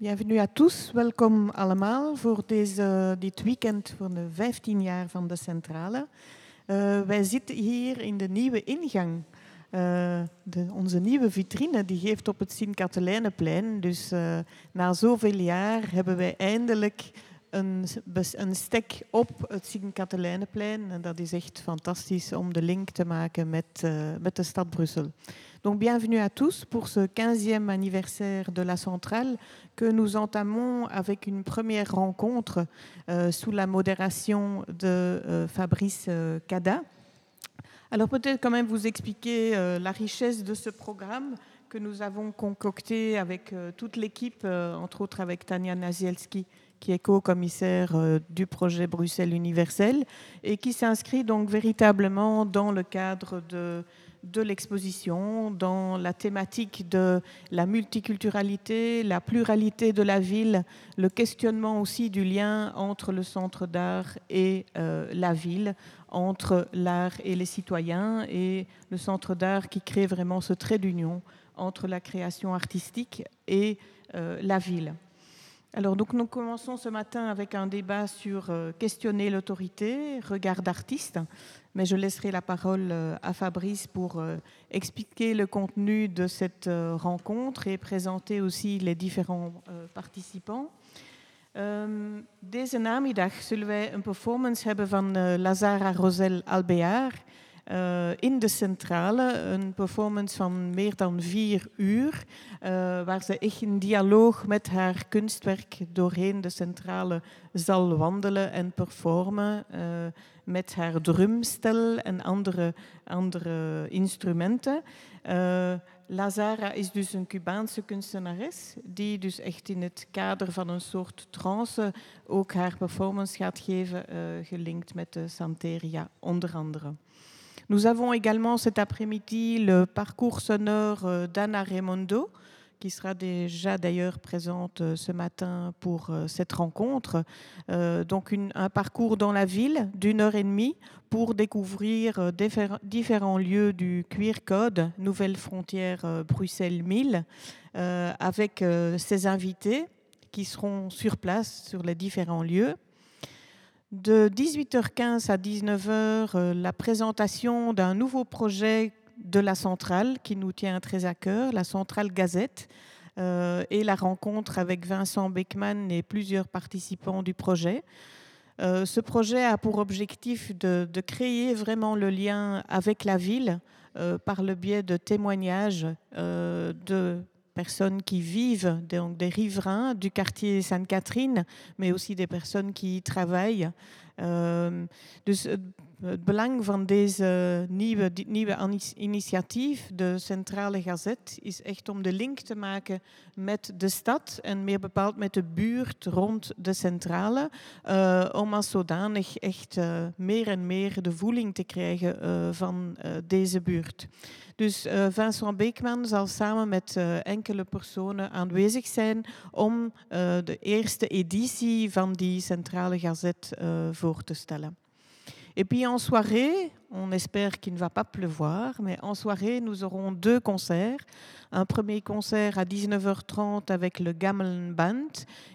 Bienvenue à tous, welkom allemaal voor deze, dit weekend voor de 15 jaar van de Centrale. Uh, wij zitten hier in de nieuwe ingang. Uh, de, onze nieuwe vitrine die geeft op het Sint-Katelijneplein. Dus uh, na zoveel jaar hebben wij eindelijk een, een stek op het Sint-Katelijneplein. En dat is echt fantastisch om de link te maken met, met de stad Brussel. Donc bienvenue à tous pour ce 15e anniversaire de la centrale que nous entamons avec une première rencontre euh, sous la modération de euh, Fabrice euh, Cada. Alors peut-être quand même vous expliquer euh, la richesse de ce programme que nous avons concocté avec euh, toute l'équipe, euh, entre autres avec Tania Nazielski qui est co-commissaire du projet Bruxelles universel et qui s'inscrit donc véritablement dans le cadre de de l'exposition, dans la thématique de la multiculturalité, la pluralité de la ville, le questionnement aussi du lien entre le centre d'art et euh, la ville, entre l'art et les citoyens, et le centre d'art qui crée vraiment ce trait d'union entre la création artistique et euh, la ville. Alors donc nous commençons ce matin avec un débat sur euh, questionner l'autorité, regard d'artiste, mais je laisserai la parole euh, à Fabrice pour euh, expliquer le contenu de cette rencontre et présenter aussi les différents participants. Deze namiddag zullen wij een performance hebben van Lazara Rosel Albear uh, in de centrale. Een performance van meer dan vier uur, uh, waar ze echt in dialoog met haar kunstwerk doorheen de centrale zal wandelen en performen. Uh, met haar drumstel en andere, andere instrumenten. Lazara is dus een Cubaanse kunstenares die dus echt in het kader van een soort trance ook haar performance gaat geven, gelinkt met de Santeria onder andere. Nous avons également cet après-midi le parcours sonore euh, d'Anna Raimondo, qui sera déjà d'ailleurs présente euh, ce matin pour euh, cette rencontre. Donc un parcours dans la ville d'une heure et demie pour découvrir différents lieux du Queer Code, Nouvelle Frontière Bruxelles 1000, euh, avec ses invités qui seront sur place sur les différents lieux. De 18h15 à 19h, euh, la présentation d'un nouveau projet de la centrale qui nous tient très à cœur, la centrale Gazette, euh, et la rencontre avec Vincent Beckman et plusieurs participants du projet. Euh, ce projet a pour objectif de, créer vraiment le lien avec la ville par le biais de témoignages de personnes qui vivent, donc des riverains du quartier Sainte-Catherine, mais aussi des personnes qui y travaillent. Uh, dus het, het, belang van deze nieuwe, nieuwe initiatief, de Centrale Gazet, is echt om de link te maken met de stad en meer bepaald met de buurt rond de centrale, uh, om als zodanig echt uh, meer en meer de voeling te krijgen uh, van deze buurt. Dus uh, Vincent Beekman zal samen met uh, enkele personen aanwezig zijn om uh, de eerste editie van die Centrale Gazette voor te stellen. Et puis en soirée, on espère qu'il ne va pas pleuvoir, mais en soirée, nous aurons deux concerts. Un premier concert à 19h30 avec le Gammelen Band,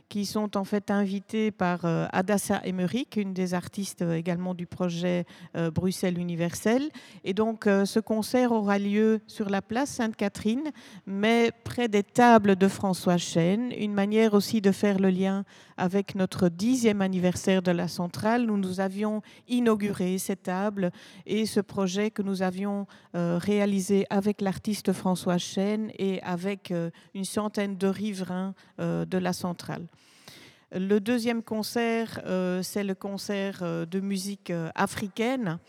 qui sont en fait invités par euh, Adassa Emmerich, une des artistes euh, également du projet euh, Bruxelles Universel. Et donc ce concert aura lieu sur la place Sainte-Catherine, mais près des tables de François Chêne, une manière aussi de faire le lien avec notre dixième anniversaire de la centrale. Nous nous avions inauguré ces tables et ce projet que nous avions euh, réalisé avec l'artiste François Chêne et avec euh, une centaine de riverains euh, de la centrale. Le deuxième concert, c'est le concert de musique africaine.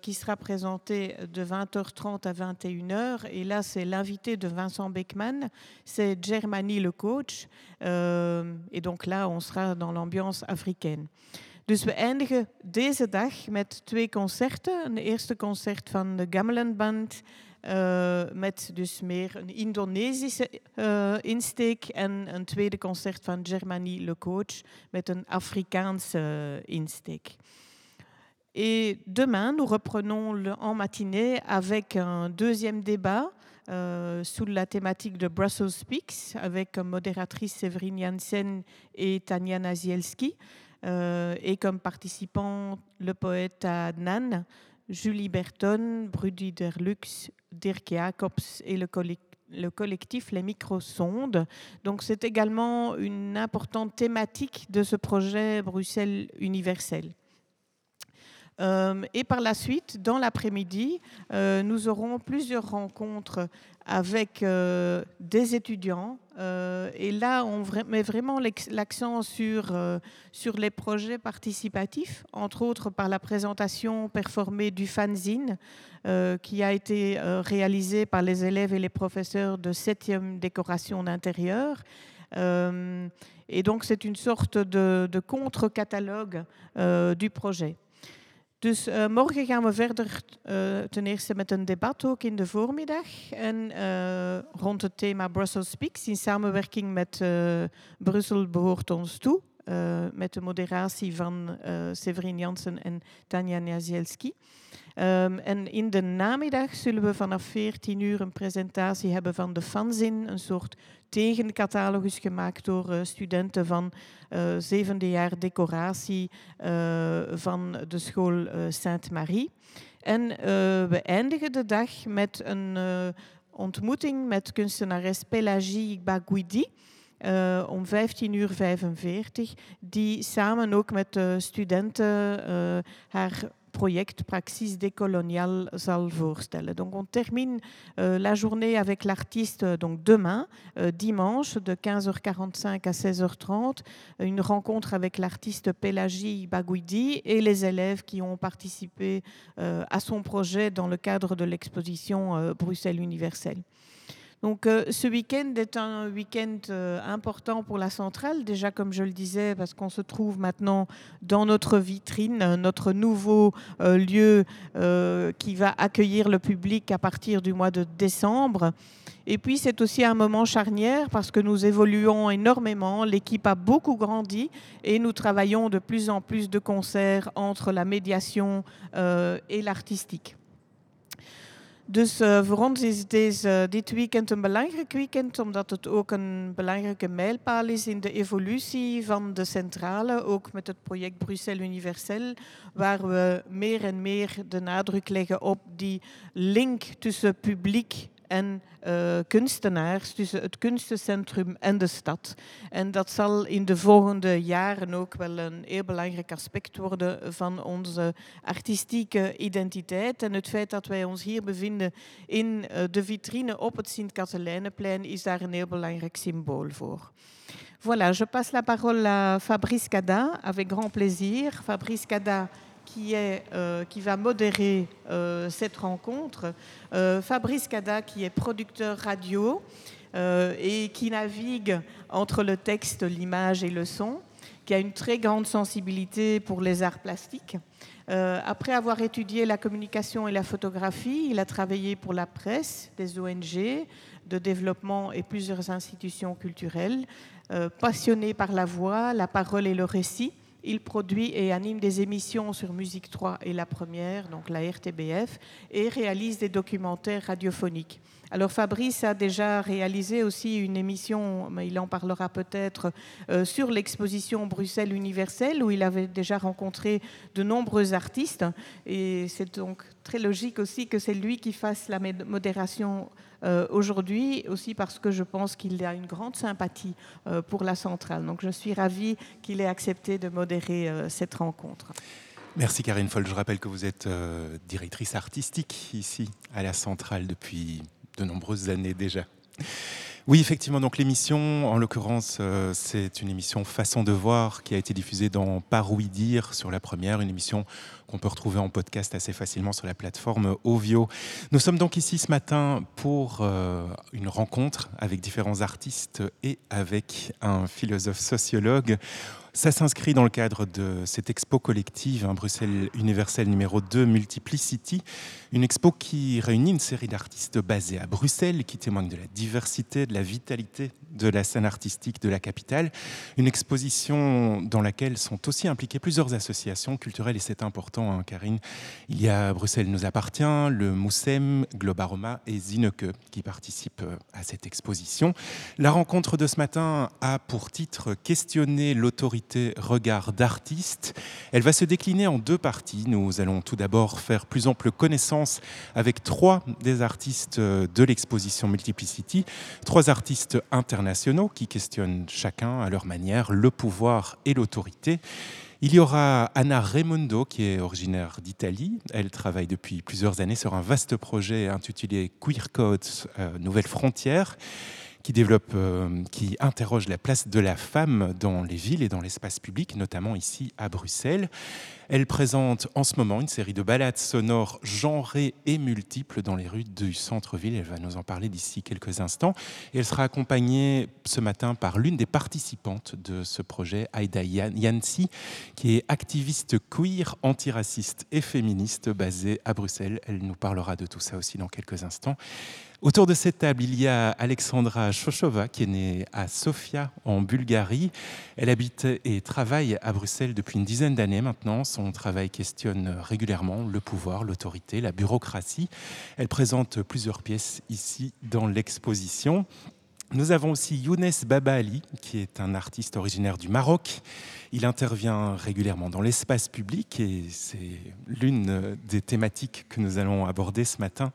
qui sera présenté de 20h30 à 21h. Et là, c'est l'invité de Vincent Beckman, c'est Germany le coach. et donc là, on sera dans l'ambiance africaine. Dus we eindigen deze dag met twee concerten. Een eerste concert van de Gamelenband uh, met dus meer een Indonesische uh, insteek en een tweede concert van Germany Le Coach met een Afrikaanse insteek. Et demain, nous reprenons le, en matinée avec un deuxième débat sous la thématique de Brussels Speaks avec comme modératrice Séverine Janssen et Tania Nazielski et comme participants le poète Adnan, Julie Berton, Brudi Derlux, Dirk Jacobs et le le collectif Les Microsondes. Donc c'est également une importante thématique de ce projet Bruxelles universel. Euh, et par la suite, dans l'après-midi, euh, nous aurons plusieurs rencontres avec euh, des étudiants. et là, on met vraiment l'accent sur, sur les projets participatifs, entre autres par la présentation performée du fanzine, qui a été réalisé par les élèves et les professeurs de 7e décoration d'intérieur. et donc, c'est une sorte de contre-catalogue du projet. Dus uh, morgen gaan we verder uh, ten eerste met een debat ook in de voormiddag. En uh, rond het thema Brussels Speaks in samenwerking met Brussel behoort ons toe. Met de moderatie van Severin Jansen en Tanja Niazielski. Um, en in de namiddag zullen we vanaf 14 uur een presentatie hebben van de fanzin, een soort tegencatalogus gemaakt door uh, studenten van uh, zevende jaar decoratie uh, van de school Sainte-Marie. En we eindigen de dag met een ontmoeting met kunstenares Pelagie Baguidi. Uh, om 15 uur 45, die samen ook met de studenten uh, Praxis décoloniale zal voorstellen. Donc on termine euh, la journée avec l'artiste donc demain, dimanche, de 15h45 à 16h30, une rencontre avec l'artiste Pélagie Baguidi et les élèves qui ont participé à son projet dans le cadre de l'exposition Bruxelles universelle. Donc euh, ce week-end est un week-end euh, important pour la centrale, déjà comme je le disais, parce qu'on se trouve maintenant dans notre vitrine, notre nouveau euh, lieu qui va accueillir le public à partir du mois de décembre. Et puis c'est aussi un moment charnière parce que nous évoluons énormément, l'équipe a beaucoup grandi et nous travaillons de plus en plus de concerts entre la médiation et l'artistique. Dus uh, voor ons is deze, dit weekend een belangrijk weekend, omdat het ook een belangrijke mijlpaal is in de evolutie van de centrale, ook met het project Bruxelles Universel, waar we meer en meer de nadruk leggen op die link tussen publiek en uh, kunstenaars tussen het kunstencentrum en de stad. En dat zal in de volgende jaren ook wel een heel belangrijk aspect worden van onze artistieke identiteit. En het feit dat wij ons hier bevinden in uh, de vitrine op het Sint-Katelijneplein is daar een heel belangrijk symbool voor. Voilà, je passe la parole à Fabrice Cada avec grand plaisir. Fabrice Cada qui, est, euh, qui va modérer euh, cette rencontre. Euh, Fabrice Cada, qui est producteur radio et qui navigue entre le texte, l'image et le son, qui a une très grande sensibilité pour les arts plastiques. après avoir étudié la communication et la photographie, il a travaillé pour la presse, des ONG, de développement et plusieurs institutions culturelles. passionné par la voix, la parole et le récit, il produit et anime des émissions sur Musique 3 et la première, donc la RTBF, et réalise des documentaires radiophoniques. Alors Fabrice a déjà réalisé aussi une émission, mais il en parlera peut-être, euh, sur l'exposition Bruxelles universelle, où il avait déjà rencontré de nombreux artistes. Et c'est donc très logique aussi que c'est lui qui fasse la modération euh, aujourd'hui, aussi parce que je pense qu'il a une grande sympathie euh, pour la centrale. Donc je suis ravie qu'il ait accepté de modérer euh, cette rencontre. Merci Karine Foll. Je rappelle que vous êtes directrice artistique ici à la centrale depuis de nombreuses années déjà. Oui, effectivement, donc l'émission, en l'occurrence, euh, c'est une émission Façon de voir qui a été diffusée dans Par oui dire sur la première, une émission qu'on peut retrouver en podcast assez facilement sur la plateforme Ovio. Nous sommes donc ici ce matin pour euh, une rencontre avec différents artistes et avec un philosophe sociologue ça s'inscrit dans le cadre de cette expo collective, hein, Bruxelles Universel numéro 2, Multiplicity, une expo qui réunit une série d'artistes basés à Bruxelles, qui témoignent de la diversité, de la vitalité de la scène artistique de la capitale. Une exposition dans laquelle sont aussi impliquées plusieurs associations culturelles, et c'est important hein, Karine. Il y a Bruxelles nous appartient, le Moussem, Globaroma et Zineke qui participent euh, à cette exposition. La rencontre de ce matin a pour titre Questionner l'autorité regard d'artiste. Elle va se décliner en deux parties. Nous allons tout d'abord faire plus ample connaissance avec trois des artistes euh, de l'exposition Multiplicity, trois artistes internationaux qui questionnent chacun à leur manière le pouvoir et l'autorité. Il y aura Anna Raimondo, qui est originaire d'Italie. Elle travaille depuis plusieurs années sur un vaste projet intitulé Queer Codes, euh, Nouvelles Frontières euh, qui interroge la place de la femme dans les villes et dans l'espace public, notamment ici à Bruxelles. Elle présente en ce moment une série de balades sonores genrées et multiples dans les rues du centre-ville. Elle va nous en parler d'ici quelques instants. Elle sera accompagnée ce matin par l'une des participantes de ce projet, Aida Yancy, qui est activiste queer, antiraciste et féministe basée à Bruxelles. Elle nous parlera de tout ça aussi dans quelques instants. Autour de cette table, il y a Alexandra Shoshova, qui est née à Sofia, en Bulgarie. Elle habite et travaille à Bruxelles depuis une dizaine d'années maintenant. Son travail questionne régulièrement le pouvoir, l'autorité, la bureaucratie. Elle présente plusieurs pièces ici dans l'exposition. Nous avons aussi Younes Baba Ali, qui est un artiste originaire du Maroc. Il intervient régulièrement dans l'espace public et c'est l'une des thématiques que nous allons aborder ce matin.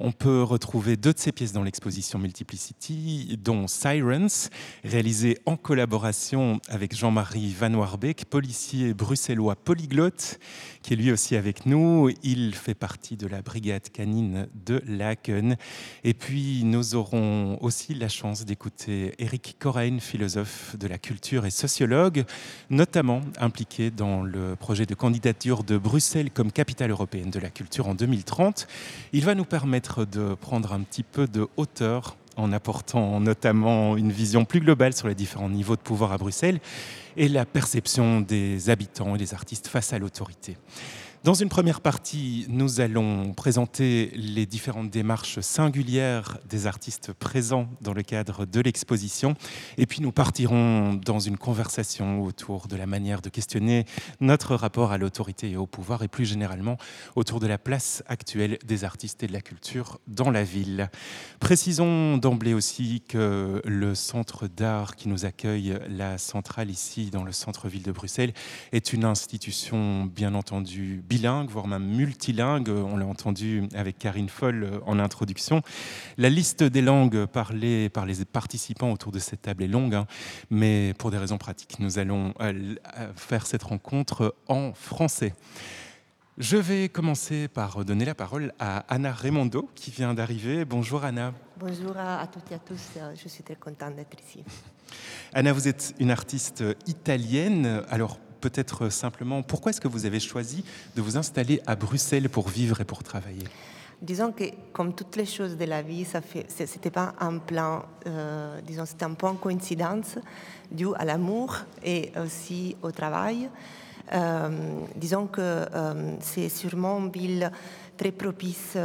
On peut retrouver deux de ses pièces dans l'exposition Multiplicity, dont Sirens, réalisée en collaboration avec Jean-Marie Van policier bruxellois polyglotte, qui est lui aussi avec nous. Il fait partie de la brigade canine de Laken. Et puis nous aurons aussi la chance d'écouter Eric Corain, philosophe de la culture et sociologue, notamment impliqué dans le projet de candidature de Bruxelles comme capitale européenne de la culture en 2030. Il va nous permettre de prendre un petit peu de hauteur en apportant notamment une vision plus globale sur les différents niveaux de pouvoir à Bruxelles et la perception des habitants et des artistes face à l'autorité. Dans une première partie, nous allons présenter les différentes démarches singulières des artistes présents dans le cadre de l'exposition. Et puis nous partirons dans une conversation autour de la manière de questionner notre rapport à l'autorité et au pouvoir, et plus généralement autour de la place actuelle des artistes et de la culture dans la ville. Précisons d'emblée aussi que le centre d'art qui nous accueille, la centrale ici dans le centre-ville de Bruxelles, est une institution bien entendu bilingue, voire même multilingue. On l'a entendu avec Karine Foll euh, en introduction. La liste des langues parlées par les participants autour de cette table est longue, hein, mais pour des raisons pratiques, nous allons euh, faire cette rencontre en français. Je vais commencer par donner la parole à Anna Raimondo qui vient d'arriver. Bonjour Anna. Bonjour à, toutes et à tous, je suis très contente d'être ici. Anna, vous êtes une artiste italienne. Alors peut-être simplement, pourquoi est-ce que vous avez choisi de vous installer à Bruxelles pour vivre et pour travailler? Disons que comme toutes les choses de la vie, ce n'était pas un plan, euh, disons, c'était un point coïncidence dû à l'amour et aussi au travail. Euh, disons que euh, c'est sûrement une ville très propice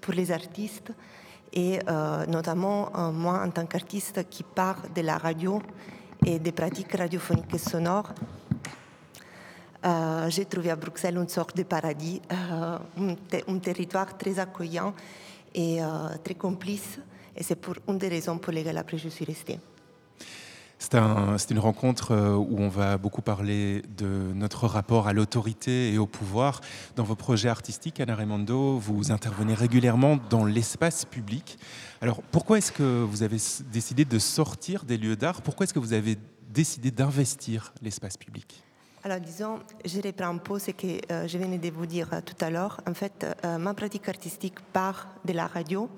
pour les artistes et notamment moi en tant qu'artiste qui part de la radio et des pratiques radiophoniques et sonores. Euh, j'ai trouvé à Bruxelles une sorte de paradis, euh, un, territoire très accueillant et euh, très complice. Et c'est pour une des raisons pour lesquelles après je suis restée. C'est un, une rencontre où on va beaucoup parler de notre rapport à l'autorité et au pouvoir. Dans vos projets artistiques, Anna Raimondo, vous intervenez régulièrement dans l'espace public. Alors pourquoi est-ce que vous avez décidé de sortir des lieux d'art? Pourquoi est-ce que vous avez décidé d'investir l'espace public? Alors disons, je reprends un peu ce que euh, je venais de vous dire euh, tout à l'heure. En fait, euh, ma pratique artistique part de la radio.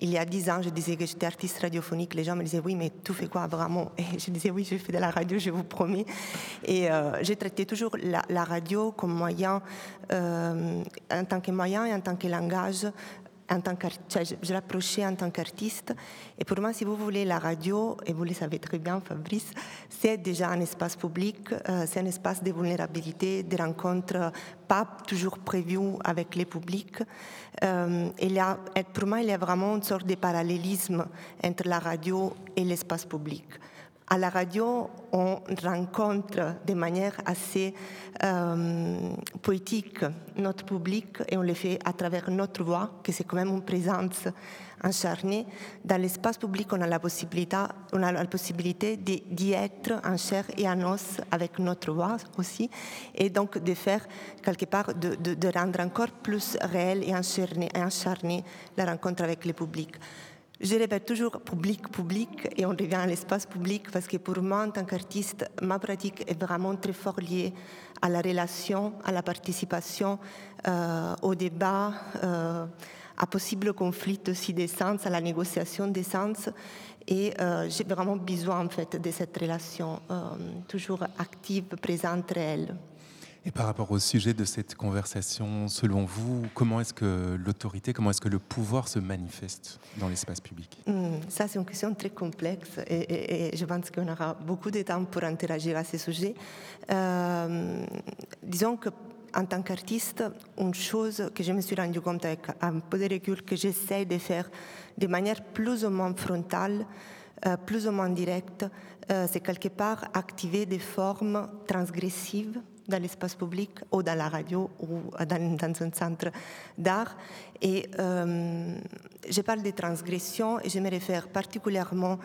Il y a dix ans, je disais que j'étais artiste radiophonique. Les gens me disaient oui, mais tu fais quoi vraiment? Et je disais oui, je fais de la radio, je vous promets. Et j'ai traité toujours la, la, radio comme moyen, en tant que moyen et en tant que langage en tant je l'approchais en tant qu'artiste. Et pour moi, si vous voulez, la radio, et vous le savez très bien, Fabrice, c'est déjà un espace public, euh, c'est un espace de vulnérabilité, de rencontres pas toujours prévues avec les publics. Euh, pour moi, il y a vraiment une sorte de parallélisme entre la radio et l'espace public À la radio, on rencontre de manière assez euh, poétique notre public et on le fait à travers notre voix, que c'est quand même une présence encharnée. Dans l'espace public, on a la possibilité, on d'y être en chair et en os avec notre voix aussi, et donc de faire quelque part, de, rendre encore plus réel et encharné la rencontre avec le public. Je répète toujours public, public, et on revient à l'espace public parce que pour moi, en tant qu'artiste, ma pratique est vraiment très fort liée à la relation, à la participation, euh, au débat, euh, à possible conflit aussi des sens, à la négociation des sens. Et euh, j'ai vraiment besoin en fait de cette relation toujours active, présente, réelle. Et par rapport au sujet de cette conversation, selon vous, comment est-ce que l'autorité, comment est-ce que le pouvoir se manifeste dans l'espace public? Mm, Ça, c'est une question très complexe et je pense qu'on aura beaucoup de temps pour interagir à ce sujet. Euh, disons que en tant qu'artiste, une chose que je me suis rendu compte avec un peu de recul, que j'essaie de faire de manière plus ou moins frontale, euh, plus ou moins directe, euh, c'est quelque part activer des formes transgressives dans l'espace public ou dans la radio ou dans, un centre d'art. Et euh, je parle de transgression et je me réfère particulièrement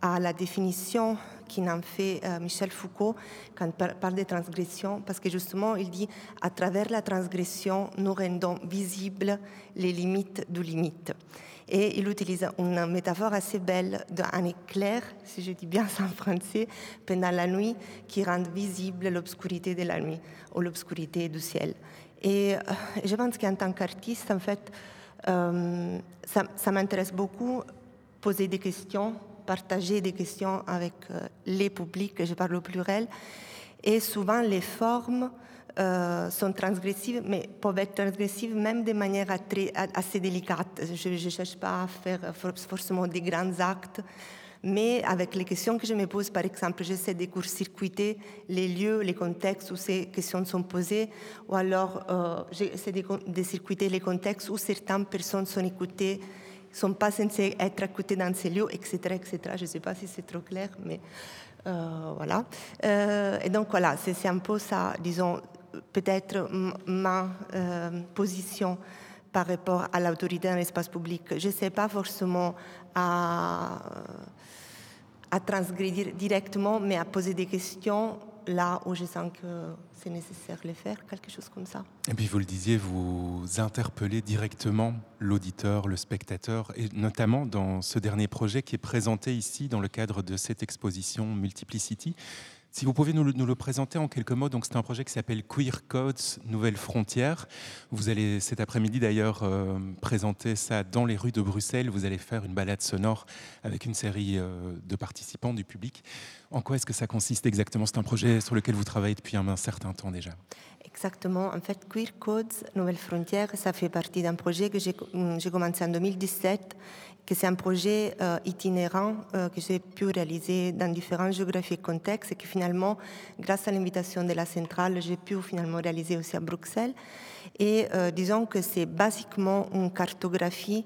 à la définition qu'en fait euh, Michel Foucault quand il parle de transgression, parce que justement, il dit à travers la transgression, nous rendons visibles les limites du limite. Et il utilise une métaphore assez belle d'un éclair, si je dis bien ça en français, pendant la nuit, qui rend visible l'obscurité de la nuit ou l'obscurité du ciel. Et euh, je pense qu'en tant qu'artiste, en fait, euh, ça, ça m'intéresse beaucoup poser des questions, partager des questions avec euh, les publics, je parle au pluriel, et souvent les formes euh, sont transgressives, mais peuvent être transgressives même de manière assez délicate. Je ne cherche pas à faire forcément des grands actes, mais avec les questions que je me pose, par exemple, j'essaie de court-circuiter les lieux, les contextes où ces questions sont posées, ou alors euh, j'essaie de, de circuiter les contextes où certaines personnes sont écoutées sont pas censés être écoutés dans ces lieux, etc., etc. Je ne sais pas si c'est trop clair, mais euh, voilà. Euh, et donc voilà, c'est un peu ça, disons, peut-être ma euh, position par rapport à l'autorité dans l'espace public. Je ne sais pas forcément à, à directement, mais à poser des questions là où je sens que c'est nécessaire de le faire, quelque chose comme ça. Et puis vous le disiez, vous interpellez directement l'auditeur, le spectateur, et notamment dans ce dernier projet qui est présenté ici dans le cadre de cette exposition Multiplicity. Si vous pouvez nous le, présenter en quelques mots, c'est un projet qui s'appelle Queer Codes Nouvelles Frontières. Vous allez cet après-midi d'ailleurs euh, présenter ça dans les rues de Bruxelles. Vous allez faire une balade sonore avec une série euh, de participants du public. En quoi est-ce que ça consiste exactement? C'est un projet sur lequel vous travaillez depuis un, un certain temps déjà. Exactement. En fait, Queer Codes Nouvelles Frontières, ça fait partie d'un projet que j'ai commencé en 2017 que c'est un projet euh, itinérant euh, que j'ai pu réaliser dans différentes géographies et contextes et que finalement, grâce à l'invitation de la centrale, j'ai pu finalement réaliser aussi à Bruxelles. Et euh, disons que c'est basiquement une cartographie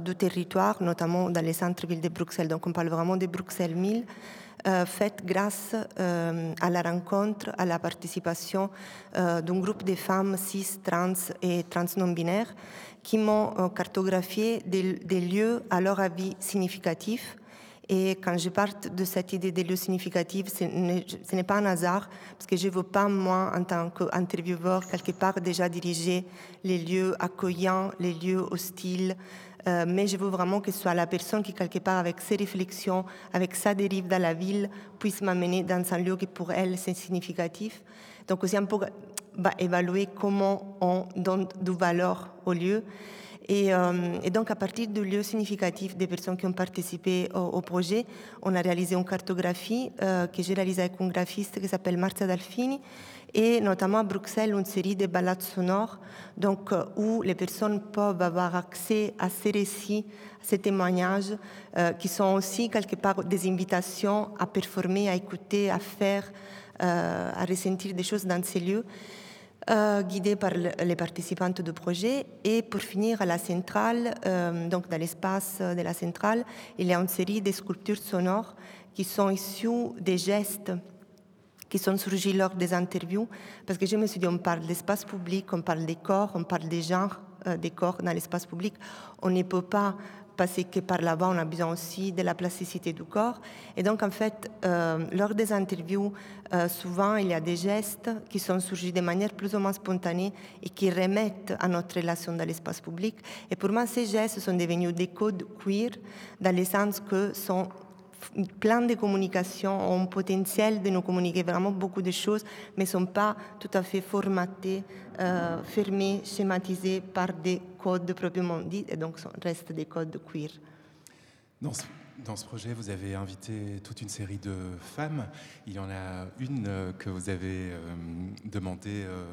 du territoire, notamment dans les centres-villes de Bruxelles. Donc on parle vraiment de Bruxelles 1000. Euh, faite grâce à la rencontre, à la participation d'un groupe de femmes cis, trans et trans non-binaires qui m'ont cartographié des, lieux à leur avis significatifs. Et quand je parle de cette idée des lieux significatifs, ce n'est pas un hasard, parce que je ne veux pas, moi, en tant qu'intervieweur, quelque part déjà diriger les lieux accueillants, les lieux hostiles, euh, mais je veux vraiment que ce soit la personne qui, quelque part, avec ses réflexions, avec sa dérive dans la ville, puisse m'amener dans un lieu qui, pour elle, c'est significatif. Donc, aussi un peu bah, évaluer comment on donne de valeur au lieu. Et, euh, et, donc, à partir de lieux significatifs des personnes qui ont participé au, projet, on a réalisé une cartographie euh, que j'ai réalisée avec un graphiste qui s'appelle Marzia Dalfini, et notamment à Bruxelles, une série de balades sonores donc, euh, où les personnes peuvent avoir accès à ces récits, à ces témoignages, qui sont aussi quelque part des invitations à performer, à écouter, à faire, à ressentir des choses dans ces lieux. Euh, guidée par les participantes du projet. Et pour finir, à la centrale, euh, donc dans l'espace de la centrale, il y a une série de sculptures sonores qui sont issues des gestes qui sont surgis lors des interviews, parce que je me suis dit, on parle d'espace public, on parle des corps, on parle des genres des corps dans l'espace public. On ne peut pas parce que par là-bas, on a besoin aussi de la plasticité du corps. Et donc, en fait, euh, lors des interviews, euh, souvent, il y a des gestes qui sont surgis de manière plus ou moins spontanée et qui remettent à notre relation dans l'espace public. Et pour moi, ces gestes sont devenus des codes queer, dans le sens que sont plein de communications ont un potentiel de nous communiquer vraiment beaucoup de choses, mais ne sont pas tout à fait formatés, euh, fermés, schématisés par des codes proprement dits, et donc restent des codes queer. Dans ce, dans ce, projet, vous avez invité toute une série de femmes. Il y en a une euh, que vous avez euh, demandé euh,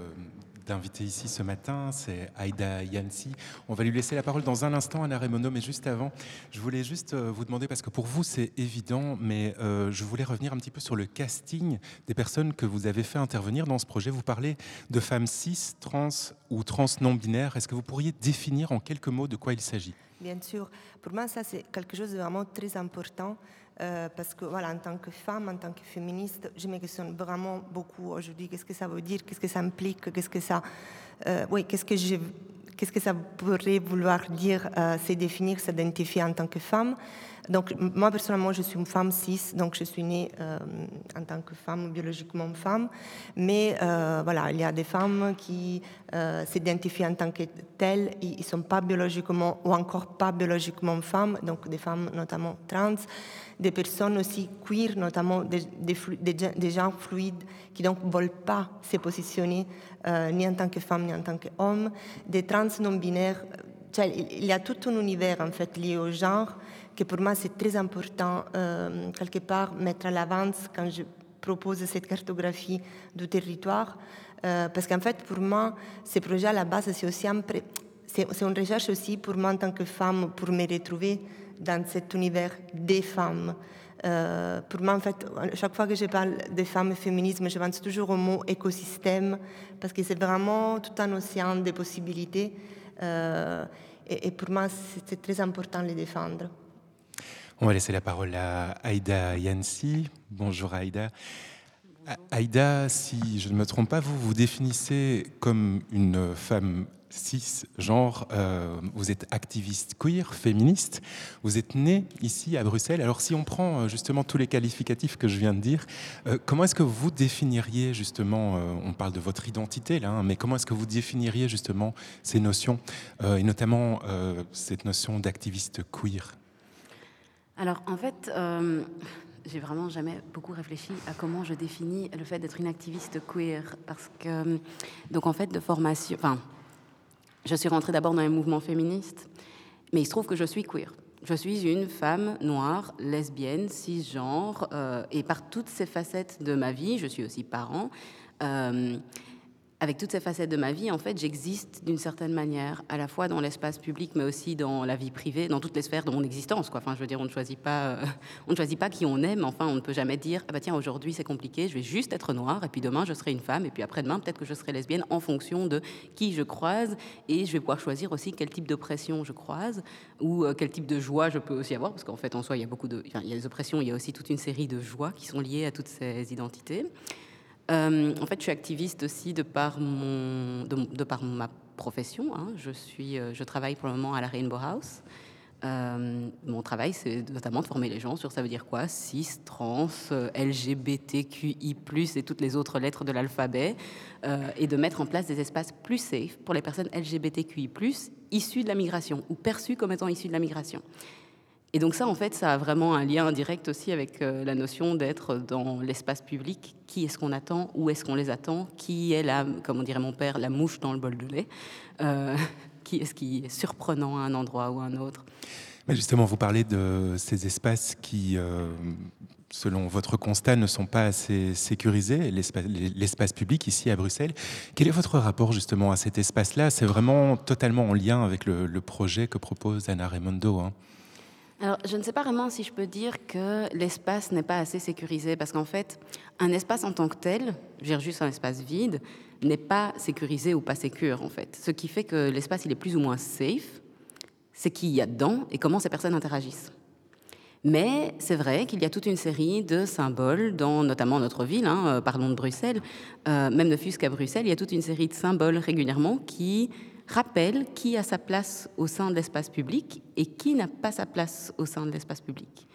d'inviter ici ce matin, c'est Aïda Yansi. On va lui laisser la parole dans un instant, Anna Raimondo, mais juste avant, je voulais juste euh, vous demander, parce que pour vous c'est évident, mais euh, je voulais revenir un petit peu sur le casting des personnes que vous avez fait intervenir dans ce projet. Vous parlez de femmes cis, trans ou trans non-binaires. Est-ce que vous pourriez définir en quelques mots de quoi il s'agit? Bien sûr. Pour moi, ça c'est quelque chose de vraiment très important. Euh, parce que voilà, en tant que femme, en tant que féministe, je me questionne vraiment beaucoup aujourd'hui. Qu'est-ce que ça veut dire? Qu'est-ce que ça implique? Qu'est-ce que ça, euh, oui, qu'est-ce que je, qu'est-ce que ça pourrait vouloir dire euh, Se définir, s'identifier en tant que femme? Donc, moi, personnellement, je suis une femme cis, donc je suis née euh, en tant que femme, biologiquement femme. Mais euh, voilà, il y a des femmes qui euh, s'identifient en tant que telles, ils ne sont pas biologiquement ou encore pas biologiquement femmes, donc des femmes notamment trans, des personnes aussi queer, notamment des, des, gens fluides qui donc ne veulent pas se positionner ni en tant que femme ni en tant qu'homme, des trans non-binaires. il y a tout un univers en fait lié au genre que pour moi c'est très important euh, quelque part mettre à l'avance quand je propose cette cartographie du territoire, euh, parce qu'en fait pour moi ce projet à la base c'est aussi un une recherche aussi pour moi en tant que femme pour me retrouver dans cet univers des femmes. Euh, pour moi, en fait, chaque fois que je parle de femmes et féminisme, je pense toujours au mot écosystème, parce que c'est vraiment tout un océan de possibilités. Euh, et, et, pour moi, c'est très important de les défendre. On va laisser la parole à Aïda Yansi. Bonjour Aïda. Aïda, si je ne me trompe pas, vous vous définissez comme une femme cisgenre, euh, vous êtes activiste queer, féministe, vous êtes née ici à Bruxelles. Alors si on prend euh, justement tous les qualificatifs que je viens de dire, euh, comment est-ce que vous définiriez justement, on parle de votre identité là, hein, mais comment est-ce que vous définiriez justement ces notions, et notamment cette notion d'activiste queer? Alors en fait, j'ai vraiment jamais beaucoup réfléchi à comment je définis le fait d'être une activiste queer. Parce que, donc en fait, de formation, enfin, je suis rentrée d'abord dans un mouvement féministe, mais il se trouve que je suis queer. Je suis une femme noire, lesbienne, cisgenre, euh, et par toutes ces facettes de ma vie, je suis aussi parent. Euh, avec toutes ces facettes de ma vie, en fait, j'existe d'une certaine manière, à la fois dans l'espace public, mais aussi dans la vie privée, dans toutes les sphères de mon existence. Quoi. Enfin, je veux dire, on ne choisit pas, euh, on ne choisit pas qui on mais enfin, on ne peut jamais dire, ah bah tiens, aujourd'hui c'est compliqué, je vais juste être noire, et puis demain je serai une femme, et puis après-demain peut-être que je serai lesbienne, en fonction de qui je croise, et je vais pouvoir choisir aussi quel type d'oppression je croise, ou euh, quel type de joie je peux aussi avoir, parce qu'en fait, en soi, il y a beaucoup de, il y a oppressions, il y a aussi toute une série de joies qui sont liées à toutes ces identités. Euh, en fait, je suis activiste aussi de par, mon, de, par ma profession. Hein. Je, suis, euh, je travaille pour le moment à la Rainbow House. Euh, mon travail, c'est notamment de former les gens sur ça veut dire quoi? Cis, trans, LGBTQI+, et toutes les autres lettres de l'alphabet, et de mettre en place des espaces plus safe pour les personnes LGBTQI+, issues de la migration, ou perçues comme étant issues de la migration. Et donc ça, en fait, ça a vraiment un lien direct aussi avec euh, la notion d'être dans l'espace public. Qui est-ce qu'on attend? Où est-ce qu'on les attend? Qui est la, comme dirait mon père, la mouche dans le bol de lait? Euh, Qui est-ce qui est surprenant à un endroit ou à un autre? Justement, vous parlez de ces espaces qui, euh, selon votre constat, ne sont pas assez sécurisés, l'espace public ici à Bruxelles. Quel est votre rapport justement à cet espace-là? C'est vraiment totalement en lien avec le, le, projet que propose Anna Raimondo. Hein Alors, je ne sais pas vraiment si je peux dire que l'espace n'est pas assez sécurisé, parce qu'en fait, un espace en tant que tel, dire juste un espace vide, n'est pas sécurisé ou pas sécure, en fait. Ce qui fait que l'espace, il est plus ou moins safe, c'est qui y a dedans et comment ces personnes interagissent. Mais c'est vrai qu'il y a toute une série de symboles dans notamment notre ville, hein, euh, parlons de Bruxelles, euh, même ne fût-ce qu'à Bruxelles, il y a toute une série de symboles régulièrement qui rappellent qui a sa place au sein de l'espace public et qui n'a pas sa place au sein de l'espace public.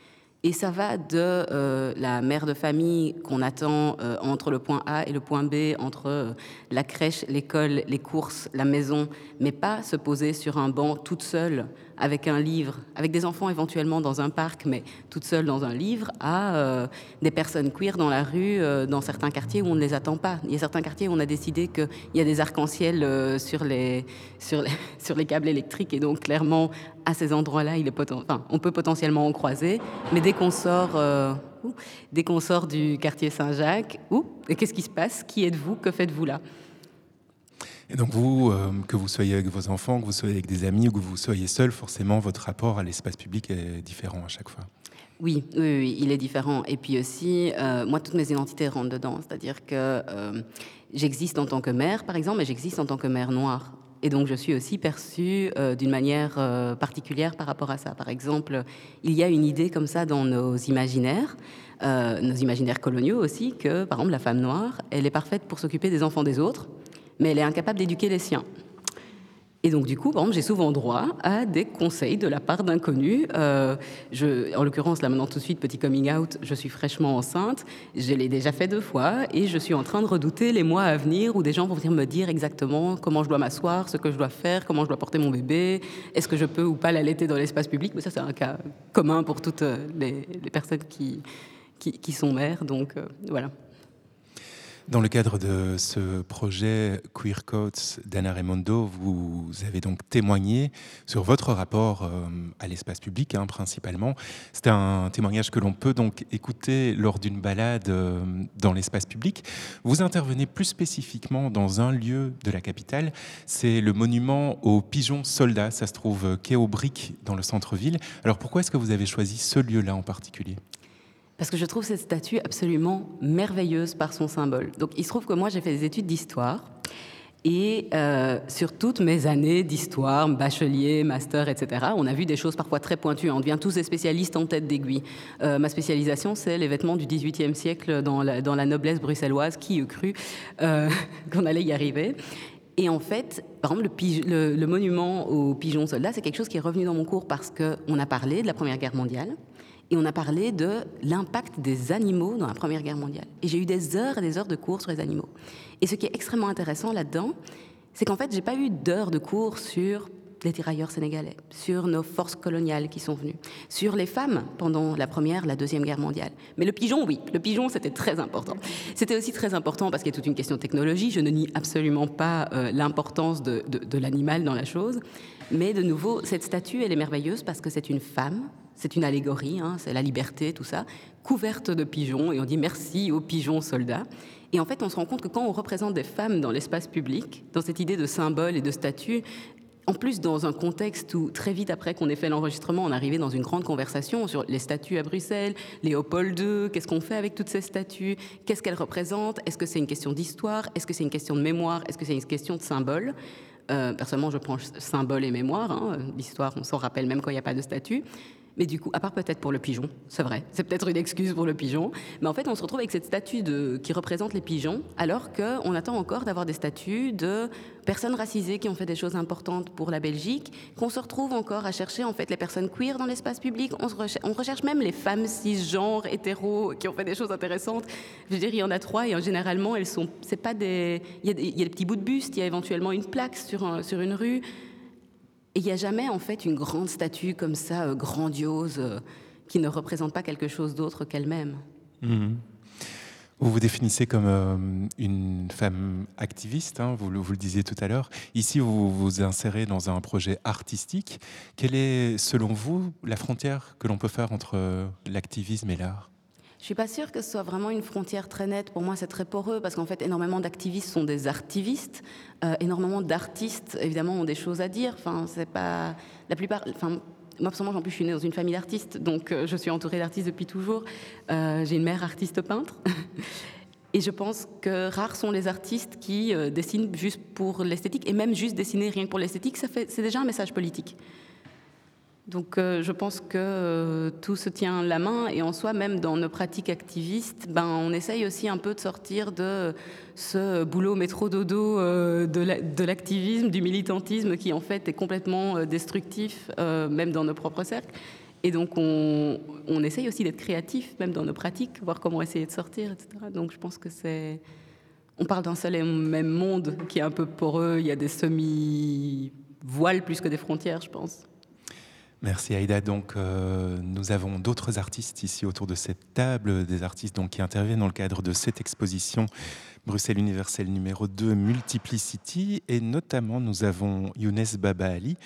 Et ça va de euh, la mère de famille qu'on attend euh, entre le point A et le point B, entre euh, la crèche, l'école, les courses, la maison, mais pas se poser sur un banc toute seule avec un livre, avec des enfants éventuellement dans un parc, mais toute seule dans un livre, à des personnes queer dans la rue, dans certains quartiers où on ne les attend pas. Il y a certains quartiers où on a décidé qu'il y a des arcs-en-ciel sur, les, sur, les, sur les câbles électriques, et donc clairement, à ces endroits-là, on peut potentiellement en croiser, mais dès qu'on sort, euh, dès qu'on sort du quartier Saint-Jacques, qu'est-ce qui se passe? Qui êtes-vous? Que faites-vous là? Et donc vous, euh, que vous soyez avec vos enfants, que vous soyez avec des amis ou que vous soyez seul, forcément, votre rapport à l'espace public est différent à chaque fois. Oui, il est différent. Et puis aussi, euh, moi, toutes mes identités rentrent dedans. C'est-à-dire que j'existe en tant que mère, par exemple, mais j'existe en tant que mère noire. Et donc, je suis aussi perçue euh, d'une manière euh, particulière par rapport à ça. Par exemple, il y a une idée comme ça dans nos imaginaires, euh, nos imaginaires coloniaux aussi, que, par exemple, la femme noire, elle est parfaite pour s'occuper des enfants des autres, mais elle est incapable d'éduquer les siens. Et donc, du coup, j'ai souvent droit à des conseils de la part d'inconnus. Euh, en l'occurrence, là maintenant, tout de suite, petit coming out, je suis fraîchement enceinte. Je l'ai déjà fait deux fois et je suis en train de redouter les mois à venir où des gens vont venir me dire exactement comment je dois m'asseoir, ce que je dois faire, comment je dois porter mon bébé, est-ce que je peux ou pas l'allaiter dans l'espace public. Mais ça, c'est un cas commun pour toutes les, personnes qui, qui, sont mères. Donc, euh, voilà. Dans le cadre de ce projet Queer Codes d'Anna Raimondo, vous avez donc témoigné sur votre rapport euh, à l'espace public, hein, principalement. C'est un témoignage que l'on peut donc écouter lors d'une balade euh, dans l'espace public. Vous intervenez plus spécifiquement dans un lieu de la capitale, c'est le monument aux pigeons soldats. Ça se trouve quai aux Briques dans le centre-ville. Alors pourquoi est-ce que vous avez choisi ce lieu-là en particulier? Parce que je trouve cette statue absolument merveilleuse par son symbole. Donc il se trouve que moi j'ai fait des études d'histoire. Et euh, sur toutes mes années d'histoire, bachelier, master, etc., on a vu des choses parfois très pointues. On devient tous des spécialistes en tête d'aiguille. Euh, ma spécialisation, c'est les vêtements du XVIIIe siècle dans la, noblesse bruxelloise. Qui eût cru euh, qu'on allait y arriver et en fait, par exemple, le, le monument aux pigeons soldats, c'est quelque chose qui est revenu dans mon cours parce qu'on a parlé de la Première Guerre mondiale et on a parlé de l'impact des animaux dans la Première Guerre mondiale. Et j'ai eu des heures et des heures de cours sur les animaux. Et ce qui est extrêmement intéressant là-dedans, c'est qu'en fait, j'ai pas eu d'heures de cours sur les tirailleurs sénégalais, sur nos forces coloniales qui sont venues, sur les femmes pendant la Première, la Deuxième Guerre mondiale. Mais le pigeon, oui, le pigeon, c'était très important. C'était aussi très important parce qu'il y a toute une question de technologie. Je ne nie absolument pas euh, l'importance de, de l'animal dans la chose. Mais de nouveau, cette statue, elle est merveilleuse parce que c'est une femme c'est une allégorie, hein, c'est la liberté, tout ça, couverte de pigeons, et on dit merci aux pigeons soldats. Et en fait, on se rend compte que quand on représente des femmes dans l'espace public, dans cette idée de symbole et de statue, en plus, dans un contexte où, très vite après qu'on ait fait l'enregistrement, on arrivait dans une grande conversation sur les statues à Bruxelles, Léopold II, qu'est-ce qu'on fait avec toutes ces statues, qu'est-ce qu'elles représentent, est-ce que c'est une question d'histoire, est-ce que c'est une question de mémoire, est-ce que c'est une question de symbole? Euh, Personnellement, je prends symbole et mémoire. Hein. L'histoire, on s'en rappelle même quand il n'y a pas de statue. Mais du coup, à part peut-être pour le pigeon, c'est vrai, c'est peut-être une excuse pour le pigeon, mais en fait, on se retrouve avec cette statue qui représente les pigeons, alors qu'on attend encore d'avoir des statues de personnes racisées qui ont fait des choses importantes pour la Belgique, qu'on se retrouve encore à chercher en fait les personnes queer dans l'espace public, on, recherche, même les femmes cisgenres, hétéros, qui ont fait des choses intéressantes. Je veux dire, il y en a trois et généralement, elles sont, c'est pas des, il y, a des, y petits bouts de buste, il y a éventuellement une plaque sur, sur une rue. Et il n'y a jamais en fait une grande statue comme ça, euh, grandiose, euh, qui ne représente pas quelque chose d'autre qu'elle-même. Mhm. Vous vous définissez comme euh, une femme activiste, hein, vous, vous, le disiez tout à l'heure. Ici, vous vous insérez dans un projet artistique. Quelle est, selon vous, la frontière que l'on peut faire entre l'activisme et l'art? Je suis pas sûre que ce soit vraiment une frontière très nette. Pour moi, c'est très poreux parce qu'en fait, énormément d'activistes sont des artivistes. Euh, énormément d'artistes, évidemment, ont des choses à dire. Enfin, c'est pas la plupart. Enfin, moi, personnellement, en plus, je suis née dans une famille d'artistes, donc je suis entourée d'artistes depuis toujours. J'ai une mère artiste peintre. Et je pense que rares sont les artistes qui dessinent juste pour l'esthétique, et même juste dessiner rien que pour l'esthétique, c'est déjà un message politique. Donc euh, je pense que euh, tout se tient la main et en soi, même dans nos pratiques activistes, ben, on essaye aussi un peu de sortir de ce boulot métro-dodo euh, de l'activisme, du militantisme qui en fait est complètement destructif, même dans nos propres cercles. Et donc on, on essaye aussi d'être créatif, même dans nos pratiques, voir comment essayer de sortir, etc. Donc je pense que c'est... On parle d'un seul et même monde qui est un peu poreux, il y a des semi-voiles plus que des frontières, je pense. Merci Aïda. Donc, euh, nous avons d'autres artistes ici autour de cette table, des artistes donc, qui interviennent dans le cadre de cette exposition Bruxelles Universelle numéro 2 Multiplicity. Et notamment, nous avons Younes Baba Ali.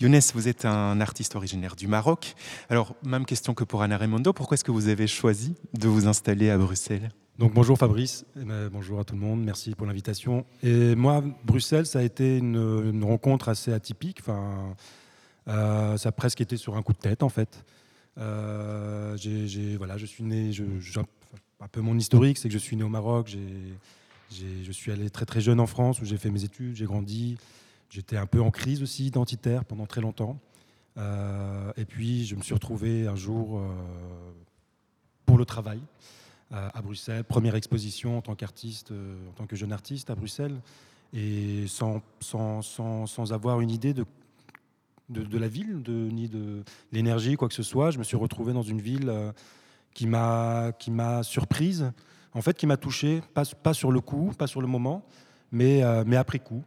Younes, vous êtes un artiste originaire du Maroc. Alors, même question que pour Anna Raimondo, pourquoi est-ce que vous avez choisi de vous installer à Bruxelles? Donc bonjour Fabrice, ben, bonjour à tout le monde, merci pour l'invitation. Et moi, Bruxelles, ça a été une, une rencontre assez atypique. Enfin, ça a presque été sur un coup de tête en fait. Euh, voilà, je suis né, un peu mon historique, c'est que je suis né au Maroc. je suis allé très très jeune en France où j'ai fait mes études, j'ai grandi. J'étais un peu en crise aussi identitaire pendant très longtemps. Euh, et puis je me suis retrouvé un jour pour le travail à Bruxelles, première exposition en tant qu'artiste, en tant que jeune artiste à Bruxelles, et sans, sans, sans, sans avoir une idée de de, la ville, de, ni de l'énergie, quoi que ce soit. Je me suis retrouvé dans une ville euh, qui m'a qui m'a surprise, en fait, qui m'a touché, pas, sur le coup, pas sur le moment, mais, euh, mais après coup.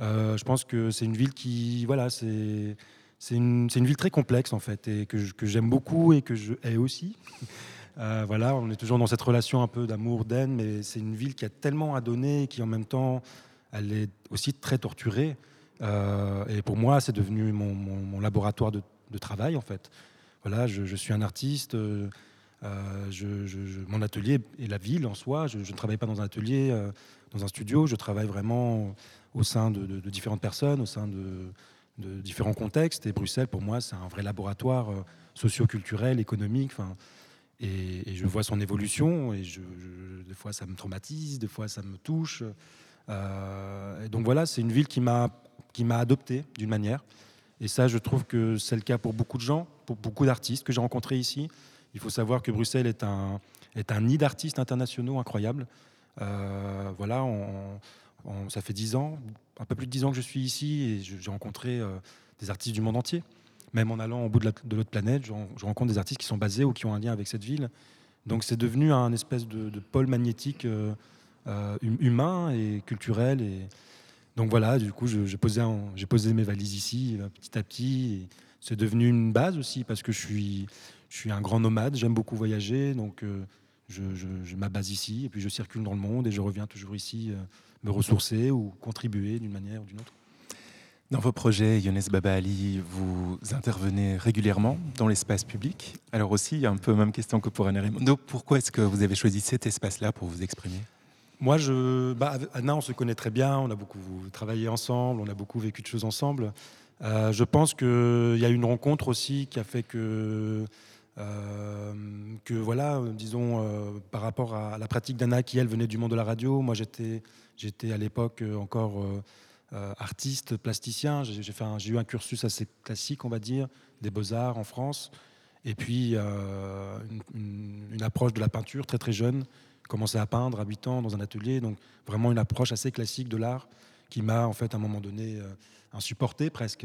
Euh, je pense que c'est une ville qui, voilà, c'est c'est une, une, ville très complexe en fait et que, que j'aime beaucoup et que je hais aussi. voilà, on est toujours dans cette relation un peu d'amour, d'aine, mais c'est une ville qui a tellement à donner et qui en même temps, elle est aussi très torturée. Euh, et pour moi, c'est devenu mon, laboratoire de, travail, en fait. Voilà, je, suis un artiste. Euh, euh, mon atelier est la ville en soi. Je, ne travaille pas dans un atelier, dans un studio. Je travaille vraiment au sein de, différentes personnes, au sein de, différents contextes. Et Bruxelles, pour moi, c'est un vrai laboratoire socio-culturel, économique. Et, je vois son évolution. Et des fois, ça me traumatise, des fois, ça me touche. donc voilà, c'est une ville qui m'a qui m'a adopté d'une manière. Et ça, je trouve que c'est le cas pour beaucoup de gens, pour beaucoup d'artistes que j'ai rencontrés ici. Il faut savoir que Bruxelles est un, est un nid d'artistes internationaux incroyable. Euh, voilà, ça fait dix ans, un peu plus de dix ans que je suis ici et j'ai rencontré euh, des artistes du monde entier. Même en allant au bout de l'autre planète, je, rencontre des artistes qui sont basés ou qui ont un lien avec cette ville. Donc c'est devenu un espèce de, pôle magnétique euh, hum, humain et culturel donc voilà, du coup, j'ai posé, mes valises ici euh, petit à petit. C'est devenu une base aussi parce que je suis, un grand nomade, j'aime beaucoup voyager, donc euh, je, je, m'abase ici et puis je circule dans le monde et je reviens toujours ici euh, me ressourcer ou contribuer d'une manière ou d'une autre. Dans vos projets, Younes Baba Ali, vous intervenez régulièrement dans l'espace public. Alors aussi, un peu même question que pour Anna Raimondo, pourquoi est-ce que vous avez choisi cet espace-là pour vous exprimer? Moi, je, bah, Anna, on se connaît très bien, on a beaucoup travaillé ensemble, on a beaucoup vécu de choses ensemble. Euh, je pense qu'il y a une rencontre aussi qui a fait que, euh, que voilà, disons, euh, par rapport à la pratique d'Anna, qui elle venait du monde de la radio, moi j'étais, j'étais à l'époque encore artiste, plasticien. J'ai, eu un cursus assez classique, on va dire, des beaux-arts en France. Et puis une, approche de la peinture très très jeune commencé à peindre à 8 ans dans un atelier, donc vraiment une approche assez classique de l'art qui m'a en fait à un moment donné euh, insupporté presque.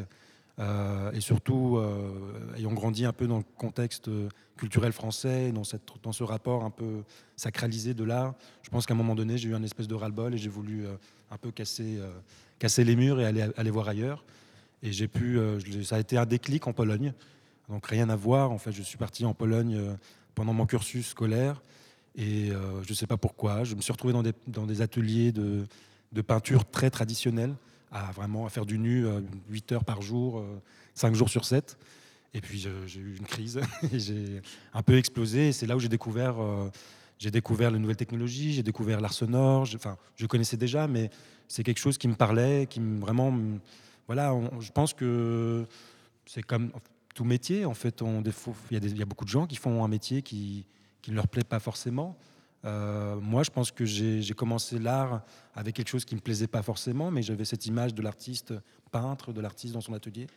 Euh, et surtout, euh, ayant grandi un peu dans le contexte culturel français, dans, cette, dans ce rapport un peu sacralisé de l'art, je pense qu'à un moment donné, j'ai eu un espèce de ras-le-bol et j'ai voulu un peu casser, casser les murs et aller, aller voir ailleurs. Et j'ai pu, ça a été un déclic en Pologne. Donc rien à voir. En fait, je suis parti en Pologne pendant mon cursus scolaire. Et euh, je ne sais pas pourquoi, je me suis retrouvé dans des, ateliers de, peinture très traditionnels, à vraiment faire du nu 8 euh, heures par jour, 5 euh, jours sur 7. Et puis j'ai eu une crise j'ai un peu explosé. C'est là où j'ai découvert, j'ai découvert les nouvelles technologies, j'ai découvert l'art sonore. Enfin, je connaissais déjà, mais c'est quelque chose qui me parlait, qui me vraiment. Voilà, je pense que c'est comme tout métier. En fait, il, y a beaucoup de gens qui font un métier qui, qui ne leur plaît pas forcément. Euh, moi, je pense que j'ai commencé l'art avec quelque chose qui ne me plaisait pas forcément, mais j'avais cette image de l'artiste peintre, de l'artiste dans son atelier,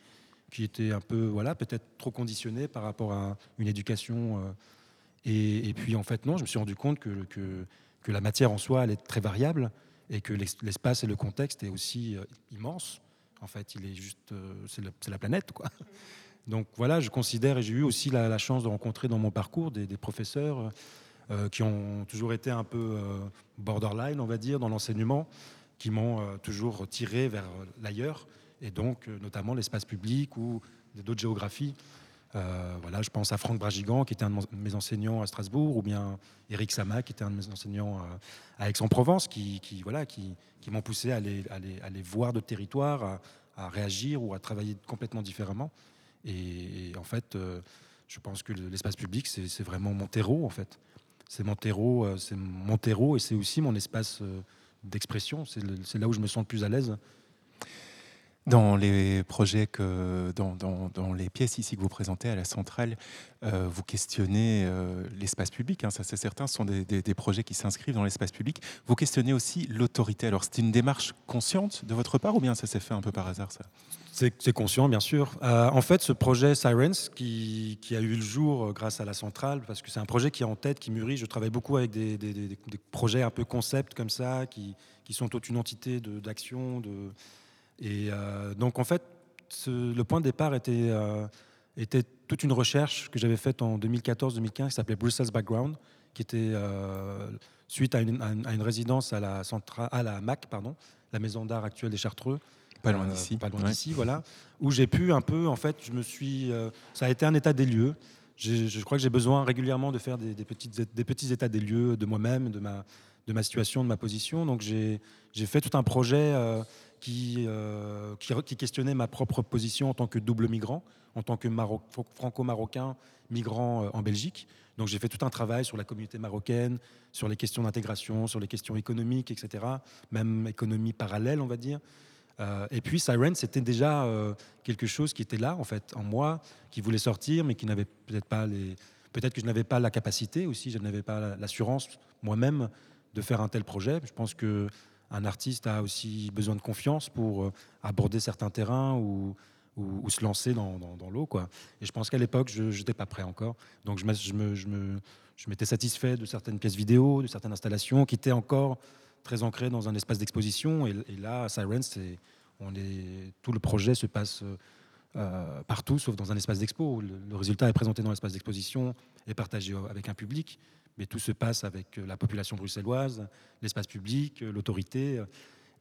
qui était un peu, voilà, peut-être trop conditionné par rapport à une éducation. Euh, et, puis, en fait, non, je me suis rendu compte que, que, la matière en soi, elle est très variable et que l'espace et le contexte est aussi euh, immense. En fait, il est juste, c'est la, planète, quoi. Donc voilà, je considère, et j'ai eu aussi la, chance de rencontrer dans mon parcours des, professeurs euh, qui ont toujours été un peu euh, borderline, on va dire, dans l'enseignement, qui m'ont euh, toujours tiré vers l'ailleurs, et donc notamment l'espace public ou d'autres géographies. voilà, je pense à Franck Bragigan, qui était un de mes enseignants à Strasbourg, ou bien Eric Sama, qui était un de mes enseignants à Aix-en-Provence, qui, voilà, qui, m'ont poussé à aller, voir de territoire, à, réagir ou à travailler complètement différemment. Et, en fait, je pense que l'espace public, c'est vraiment mon terreau, en fait c'est mon terreau, euh, c'est mon terreau et c'est aussi mon espace euh, d'expression. C'est là où je me sens le plus à l'aise. Dans les projets dans, les pièces ici que vous présentez à la centrale, euh, vous questionnez l'espace public, hein, ça c'est certain, ce sont des, projets qui s'inscrivent dans l'espace public. Vous questionnez aussi l'autorité. Alors c'est une démarche consciente de votre part ou bien ça s'est fait un peu par hasard ça? C'est conscient, bien sûr. Euh, en fait, ce projet Sirens, qui, a eu le jour euh, grâce à la centrale, parce que c'est un projet qui est en tête, qui mûrit. Je travaille beaucoup avec des, projets un peu concept comme ça, qui, sont toute une entité d'action. De, et euh, donc, en fait, le point de départ était, était toute une recherche que j'avais faite en 2014-2015 qui s'appelait Brussels Background, qui était suite à une, à une, résidence à la, centrale, à la MAC, pardon, la maison d'art actuelle des Chartreux, pas loin euh, d'ici. Pas loin d'ici, voilà. Où j'ai pu un peu, en fait, je me suis. Euh, ça a été un état des lieux. Je crois que j'ai besoin régulièrement de faire des, petites, des petits états des lieux de moi-même, de ma, de ma situation, de ma position. Donc j'ai fait tout un projet euh, qui, questionnait ma propre position en tant que double migrant, en tant que franco-marocain migrant en Belgique. Donc j'ai fait tout un travail sur la communauté marocaine, sur les questions d'intégration, sur les questions économiques, etc. Même économie parallèle, on va dire. Euh, et puis Siren, c'était déjà euh, quelque chose qui était là, en fait, en moi, qui voulait sortir, mais qui n'avait peut-être pas les. Peut-être que je n'avais pas la capacité aussi, je n'avais pas l'assurance moi-même de faire un tel projet. Je pense que un artiste a aussi besoin de confiance pour euh, aborder certains terrains ou, se lancer dans, l'eau. Et je pense qu'à l'époque, je n'étais pas prêt encore. Donc je, je me, je me, je m'étais satisfait de certaines pièces vidéo, de certaines installations qui étaient encore très ancré dans un espace d'exposition. Et, là, à Sirens, on est, tout le projet se passe euh, partout, sauf dans un espace d'expo. Le, résultat est présenté dans l'espace d'exposition et partagé avec un public, mais tout se passe avec la population bruxelloise, l'espace public, l'autorité.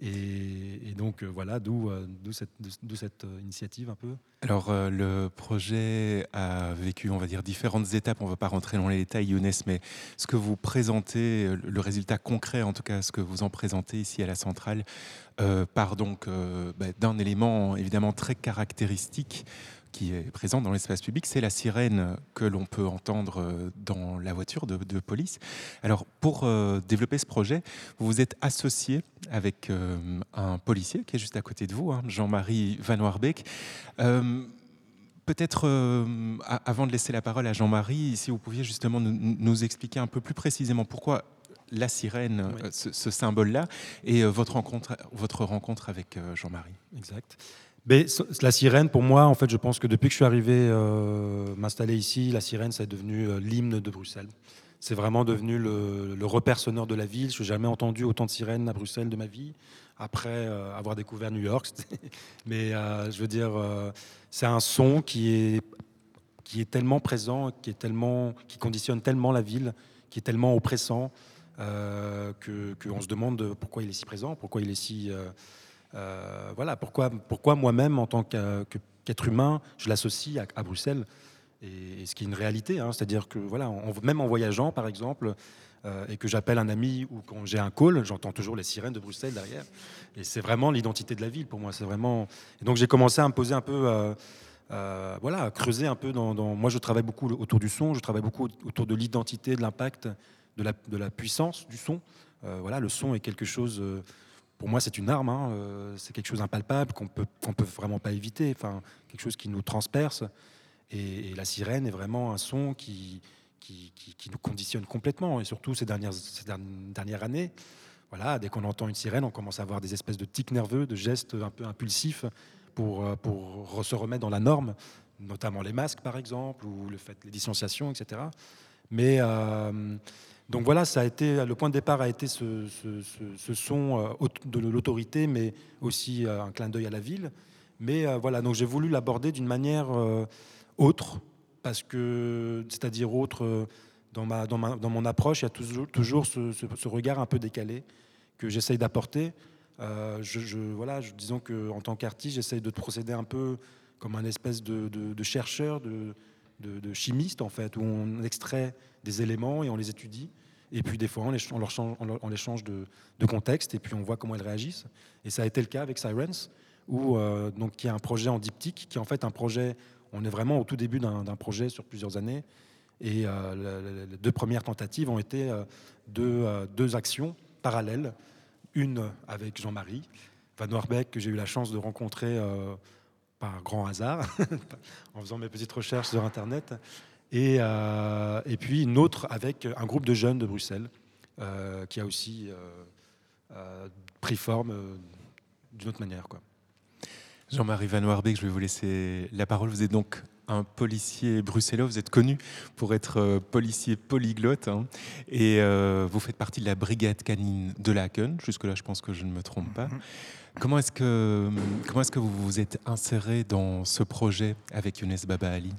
Et, donc euh, voilà, d'où euh, cette, euh, initiative un peu. Alors le projet a vécu, on va dire, différentes étapes. On ne va pas rentrer dans les détails, Younes, mais ce que vous présentez, le résultat concret, en tout cas, ce que vous en présentez ici à la centrale, part donc bah, d'un élément évidemment très caractéristique qui est présente dans l'espace public, c'est la sirène que l'on peut entendre euh, dans la voiture de, police. Alors, pour euh, développer ce projet, vous vous êtes associé avec euh, un policier qui est juste à côté de vous, hein, Jean-Marie Van Warbeck. Peut-être, avant de laisser la parole à Jean-Marie, si vous pouviez justement nous, expliquer un peu plus précisément pourquoi la sirène, ce, ce symbole-là, et votre rencontre, votre rencontre avec Jean-Marie. Exact la sirène, pour moi, en fait, je pense que depuis que je suis arrivé euh, m'installer ici, la sirène, ça est devenu euh, l'hymne de Bruxelles. C'est vraiment devenu le, repère sonore de la ville. Je n'ai jamais entendu autant de sirènes à Bruxelles de ma vie, après euh, avoir découvert New York. Mais je veux dire, c'est un son qui est, qui est tellement présent, qui, est tellement, qui conditionne tellement la ville, qui est tellement oppressant, qu'on se demande pourquoi il est si présent, pourquoi il est si euh, voilà pourquoi, pourquoi moi-même, en tant qu'être humain, je l'associe à, Bruxelles. Et, ce qui est une réalité, hein. c'est-à-dire que voilà, même en voyageant, par exemple, euh, et que j'appelle un ami ou quand j'ai un call, j'entends toujours les sirènes de Bruxelles derrière. Et c'est vraiment l'identité de la ville pour moi. C'est vraiment. Et donc j'ai commencé à me poser un peu. Euh, voilà, à creuser un peu dans, Moi, je travaille beaucoup autour du son, je travaille beaucoup autour de l'identité, de l'impact, de la, puissance du son. voilà, le son est quelque chose pour moi, c'est une arme. Hein, euh, c'est quelque chose d'impalpable qu'on peut, qu'on peut vraiment pas éviter. Enfin, quelque chose qui nous transperce. Et, la sirène est vraiment un son qui, qui, nous conditionne complètement, et surtout ces dernières, ces dernières années. Voilà, dès qu'on entend une sirène, on commence à avoir des espèces de tics nerveux, de gestes un peu impulsifs pour, euh, pour se remettre dans la norme, notamment les masques par exemple, ou le fait les distanciations, etc. Mais euh, donc voilà, ça a été le point de départ a été ce, son euh, de l'autorité, mais aussi un clin d'œil à la ville. Mais voilà, donc j'ai voulu l'aborder d'une manière autre, parce que, c'est-à-dire autre, dans, ma, dans, ma, dans, mon approche, il y a toujours, ce, regard un peu décalé que j'essaye d'apporter. Euh, je, voilà, je, disons qu'en tant qu'artiste, j'essaye de procéder un peu comme un espèce de, de, chercheur, de, de, chimiste, en fait, où on extrait des éléments et on les étudie. Et puis des fois, on les, on change, les change de, contexte et puis on voit comment elles réagissent. Et ça a été le cas avec Sirens, où, euh, donc, qui est un projet en diptyque, qui est en fait un projet, on est vraiment au tout début d'un projet sur plusieurs années. Et euh, les deux premières tentatives ont été deux, deux actions parallèles une avec Jean-Marie Van Warbeck, que j'ai eu la chance de rencontrer euh, par grand hasard, en faisant mes petites recherches sur Internet. Et, euh, et, puis une autre avec un groupe de jeunes de Bruxelles, euh, qui a aussi pris forme d'une autre manière. Jean-Marie Van Warbeck, je vais vous laisser la parole. Vous êtes donc un policier bruxellois. Vous êtes connu pour être euh, policier polyglotte hein. et euh, vous faites partie de la brigade canine de Laken. Jusque-là, je pense que je ne me trompe pas. Mhm. Comment est-ce que, comment est que vous vous êtes inséré dans ce projet avec Younes Baba Ali?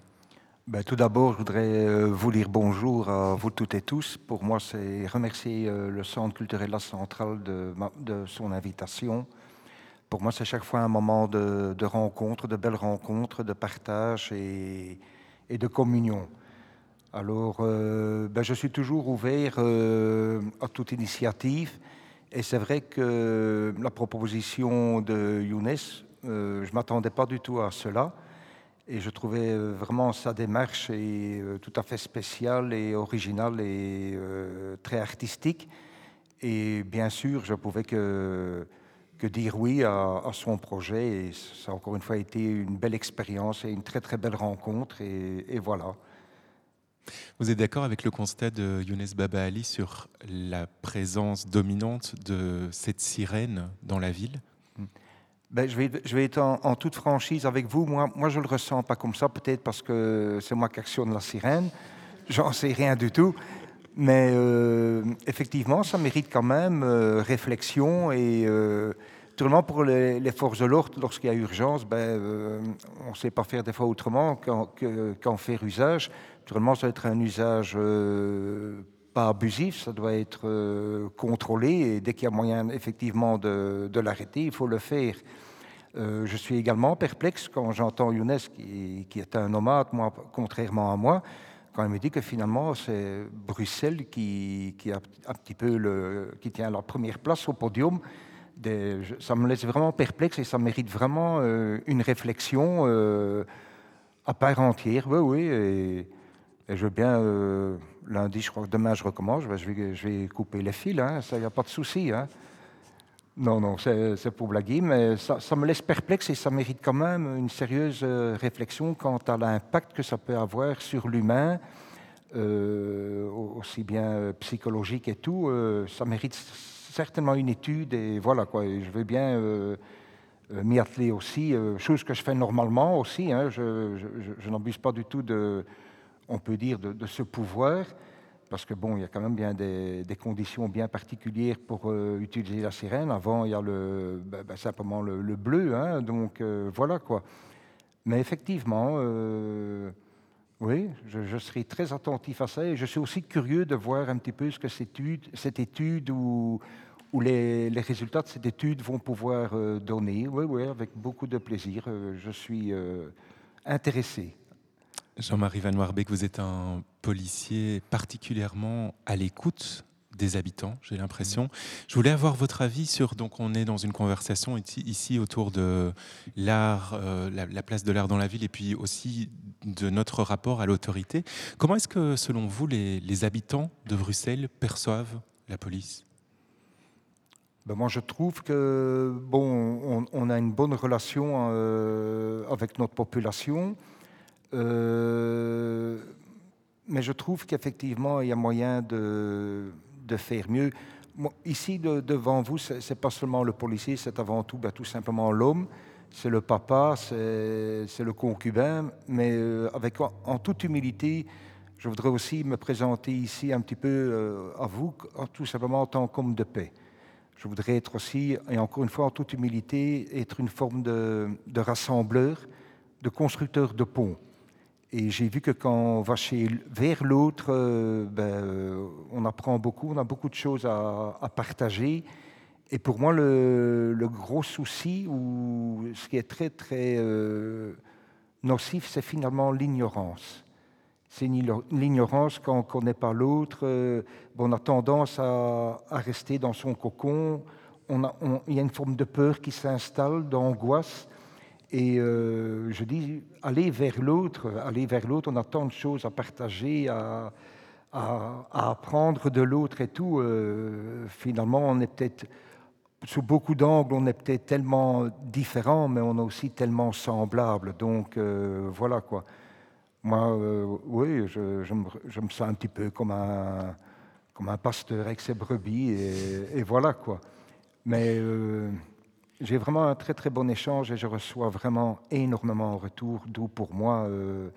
Ben, tout d'abord, je voudrais euh, vous dire bonjour à vous toutes et tous. Pour moi, c'est remercier le Centre culturel La Centrale de, son invitation pour moi, c'est chaque fois un moment de, rencontre, de belles rencontres, de partage et, de communion. Alors, euh, ben, je suis toujours ouvert euh, à toute initiative. Et c'est vrai que la proposition de Younes, euh, je ne m'attendais pas du tout à cela. Et je trouvais vraiment sa démarche est, tout à fait spéciale et originale et très artistique. Et bien sûr, je pouvais que que dire oui à, son projet. Et ça a encore une fois été une belle expérience et une très très belle rencontre. Et, voilà. Vous êtes d'accord avec le constat de Younes Baba Ali sur la présence dominante de cette sirène dans la ville? Ben, je, vais, être en, toute franchise avec vous. Moi, moi je ne le ressens pas comme ça, peut-être parce que c'est moi qui actionne la sirène. J'en sais rien du tout. Mais euh, effectivement, ça mérite quand même euh, réflexion et euh, pour les, forces de l'ordre, lorsqu'il y a urgence, ben, euh, on ne sait pas faire des fois autrement qu'en faire usage. Naturellement, ça doit être un usage pas abusif, ça doit être contrôlé et dès qu'il y a moyen effectivement de, l'arrêter, il faut le faire. je suis également perplexe quand j'entends Younes, qui, est un nomade, moi, contrairement à moi, quand il me dit que finalement c'est Bruxelles qui, a un petit peu qui tient la première place au podium. Ça me laisse vraiment perplexe et ça mérite vraiment euh, une réflexion euh, à part entière. Oui, oui. Je veux bien, euh, lundi, je crois demain je recommence, je vais, je vais couper les fils, hein, il n'y a pas de souci. Hein. Non, non, c'est pour blaguer, mais ça, me laisse perplexe et ça mérite quand même une sérieuse euh, réflexion quant à l'impact que ça peut avoir sur l'humain, euh, aussi bien psychologique et tout. ça mérite certainement une étude et voilà quoi. je veux bien m'y atteler aussi, chose que je fais normalement aussi. Hein, je, je, n'abuse pas du tout de, on peut dire, de, ce pouvoir parce que bon, il y a quand même bien des, conditions bien particulières pour euh, utiliser la sirène. Avant, il y a le, ben, ben, simplement le, bleu, hein, donc euh, voilà quoi. Mais effectivement, euh, oui, je, serai très attentif à ça et je suis aussi curieux de voir un petit peu ce que cette étude, ou, les, les, résultats de cette étude vont pouvoir donner. Oui, oui, avec beaucoup de plaisir. je suis intéressé. Jean-Marie Van Warbeck, vous êtes un policier particulièrement à l'écoute des habitants, j'ai l'impression. Je voulais avoir votre avis sur, donc on est dans une conversation ici, autour de l'art, euh, la, place de l'art dans la ville et puis aussi de notre rapport à l'autorité. Comment est-ce que, selon vous, les, habitants de Bruxelles perçoivent la police? Ben moi, je trouve que bon, on, a une bonne relation euh, avec notre population. Euh, mais je trouve qu'effectivement, il y a moyen de, faire mieux. ici, devant vous, ce n'est pas seulement le policier, c'est avant tout ben, tout simplement l'homme, c'est le papa, c'est le concubin, mais euh, avec, en, toute humilité, je voudrais aussi me présenter ici un petit peu euh, à vous, tout simplement en tant qu'homme de paix. Je voudrais être aussi, et encore une fois en toute humilité, être une forme de, de rassembleur, de constructeur de ponts. Et j'ai vu que quand on va vers l'autre, euh, ben, euh, on apprend beaucoup, on a beaucoup de choses à, partager. Et pour moi, le, gros souci, ou ce qui est très très euh, nocif, c'est finalement l'ignorance. C'est l'ignorance quand on ne connaît pas l'autre. on a tendance à, rester dans son cocon. Il y a une forme de peur qui s'installe, d'angoisse. Et euh, je dis, aller vers l'autre, aller vers l'autre, on a tant de choses à partager, à, apprendre de l'autre et tout. Euh, finalement, on est peut-être, sous beaucoup d'angles, on est peut-être tellement différents, mais on est aussi tellement semblables. Donc euh, voilà quoi. Moi, oui, je, me, sens un petit peu comme un, comme un pasteur avec ses brebis, et, et voilà quoi. Mais j'ai vraiment un très très bon échange et je reçois vraiment énormément en retour, d'où pour moi euh,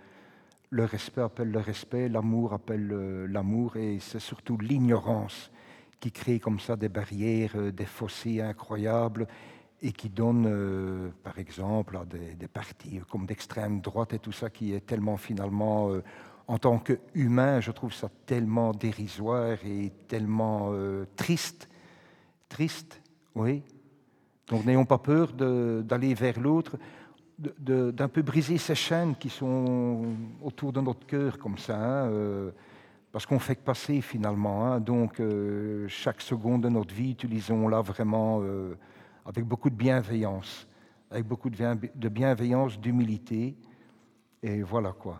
le respect appelle le respect, l'amour appelle euh, l'amour et c'est surtout l'ignorance qui crée comme ça des barrières, euh, des fossés incroyables et qui donne par exemple à des, des partis comme d'extrême droite et tout ça qui est tellement finalement en tant qu'humain, je trouve ça tellement dérisoire et tellement triste. Triste, oui, donc n'ayons pas peur d'aller vers l'autre, d'un peu briser ces chaînes qui sont autour de notre cœur comme ça, hein, euh, parce qu'on fait que passer finalement. Hein. donc euh, chaque seconde de notre vie, utilisons-la vraiment euh, avec beaucoup de bienveillance, avec beaucoup de bienveillance, d'humilité, et voilà quoi.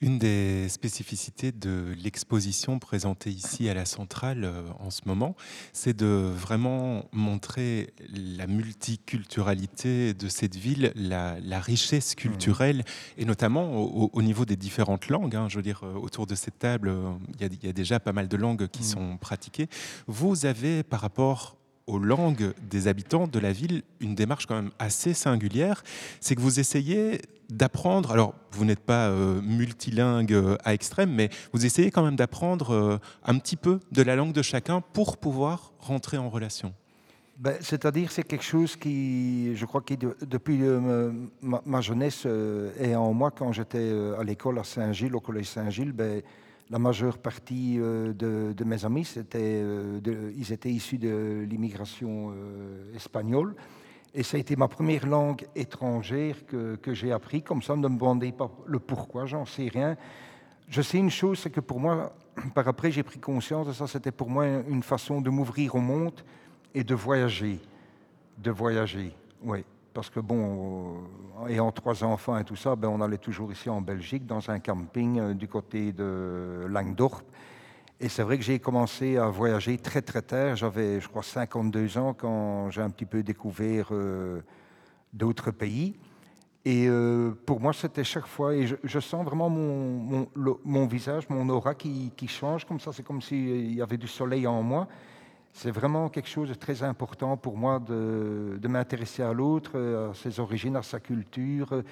Une des spécificités de l'exposition présentée ici à la centrale euh, en ce moment, c'est de vraiment montrer la multiculturalité de cette ville, la, richesse culturelle, et notamment au, niveau des différentes langues. Hein. je veux dire, euh, autour de cette table, euh, il y, a déjà pas mal de langues qui sont pratiquées. Vous avez, par rapport aux langues des habitants de la ville une démarche quand même assez singulière, c'est que vous essayez d'apprendre, alors vous n'êtes pas euh, multilingue euh, à extrême, mais vous essayez quand même d'apprendre euh, un petit peu de la langue de chacun pour pouvoir rentrer en relation. Ben, C'est-à-dire c'est quelque chose qui, je crois que depuis ma, jeunesse et en moi, quand j'étais à l'école à Saint-Gilles, au collège Saint-Gilles, ben, la majeure partie de, mes amis, c'était, ils étaient issus de l'immigration espagnole. Et ça a été ma première langue étrangère que, que j'ai appris. Comme ça, ne me demandez pas le pourquoi, j'en sais rien. Je sais une chose, c'est que pour moi, par après, j'ai pris conscience de ça. C'était pour moi une façon de m'ouvrir au monde et de voyager. De voyager, oui. Parce que, bon, euh, ayant trois enfants et tout ça, ben, on allait toujours ici en Belgique, dans un camping euh, du côté de Langdorp. Et c'est vrai que j'ai commencé à voyager très très tard. J'avais, je crois, 52 ans quand j'ai un petit peu découvert euh, d'autres pays. Et pour moi, c'était chaque fois, et je, sens vraiment mon, mon, visage, mon aura qui, qui change comme ça. C'est comme s'il y avait du soleil en moi. C'est vraiment quelque chose de très important pour moi de, de m'intéresser à l'autre, à ses origines, à sa culture.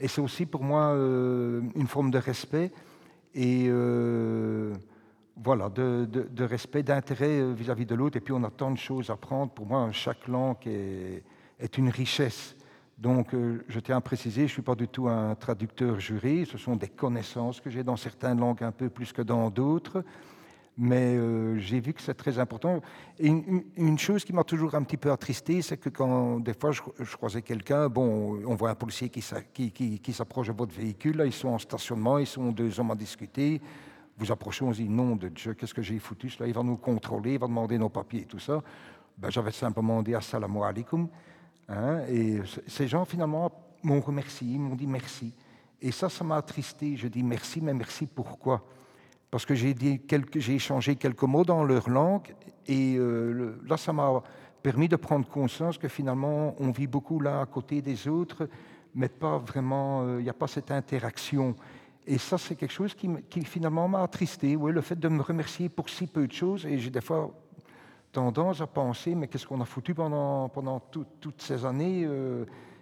Et c'est aussi pour moi euh, une forme de respect. Et voilà, de, respect, d'intérêt euh, vis-à-vis de l'autre. Et puis on a tant de choses à prendre. Pour moi, chaque langue est, une richesse. Donc euh, je tiens à préciser, je ne suis pas du tout un traducteur juré. Ce sont des connaissances que j'ai dans certaines langues un peu plus que dans d'autres. Mais euh, j'ai vu que c'est très important. Et une, chose qui m'a toujours un petit peu attristé, c'est que quand des fois je, croisais quelqu'un, bon, on voit un policier qui, s'approche de votre véhicule, ils sont en stationnement, ils sont deux hommes à discuter vous approchez, on se dit non de Dieu, qu'est-ce que j'ai foutu Là, il va nous contrôler, il va demander nos papiers et tout ça. Ben, J'avais simplement dit assalamu alaikum. Hein, et ces gens, finalement, m'ont remercié, m'ont dit merci. Et ça, ça m'a attristé. Je dis merci, mais merci pourquoi? Parce que j'ai échangé quelques mots dans leur langue, et euh, là, ça m'a permis de prendre conscience que finalement, on vit beaucoup l'un à côté des autres, mais pas vraiment, il n'y a pas cette interaction. Et ça, c'est quelque chose qui, finalement m'a attristé, oui, le fait de me remercier pour si peu de choses. Et j'ai des fois tendance à penser, mais qu'est-ce qu'on a foutu pendant, toutes ces années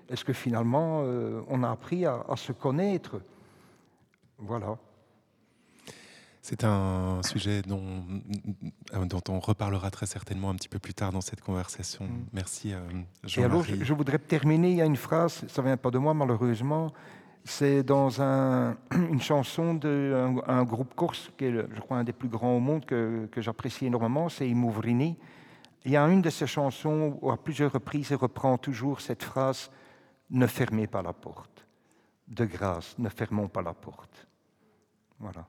Est-ce que finalement, on a appris à se connaître? Voilà. C'est un sujet dont, dont, on reparlera très certainement un petit peu plus tard dans cette conversation. Mm. Merci, jean Et alors, je, voudrais terminer. Il y a une phrase, ça ne vient pas de moi malheureusement. C'est dans un, une chanson d'un un groupe corse, qui est, je crois, un des plus grands au monde, que, que j'apprécie énormément, c'est Imouvrini. Il y a une de ces chansons où, à plusieurs reprises, il reprend toujours cette phrase Ne fermez pas la porte. De grâce, ne fermons pas la porte. Voilà.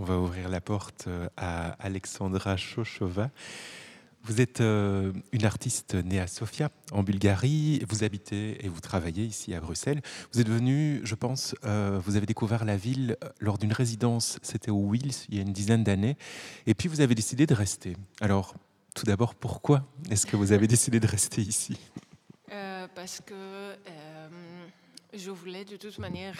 On va ouvrir la porte euh, à Alexandra Chochova. Vous êtes euh, une artiste née à Sofia, en Bulgarie. Vous habitez et vous travaillez ici à Bruxelles. Vous êtes venu, je pense, euh, vous avez découvert la ville lors d'une résidence, c'était au Wills, il y a une dizaine d'années. Et puis vous avez décidé de rester. Alors, tout d'abord, pourquoi est-ce que vous avez décidé de rester ici? Parce que je voulais de toute manière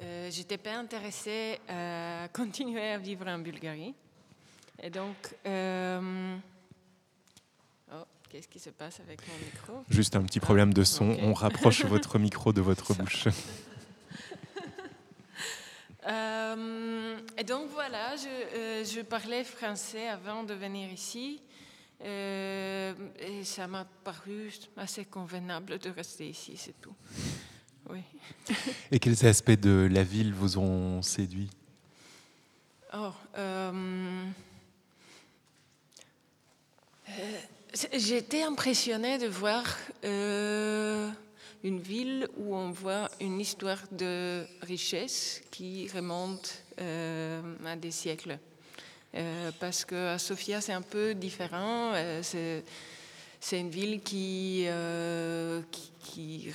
je n'étais pas intéressée à continuer à vivre en Bulgarie. Et donc, euh, oh, qu'est-ce qui se passe avec mon micro? Juste un petit problème de son. On rapproche votre micro de votre bouche. Euh, et donc voilà, je, je, parlais français avant de venir ici. et ça m'a paru assez convenable de rester ici, c'est tout. Oui. Et quels aspects de la ville vous ont séduit? Oh, euh, euh, été impressionnée de voir euh, une ville où on voit une histoire de richesse qui remonte à des siècles. parce qu'à Sofia, c'est un peu différent. c'est une ville qui, euh, qui,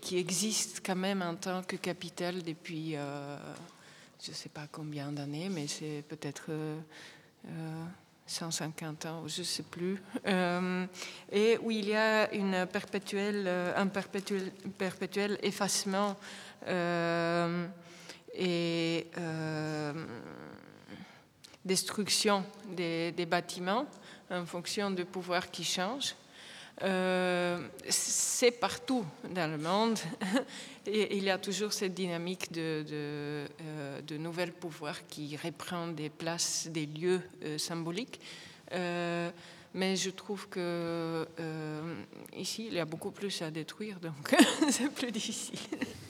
qui, existe quand même en tant que capitale depuis euh, je ne sais pas combien d'années, mais c'est peut-être 150 euh, ans, je ne sais plus. et où il y a un perpétuel, perpétuel effacement et destruction des, des bâtiments en fonction du pouvoir qui change. Euh, c'est partout dans le monde il y a toujours cette dynamique de, de, euh, pouvoirs qui reprend des places, des lieux euh, symboliques. mais je trouve que ici, il y a beaucoup plus à détruire, donc c'est plus difficile.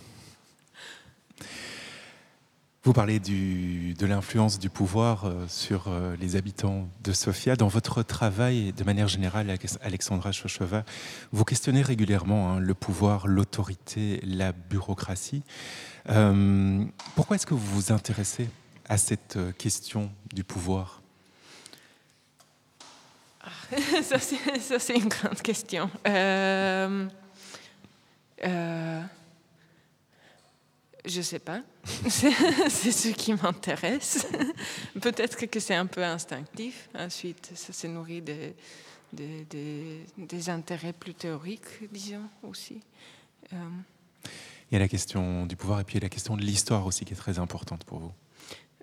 Vous parlez de l'influence du pouvoir euh, sur euh, les habitants de Sofia. Dans votre travail, de manière générale, Alexandra Chochova, vous questionnez régulièrement hein, le pouvoir, l'autorité, la bureaucratie. Euh, pourquoi est-ce que vous vous intéressez à cette question du pouvoir? Ah, Ça, c'est une grande question. Je sais pas. c'est ce qui m'intéresse. Peut-être que c'est un peu instinctif. Ensuite, ça se nourrit des, des, intérêts plus théoriques, disons aussi. Euh. Il y a la question du pouvoir et puis il y a la question de l'histoire aussi qui est très importante pour vous.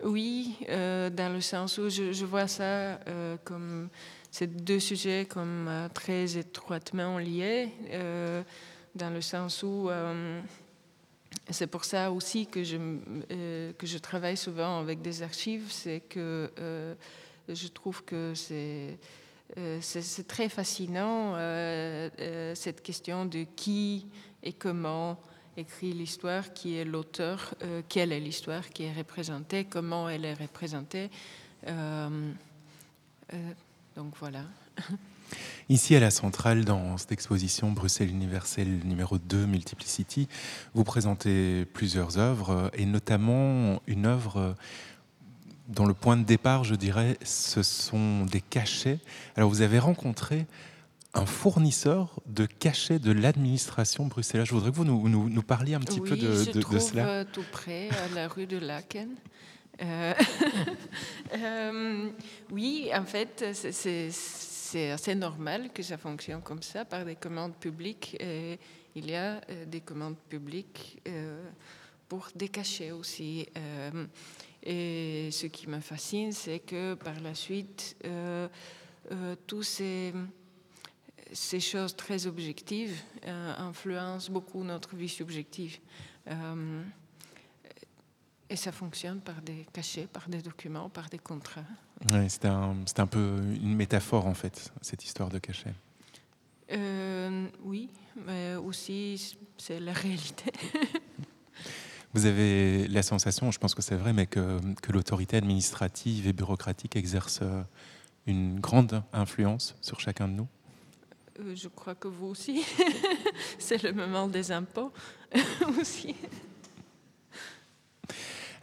Oui, euh, dans le sens où je, vois ça euh, comme ces deux sujets comme très étroitement liés, dans le sens où c'est pour ça aussi que je, euh, que je travaille souvent avec des archives, c'est que euh, je trouve que c'est euh, c'est très fascinant cette question de qui et comment écrit l'histoire, qui est l'auteur, quelle est l'histoire qui est représentée, comment elle est représentée. donc voilà. Ici, à la centrale, dans cette exposition Bruxelles universelle numéro 2, Multiplicity, vous présentez plusieurs œuvres, et notamment une œuvre dont le point de départ, je dirais, ce sont des cachets. Alors, vous avez rencontré un fournisseur de cachets de l'administration bruxelloise. Je voudrais que vous nous, nous, parliez un petit peu de, je de, trouve cela. Euh, tout près, à la rue de Laken. Euh, euh, oui, en fait, c'est c'est assez normal que ça fonctionne comme ça, par des commandes publiques. Et il y a des commandes publiques pour des cachets aussi. et ce qui me fascine, c'est que par la suite, tous ces choses très objectives euh, influencent beaucoup notre vie subjective. Euh, et ça fonctionne par des cachets, par des documents, par des contrats. C'est un, un, peu une métaphore, en fait, cette histoire de cachet. Euh, oui, mais aussi c'est la réalité. Vous avez la sensation, je pense que c'est vrai, mais que, que l'autorité administrative et bureaucratique exerce une grande influence sur chacun de nous? Euh, je crois que vous aussi. C'est le moment des impôts aussi.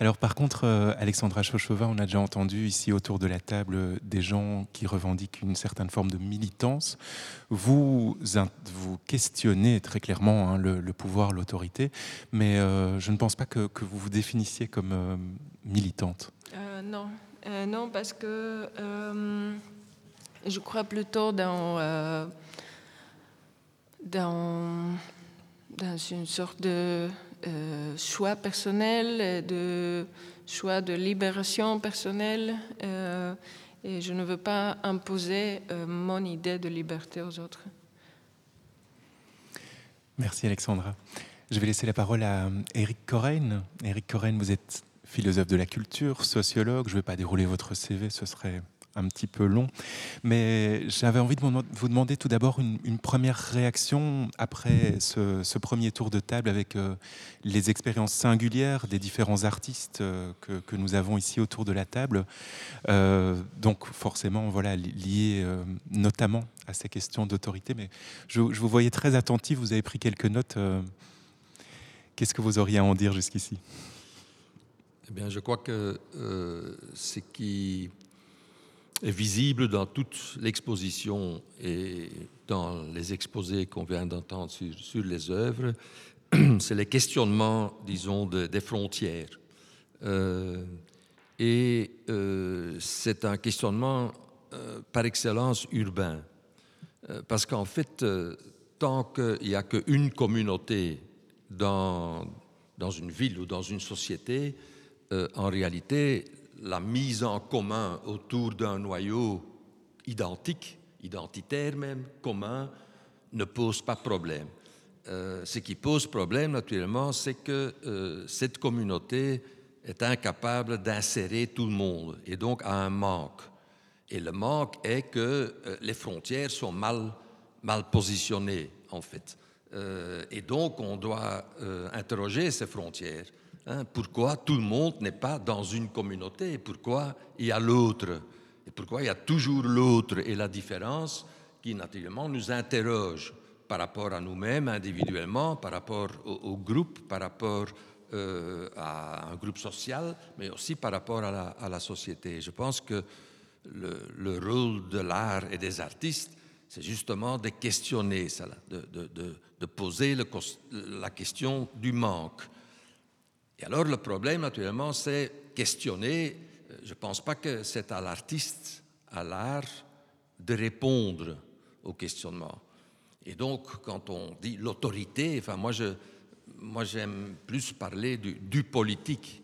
Alors par contre, euh, Alexandra Chochova, on a déjà entendu ici autour de la table euh, des gens qui revendiquent une certaine forme de militance. Vous, vous questionnez très clairement hein, le, pouvoir, l'autorité, mais je ne pense pas que, vous vous définissiez comme militante. non, non, parce que je crois plutôt dans dans, dans une sorte de euh, choix personnel, de choix de libération personnelle. Euh, et je ne veux pas imposer euh, mon idée de liberté aux autres. Merci Alexandra. Je vais laisser la parole à Eric Correine. Eric Correine, vous êtes philosophe de la culture, sociologue. Je ne vais pas dérouler votre CV, ce serait un petit peu long. Mais j'avais envie de vous demander tout d'abord une, première réaction après ce, premier tour de table avec euh, les expériences singulières des différents artistes euh, que, nous avons ici autour de la table. Euh, donc forcément, voilà, lié notamment à ces questions d'autorité. Mais je, je, vous voyais très attentif, vous avez pris quelques notes. Qu'est-ce que vous auriez à en dire jusqu'ici? Eh bien, je crois que ce qui visible dans toute l'exposition et dans les exposés qu'on vient d'entendre sur, les œuvres, c'est les questionnements, disons, des frontières. Euh, et euh, c'est un questionnement euh, par excellence urbain. parce qu'en fait, tant qu'il n'y a qu'une communauté dans, dans une ville ou dans une société, en réalité, la mise en commun autour d'un noyau identique, identitaire même, commun, ne pose pas problème. Euh, ce qui pose problème, naturellement, c'est que euh, cette communauté est incapable d'insérer tout le monde et donc a un manque. Et le manque est que euh, les frontières sont mal, mal positionnées, en fait. et donc, on doit interroger ces frontières. Hein, pourquoi tout le monde n'est pas dans une communauté Pourquoi il y a l'autre Et pourquoi il y a toujours l'autre et la différence qui naturellement nous interroge par rapport à nous-mêmes individuellement, par rapport au, groupe, par rapport euh, à un groupe social, mais aussi par rapport à la, société. Je pense que le, rôle de l'art et des artistes, c'est justement de questionner ça, de, poser la question du manque et alors le problème, naturellement, c'est questionner. Euh, je ne pense pas que c'est à l'artiste, à l'art, de répondre au questionnement. Et donc, quand on dit l'autorité, enfin, moi, moi, j'aime plus parler du, politique.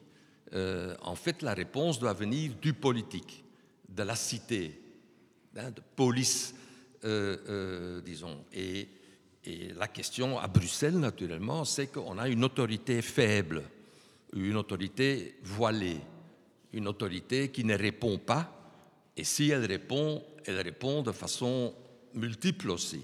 Euh, en fait, la réponse doit venir du politique, de la cité, hein, de police, euh, disons. Et la question à Bruxelles, naturellement, c'est qu'on a une autorité faible une autorité voilée, une autorité qui ne répond pas, et si elle répond, elle répond de façon multiple aussi.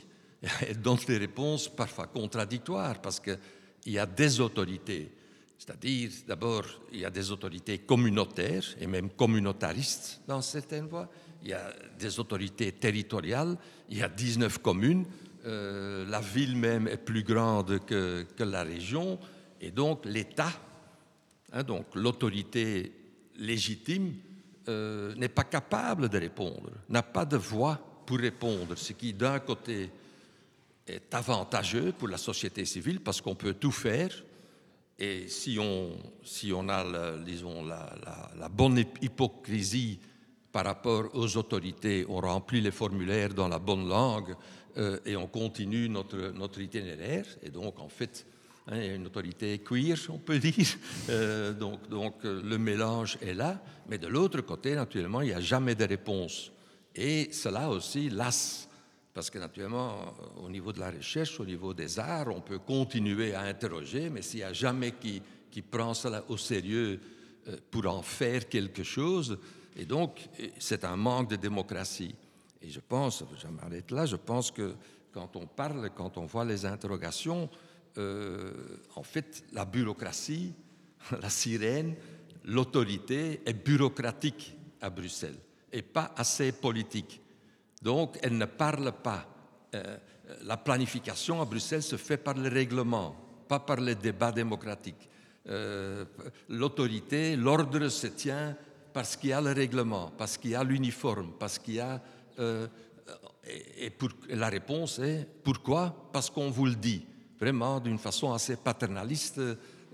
Elle donne des réponses parfois contradictoires, parce qu'il y a des autorités. C'est-à-dire, d'abord, il y a des autorités communautaires et même communautaristes dans certaines voies. Il y a des autorités territoriales. Il y a 19 communes. Euh, la ville même est plus grande que, que la région. Et donc, l'État Hein, donc l'autorité légitime euh, n'est pas capable de répondre, n'a pas de voix pour répondre, ce qui d'un côté est avantageux pour la société civile parce qu'on peut tout faire et si on, si on a, disons, la, bonne hypocrisie par rapport aux autorités, on remplit les formulaires dans la bonne langue euh, et on continue notre, notre itinéraire. Et donc, en fait, hein, une autorité queer, on peut dire. Euh, donc, euh, le mélange est là. Mais de l'autre côté, naturellement, il n'y a jamais de réponse. Et cela aussi lasse. Parce que naturellement, au niveau de la recherche, au niveau des arts, on peut continuer à interroger, mais s'il n'y a jamais qui, qui prend cela au sérieux pour en faire quelque chose, et donc, c'est un manque de démocratie. Et je pense, je m'arrête là, je pense que quand on parle, quand on voit les interrogations, euh, en fait, la bureaucratie, la sirène, l'autorité est bureaucratique à Bruxelles et pas assez politique. Donc, elle ne parle pas. Euh, la planification à Bruxelles se fait par le règlement, pas par les débats démocratiques. Euh, l'autorité, l'ordre se tient parce qu'il y a le règlement, parce qu'il y a l'uniforme, parce qu'il y a... Et, la réponse est pourquoi? Parce qu'on vous le dit, vraiment d'une façon assez paternaliste,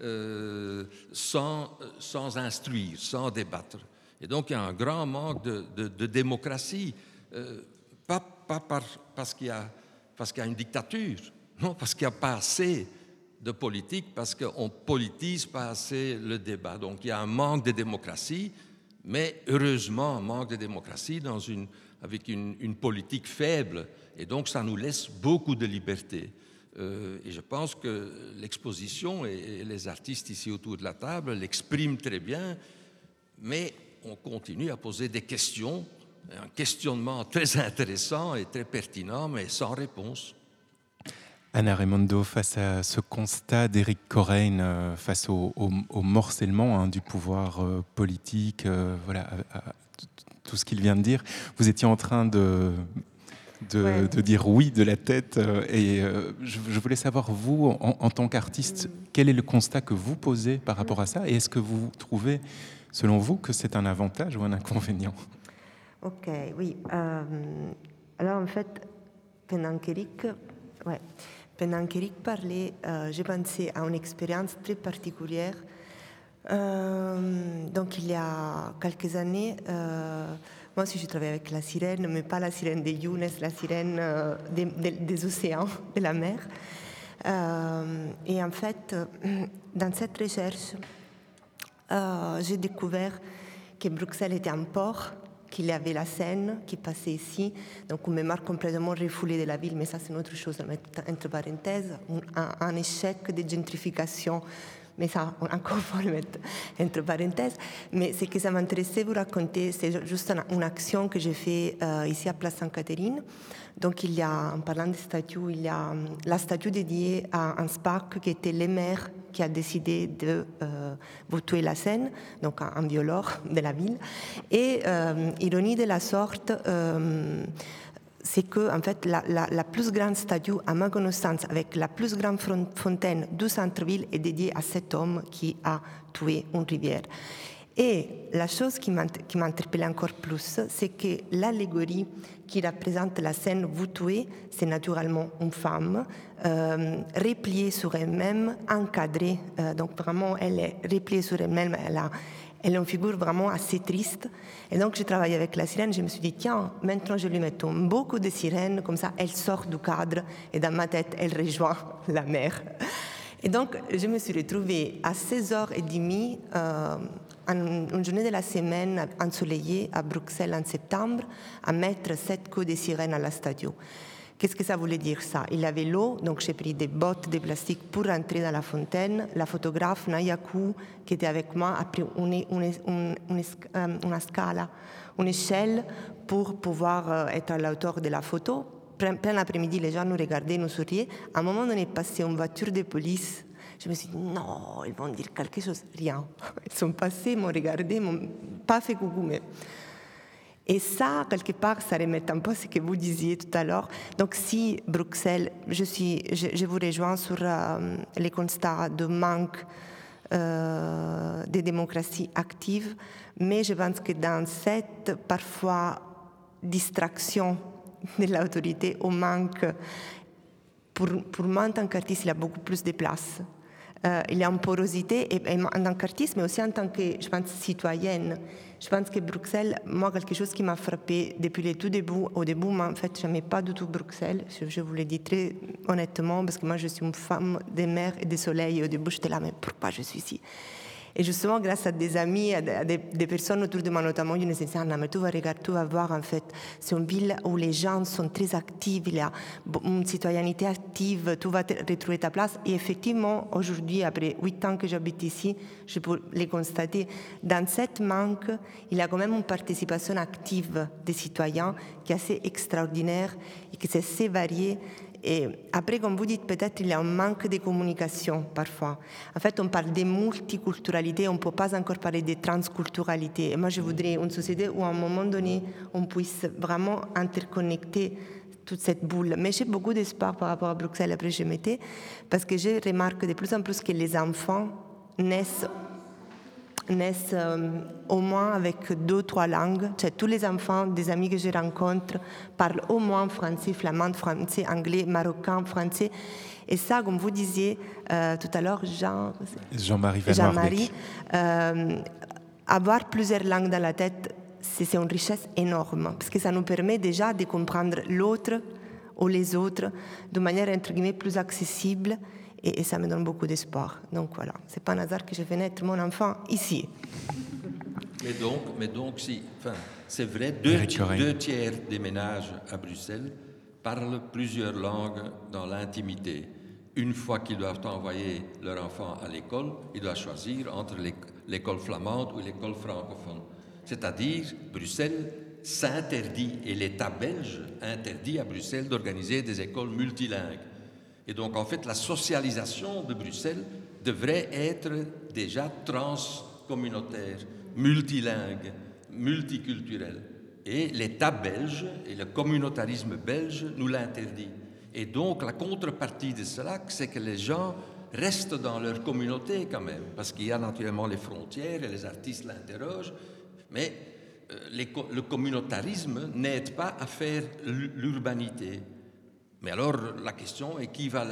euh, sans, sans instruire, sans débattre. Et donc il y a un grand manque de, démocratie, euh, pas, pas par, parce qu'il y, y, a une dictature, non, parce qu'il n'y a pas assez de politique, parce qu'on politise pas assez le débat. Donc il y a un manque de démocratie mais heureusement un manque de démocratie dans une, avec une, politique faible, et donc ça nous laisse beaucoup de liberté. Euh, et je pense que l'exposition et, les artistes ici autour de la table l'expriment très bien, mais on continue à poser des questions, un questionnement très intéressant et très pertinent, mais sans réponse. Anna Raimondo, face à ce constat d'Éric Corain, euh, face au, morcellement hein, du pouvoir euh, politique, voilà, tout ce qu'il vient de dire, vous étiez en train de, de, dire oui de la tête. et je, voulais savoir, vous, en, tant qu'artiste, quel est le constat que vous posez par rapport à ça Et est-ce que vous trouvez, selon vous, que c'est un avantage ou un inconvénient? Ok, oui. alors en fait, pendant qu'Éric... Ouais. Qu'Eric parlait, euh, j'ai pensé à une expérience très particulière. Euh, donc, il y a quelques années, euh, moi aussi, je travaillais avec la sirène, mais pas la sirène des Younes, la sirène des, des, océans, de la mer. et en fait, dans cette recherche, j'ai découvert que Bruxelles était un port qu'il y avait la Seine qui passait ici, donc une mémoire complètement refoulée de la ville, mais ça c'est une autre chose entre parenthèses, un, échec de gentrification mais ça, encore faut le mettre entre parenthèses. Mais ce que ça m'intéressait vous raconter, c'est juste une, action que j'ai fait euh, ici à Place Sainte-Catherine. Donc, il y a, en parlant des statues, il y a hum, la statue dédiée à un SPAC qui était le maire qui a décidé de euh, tuer la Seine, donc un, violeur de la ville. Et euh, ironie de la sorte, euh, c'est que en fait la, plus grande statue, à ma connaissance, avec la plus grande fontaine du centre-ville, est dédiée à cet homme qui a tué une rivière. Et la chose qui m'interpelle encore plus, c'est que l'allégorie qui représente la scène vous tuez, c'est naturellement une femme euh, repliée sur elle-même, encadrée. Euh, donc vraiment, elle est repliée sur elle-même. Elle, a, elle est une figure vraiment assez triste. Et donc, j'ai travaillé avec la sirène. Je me suis dit, tiens, maintenant, je lui mets beaucoup de sirènes. Comme ça, elle sort du cadre. Et dans ma tête, elle rejoint la mer. Et donc, je me suis retrouvée à 16h30 euh, une journée de la semaine ensoleillée à Bruxelles en septembre à mettre sept coups de sirène à la statue. Qu'est-ce que ça voulait dire ça? Il avait l'eau, donc j'ai pris des bottes de plastique pour entrer dans la fontaine. La photographe Nayaku, qui était avec moi, a pris une, une, une, une scala, une échelle pour pouvoir euh, être à la hauteur de la photo. Plein l'après-midi, les gens nous regardaient, nous souriaient. À un moment donné, passé une voiture de police je me suis dit, non, ils vont dire quelque chose. Rien. Ils sont passés, m'ont regardé, m'ont pas fait coucou. Mais... Et ça, quelque part, ça remet un peu ce que vous disiez tout à l'heure. Donc, si Bruxelles, je, suis, je, vous rejoins sur euh, les constats de manque euh, de démocratie active, mais je pense que dans cette parfois distraction de l'autorité au manque, pour, pour moi en tant qu'artiste, il y a beaucoup plus de place euh, il y a une porosité, en tant qu'artiste, mais aussi en tant que, citoyenne. Je pense que Bruxelles, moi, quelque chose qui m'a frappé depuis le tout début, au début, moi, en fait, je n'aimais pas du tout Bruxelles. Je, vous le dis très honnêtement, parce que moi, je suis une femme des mers et des soleils. Au début, j'étais là, mais pourquoi je suis ici? Et justement, grâce à des amis, à des, personnes autour de moi, notamment, nous disaient, Anna, mais tu vas regarder, tu vas voir, en fait, c'est une ville où les gens sont très actifs, il y a une citoyenneté active, tu vas retrouver ta place. Et effectivement, aujourd'hui, après huit ans que j'habite ici, je peux les constater. Dans cette manque, il y a quand même une participation active des citoyens qui est assez extraordinaire et qui est assez variée. Et après, comme vous dites, peut-être il y a un manque de communication parfois. En fait, on parle de multiculturalité, on ne peut pas encore parler de transculturalité. Et moi, je voudrais une société où, à un moment donné, on puisse vraiment interconnecter toute cette boule. Mais j'ai beaucoup d'espoir par rapport à Bruxelles, après je m'étais, parce que je remarque de plus en plus que les enfants naissent naissent euh, au moins avec deux, trois langues. Cioè, tous les enfants des amis que je rencontre parlent au moins français, flamand, français, anglais, marocain, français. Et ça, comme vous disiez euh, tout à l'heure, Jean, Jean-Marie Jean-Marie, euh, avoir plusieurs langues dans la tête, c'est une richesse énorme, parce que ça nous permet déjà de comprendre l'autre ou les autres de manière, entre guillemets, plus accessible et, et ça me donne beaucoup d'espoir. Donc voilà, c'est pas un hasard que je fais naître mon enfant ici. Mais donc, mais donc si, enfin, c'est vrai, deux, deux tiers des ménages à Bruxelles parlent plusieurs langues dans l'intimité. Une fois qu'ils doivent envoyer leur enfant à l'école, ils doivent choisir entre l'école flamande ou l'école francophone. C'est-à-dire, Bruxelles s'interdit, et l'État belge interdit à Bruxelles d'organiser des écoles multilingues. Et donc, en fait, la socialisation de Bruxelles devrait être déjà transcommunautaire, multilingue, multiculturelle. Et l'État belge et le communautarisme belge nous l'interdit. Et donc, la contrepartie de cela, c'est que les gens restent dans leur communauté quand même, parce qu'il y a naturellement les frontières et les artistes l'interrogent, mais euh, le communautarisme n'aide pas à faire l'urbanité. Mais alors, la question est qui va,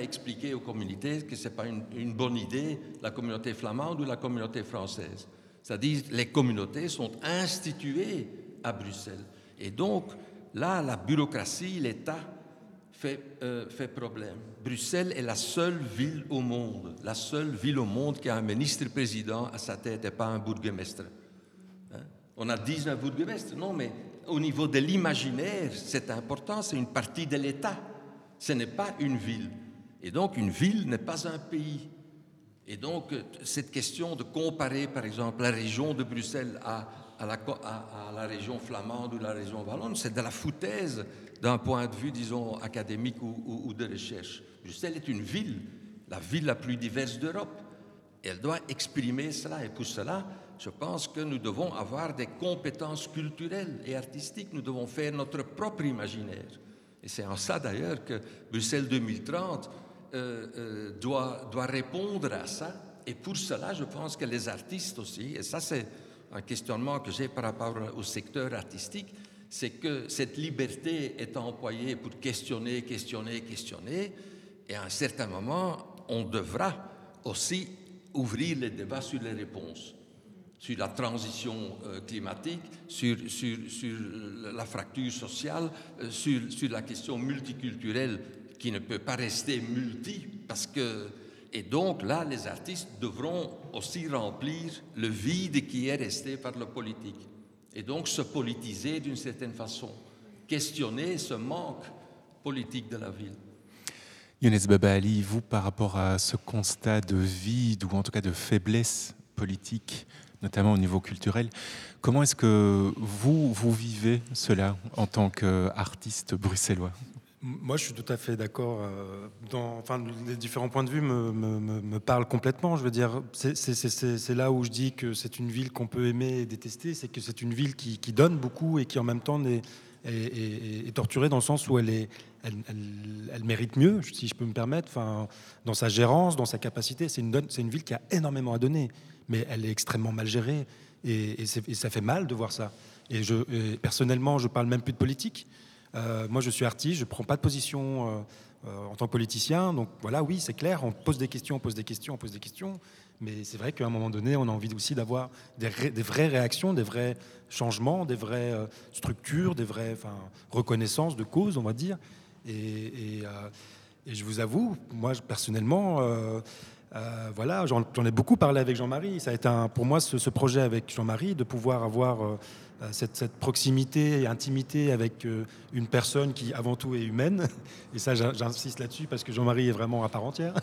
expliquer aux communautés que ce n'est pas une, bonne idée, la communauté flamande ou la communauté française? C'est-à-dire, les communautés sont instituées à Bruxelles. Et donc, là, la bureaucratie, l'État fait, euh, fait problème. Bruxelles est la seule ville au monde, la seule ville au monde qui a un ministre-président à sa tête et pas un bourgmestre. Hein? On a 19 bourgmestres, non, mais au niveau de l'imaginaire, c'est important, c'est une partie de l'État. Ce n'est pas une ville. Et donc, une ville n'est pas un pays. Et donc, cette question de comparer, par exemple, la région de Bruxelles à, la, région flamande ou la région wallonne, c'est de la foutaise d'un point de vue, disons, académique ou, ou, ou de recherche. Bruxelles est une ville, la ville la plus diverse d'Europe. Elle doit exprimer cela. Et pour cela, je pense que nous devons avoir des compétences culturelles et artistiques. Nous devons faire notre propre imaginaire. Et c'est en ça d'ailleurs que Bruxelles 2030 euh, euh, doit, doit répondre à ça. Et pour cela, je pense que les artistes aussi, et ça c'est un questionnement que j'ai par rapport au secteur artistique, c'est que cette liberté est employée pour questionner, questionner, questionner, et à un certain moment, on devra aussi ouvrir les débats sur les réponses sur la transition euh, climatique, sur, sur, sur, la fracture sociale, euh, sur, sur, la question multiculturelle qui ne peut pas rester multi, parce que... Et donc là, les artistes devront aussi remplir le vide qui est resté par le politique. Et donc se politiser d'une certaine façon, questionner ce manque politique de la ville. Younes Babali, vous, par rapport à ce constat de vide ou en tout cas de faiblesse politique notamment au niveau culturel. Comment est-ce que vous, vous vivez cela en tant qu'artiste bruxellois? Moi, je suis tout à fait d'accord. enfin, les différents points de vue me, me, parlent complètement. Je veux dire, c'est là où je dis que c'est une ville qu'on peut aimer et détester. C'est que c'est une ville qui, donne beaucoup et qui, en même temps, est, torturée dans le sens où elle, est, elle, mérite mieux, si je peux me permettre, enfin, dans sa gérance, dans sa capacité. C'est une ville qui a énormément à donner mais elle est extrêmement mal gérée et, ça fait mal de voir ça. Et, je, et personnellement, je parle même plus de politique. Euh, moi, je suis artiste, je ne prends pas de position euh, euh, en tant que politicien. Donc voilà, oui, c'est clair, on pose des questions, on pose des questions, on pose des questions. Mais c'est vrai qu'à un moment donné, on a envie aussi d'avoir des, vraies réactions, des vrais changements, des vraies structures, des vraies reconnaissances de causes, on va dire. Et je vous avoue, moi personnellement, euh, voilà, j'en ai beaucoup parlé avec Jean-Marie. Ça a été pour moi ce, projet avec Jean-Marie de pouvoir avoir euh, cette, proximité et intimité avec euh, une personne qui avant tout est humaine. Et ça, j'insiste là-dessus parce que Jean-Marie est vraiment à part entière.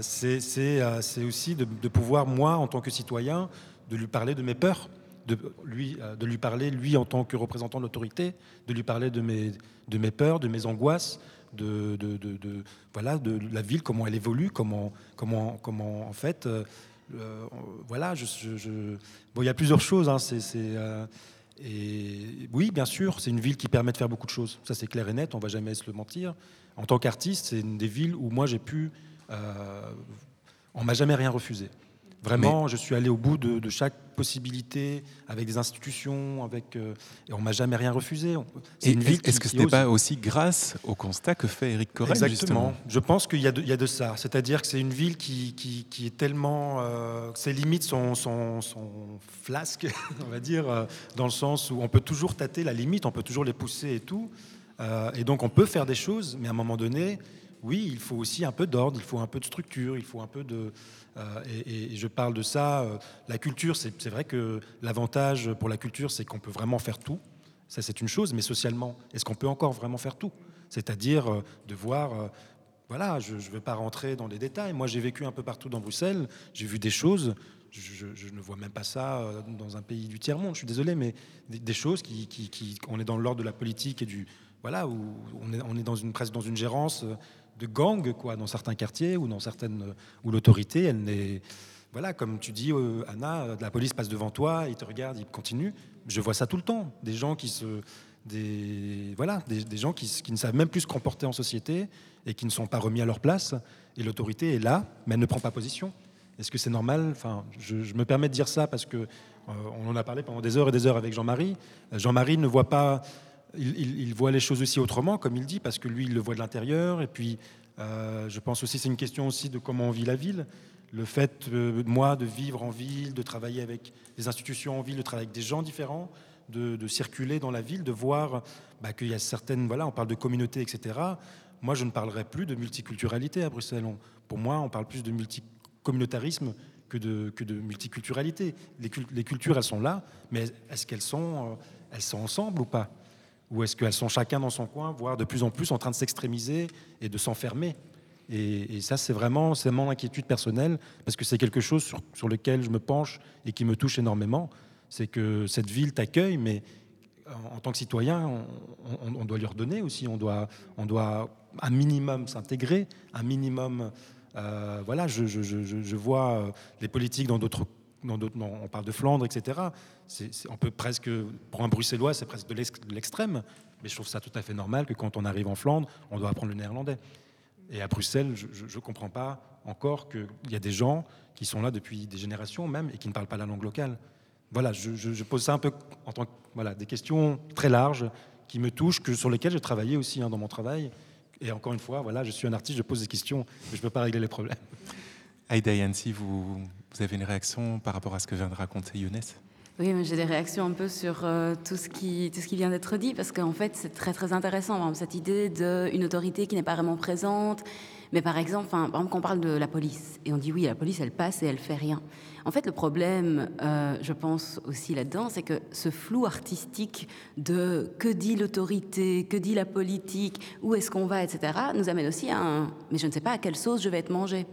C'est aussi de, pouvoir, moi, en tant que citoyen, de lui parler de mes peurs. De lui, de lui parler, lui, en tant que représentant de l'autorité, de lui parler de mes peurs, de mes angoisses, de, voilà, de la ville, comment elle évolue, comment, comment, comment en fait, euh, euh, voilà, je, bon, il y a plusieurs choses. Hein, euh, et oui, bien sûr, c'est une ville qui permet de faire beaucoup de choses. Ça, c'est clair et net. On va jamais se le mentir. En tant qu'artiste, c'est une des villes où moi j'ai pu, on m'a jamais rien refusé. Vraiment, je suis allé au bout de, chaque possibilité avec des institutions, avec euh, et on m'a jamais rien refusé. C'est une ville. Est-ce que ce n'est pas aussi grâce au constat que fait Eric Corrèze Exactement. Je pense qu'il y, a de ça. C'est-à-dire que c'est une ville qui, qui, est tellement, euh, ses limites sont, sont, flasques, on va dire, euh, dans le sens où on peut toujours tâter la limite, on peut toujours les pousser et tout, et donc on peut faire des choses, mais à un moment donné, oui, il faut aussi un peu d'ordre, il faut un peu de structure, il faut un peu de euh, et, je parle de ça. Euh, la culture, c'est vrai que l'avantage pour la culture, c'est qu'on peut vraiment faire tout. Ça, c'est une chose, mais socialement, est-ce qu'on peut encore vraiment faire tout? C'est-à-dire euh, de voir voilà, je ne veux pas rentrer dans les détails. Moi, j'ai vécu un peu partout dans Bruxelles, j'ai vu des choses, je, ne vois même pas ça dans un pays du tiers-monde, je suis désolé, mais des, choses qui, On est dans l'ordre de la politique et du. Voilà, où on est, on est dans une, presque dans une gérance de gang quoi, dans certains quartiers ou dans certaines où l'autorité, elle n'est voilà, comme tu dis, euh, Anna, la police passe devant toi, il te regarde, il continue. Je vois ça tout le temps. Des gens qui se, des voilà, des, gens qui, ne savent même plus se comporter en société et qui ne sont pas remis à leur place. Et l'autorité est là, mais elle ne prend pas position. Est-ce que c'est normal? Enfin, je, me permets de dire ça parce que euh, on en a parlé pendant des heures et des heures avec Jean-Marie. Jean-Marie ne voit pas il, voit les choses aussi autrement, comme il dit, parce que lui, il le voit de l'intérieur. Et puis, euh, je pense aussi, c'est une question aussi de comment on vit la ville. Le fait, euh, moi, de vivre en ville, de travailler avec des institutions en ville, de travailler avec des gens différents, de, circuler dans la ville, de voir bah, qu'il y a certaines, voilà, on parle de communauté, etc. Moi, je ne parlerai plus de multiculturalité à Bruxelles. pour moi, on parle plus de multicommunautarisme que de, multiculturalité. Les, les, cultures, elles sont là, mais est-ce qu'elles sont, euh, elles sont ensemble ou pas? Ou est-ce qu'elles sont chacun dans son coin, voire de plus en plus en train de s'extrémiser et de s'enfermer et, ça, c'est vraiment mon inquiétude personnelle, parce que c'est quelque chose sur, lequel je me penche et qui me touche énormément. C'est que cette ville t'accueille, mais en, tant que citoyen, on, doit lui redonner aussi. On doit, on doit un minimum s'intégrer, un minimum. Euh, voilà, je, je, vois euh, les politiques dans d'autres on parle de Flandre, etc. on peut presque, pour un Bruxellois, c'est presque de l'extrême, mais je trouve ça tout à fait normal que quand on arrive en Flandre, on doit apprendre le néerlandais. Et à Bruxelles, je ne comprends pas encore qu'il y a des gens qui sont là depuis des générations même et qui ne parlent pas la langue locale. Voilà, je, pose ça un peu en tant que voilà, des questions très larges qui me touchent, que, sur lesquelles j'ai travaillé aussi hein, dans mon travail. Et encore une fois, voilà, je suis un artiste, je pose des questions, mais je ne peux pas régler les problèmes. Aïda vous, vous avez une réaction par rapport à ce que vient de raconter Younes? Oui, j'ai des réactions un peu sur euh, tout, ce qui, tout ce qui vient d'être dit, parce qu'en fait, c'est très très intéressant, cette idée d'une autorité qui n'est pas vraiment présente. Mais par exemple, quand on parle de la police, et on dit oui, la police, elle passe et elle fait rien. En fait, le problème, euh, je pense aussi là-dedans, c'est que ce flou artistique de que dit l'autorité, que dit la politique, où est-ce qu'on va, etc., nous amène aussi à un mais je ne sais pas à quelle sauce je vais être mangé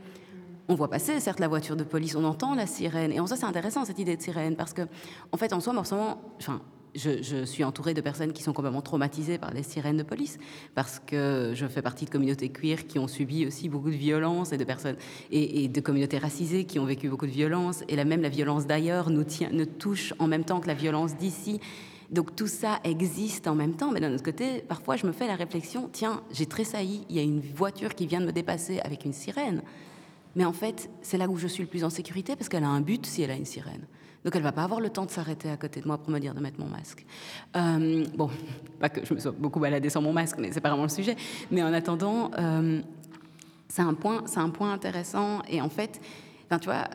on voit passer, certes, la voiture de police, on entend la sirène. Et en ça, c'est intéressant, cette idée de sirène, parce que, en fait, en soi, moi, enfin, je, suis entourée de personnes qui sont complètement traumatisées par les sirènes de police, parce que je fais partie de communautés queer qui ont subi aussi beaucoup de violences et de personnes et, de communautés racisées qui ont vécu beaucoup de violences. Et là même, la violence d'ailleurs nous, nous touche en même temps que la violence d'ici. Donc tout ça existe en même temps, mais d'un autre côté, parfois je me fais la réflexion, tiens, j'ai tressailli, il y a une voiture qui vient de me dépasser avec une sirène. Mais en fait, c'est là où je suis le plus en sécurité parce qu'elle a un but si elle a une sirène. Donc elle va pas avoir le temps de s'arrêter à côté de moi pour me dire de mettre mon masque. Euh, bon, pas que je me sois beaucoup baladée sans mon masque, mais c'est pas vraiment le sujet. Mais en attendant, euh, c'est un point, c'est un point intéressant. Et en fait, tu vois,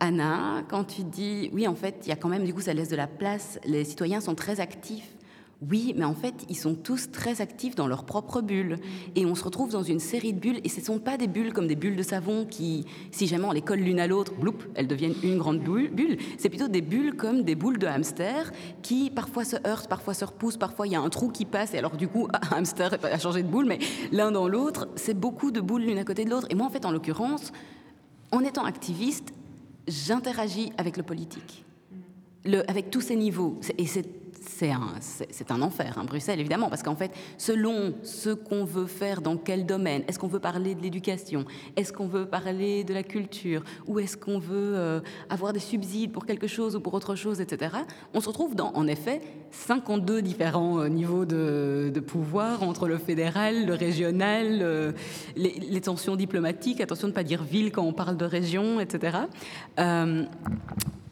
Anna, quand tu dis, oui, en fait, il y a quand même, du coup, ça laisse de la place. Les citoyens sont très actifs oui, mais en fait, ils sont tous très actifs dans leur propre bulle. Et on se retrouve dans une série de bulles. Et ce ne sont pas des bulles comme des bulles de savon qui, si jamais on les colle l'une à l'autre, bloup, elles deviennent une grande bulle. C'est plutôt des bulles comme des boules de hamster qui parfois se heurtent, parfois se repoussent, parfois il y a un trou qui passe. Et alors, du coup, un hamster a changé de boule, mais l'un dans l'autre, c'est beaucoup de boules l'une à côté de l'autre. Et moi, en fait, en l'occurrence, en étant activiste, j'interagis avec le politique. Avec tous ces niveaux. Et c'est un, enfer, hein, Bruxelles, évidemment, parce qu'en fait, selon ce qu'on veut faire, dans quel domaine, est-ce qu'on veut parler de l'éducation, est-ce qu'on veut parler de la culture, ou est-ce qu'on veut euh, avoir des subsides pour quelque chose ou pour autre chose, etc., on se retrouve dans, en effet, 52 différents euh, niveaux de, pouvoir entre le fédéral, le régional, euh, les, tensions diplomatiques, attention de ne pas dire ville quand on parle de région, etc.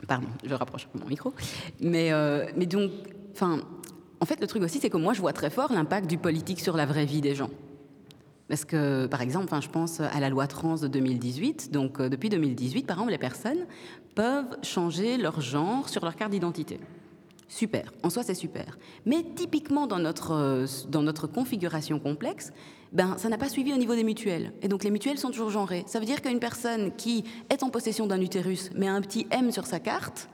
pardon, je rapproche mon micro. Mais, mais donc, Enfin, en fait, le truc aussi, c'est que moi, je vois très fort l'impact du politique sur la vraie vie des gens. Parce que, par exemple, je pense à la loi trans de 2018. Donc, euh, depuis 2018, par exemple, les personnes peuvent changer leur genre sur leur carte d'identité. Super, en soi c'est super. Mais typiquement dans notre, euh, dans notre configuration complexe, ben, ça n'a pas suivi au niveau des mutuelles. Et donc les mutuelles sont toujours genrées. Ça veut dire qu'une personne qui est en possession d'un utérus mais a un petit M sur sa carte,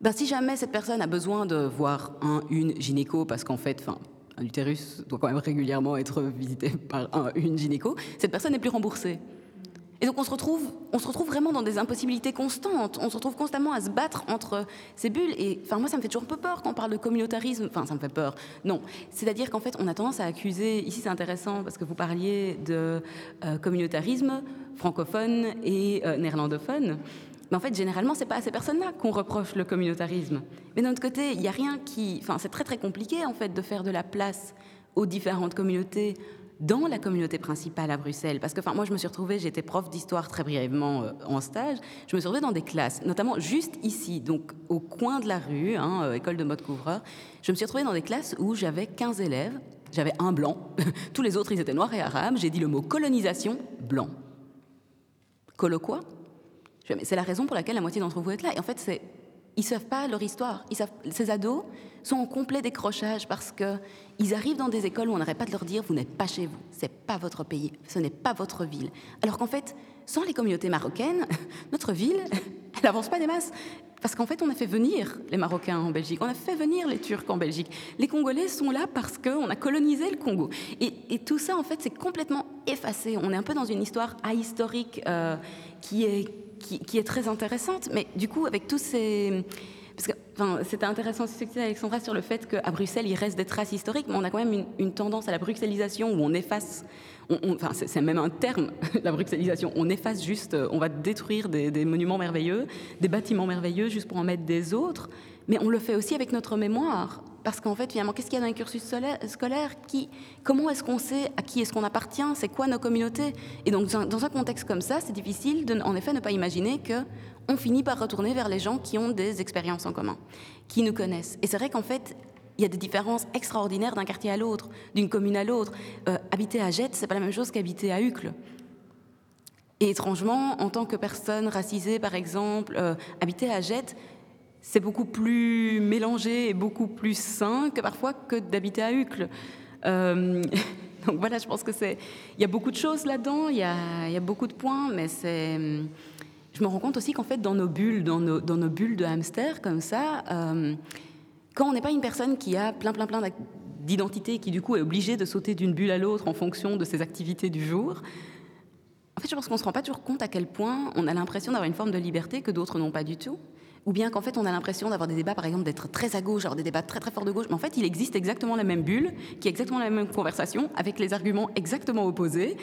ben, si jamais cette personne a besoin de voir un, une gynéco, parce qu'en fait, un utérus doit quand même régulièrement être visité par un, une gynéco, cette personne n'est plus remboursée. Et donc on se, retrouve, on se retrouve vraiment dans des impossibilités constantes. On se retrouve constamment à se battre entre ces bulles. Et enfin, moi, ça me fait toujours un peu peur quand on parle de communautarisme. Enfin, ça me fait peur. Non. C'est-à-dire qu'en fait, on a tendance à accuser. Ici, c'est intéressant parce que vous parliez de euh, communautarisme francophone et euh, néerlandophone. Mais en fait, généralement, c'est pas à ces personnes-là qu'on reproche le communautarisme. Mais d'un autre côté, il n'y a rien qui. Enfin, c'est très très compliqué en fait de faire de la place aux différentes communautés dans la communauté principale à Bruxelles. Parce que enfin, moi, je me suis retrouvée, j'étais prof d'histoire très brièvement euh, en stage, je me suis retrouvée dans des classes, notamment juste ici, donc au coin de la rue, hein, euh, école de mode couvreur, je me suis retrouvée dans des classes où j'avais 15 élèves, j'avais un blanc, tous les autres, ils étaient noirs et arabes, j'ai dit le mot colonisation, blanc. Colo c'est la raison pour laquelle la moitié d'entre vous êtes là. Et en fait, c'est, ils savent pas leur histoire. Ces ados sont en complet décrochage parce qu'ils arrivent dans des écoles où on n'arrête pas de leur dire vous n'êtes pas chez vous, c'est pas votre pays, ce n'est pas votre ville. Alors qu'en fait, sans les communautés marocaines, notre ville, elle n'avance pas des masses. Parce qu'en fait, on a fait venir les Marocains en Belgique, on a fait venir les Turcs en Belgique. Les Congolais sont là parce qu'on a colonisé le Congo. Et, tout ça, en fait, c'est complètement effacé. On est un peu dans une histoire ahistorique euh, qui est qui, est très intéressante. Mais du coup, avec tous ces... Parce que enfin, c'était intéressant aussi ce que Alexandra sur le fait qu'à Bruxelles, il reste des traces historiques, mais on a quand même une, tendance à la bruxellisation où on efface, enfin, c'est même un terme, la bruxellisation, on efface juste, on va détruire des monuments merveilleux, des bâtiments merveilleux juste pour en mettre des autres, mais on le fait aussi avec notre mémoire. Parce qu'en fait, finalement, qu'est-ce qu'il y a dans un cursus scolaire qui, Comment est-ce qu'on sait à qui est-ce qu'on appartient? C'est quoi nos communautés? Et donc, dans un contexte comme ça, c'est difficile, de, en effet, ne pas imaginer que on finit par retourner vers les gens qui ont des expériences en commun, qui nous connaissent. Et c'est vrai qu'en fait, il y a des différences extraordinaires d'un quartier à l'autre, d'une commune à l'autre. Euh, habiter à Jette, c'est pas la même chose qu'habiter à Uccle. Et étrangement, en tant que personne racisée, par exemple, euh, habiter à Jette, c'est beaucoup plus mélangé et beaucoup plus sain que parfois que d'habiter à Uccle. Euh, donc voilà, je pense que c'est. Il y a beaucoup de choses là-dedans, il, y a, beaucoup de points, mais c'est. Je me rends compte aussi qu'en fait, dans nos bulles, dans nos, bulles de hamster, comme ça, euh, quand on n'est pas une personne qui a plein, plein, plein d'identités, qui du coup est obligée de sauter d'une bulle à l'autre en fonction de ses activités du jour, en fait, je pense qu'on ne se rend pas toujours compte à quel point on a l'impression d'avoir une forme de liberté que d'autres n'ont pas du tout ou bien qu'en fait on a l'impression d'avoir des débats, par exemple, d'être très à gauche, avoir des débats très très forts de gauche, mais en fait il existe exactement la même bulle, qui est exactement la même conversation, avec les arguments exactement opposés.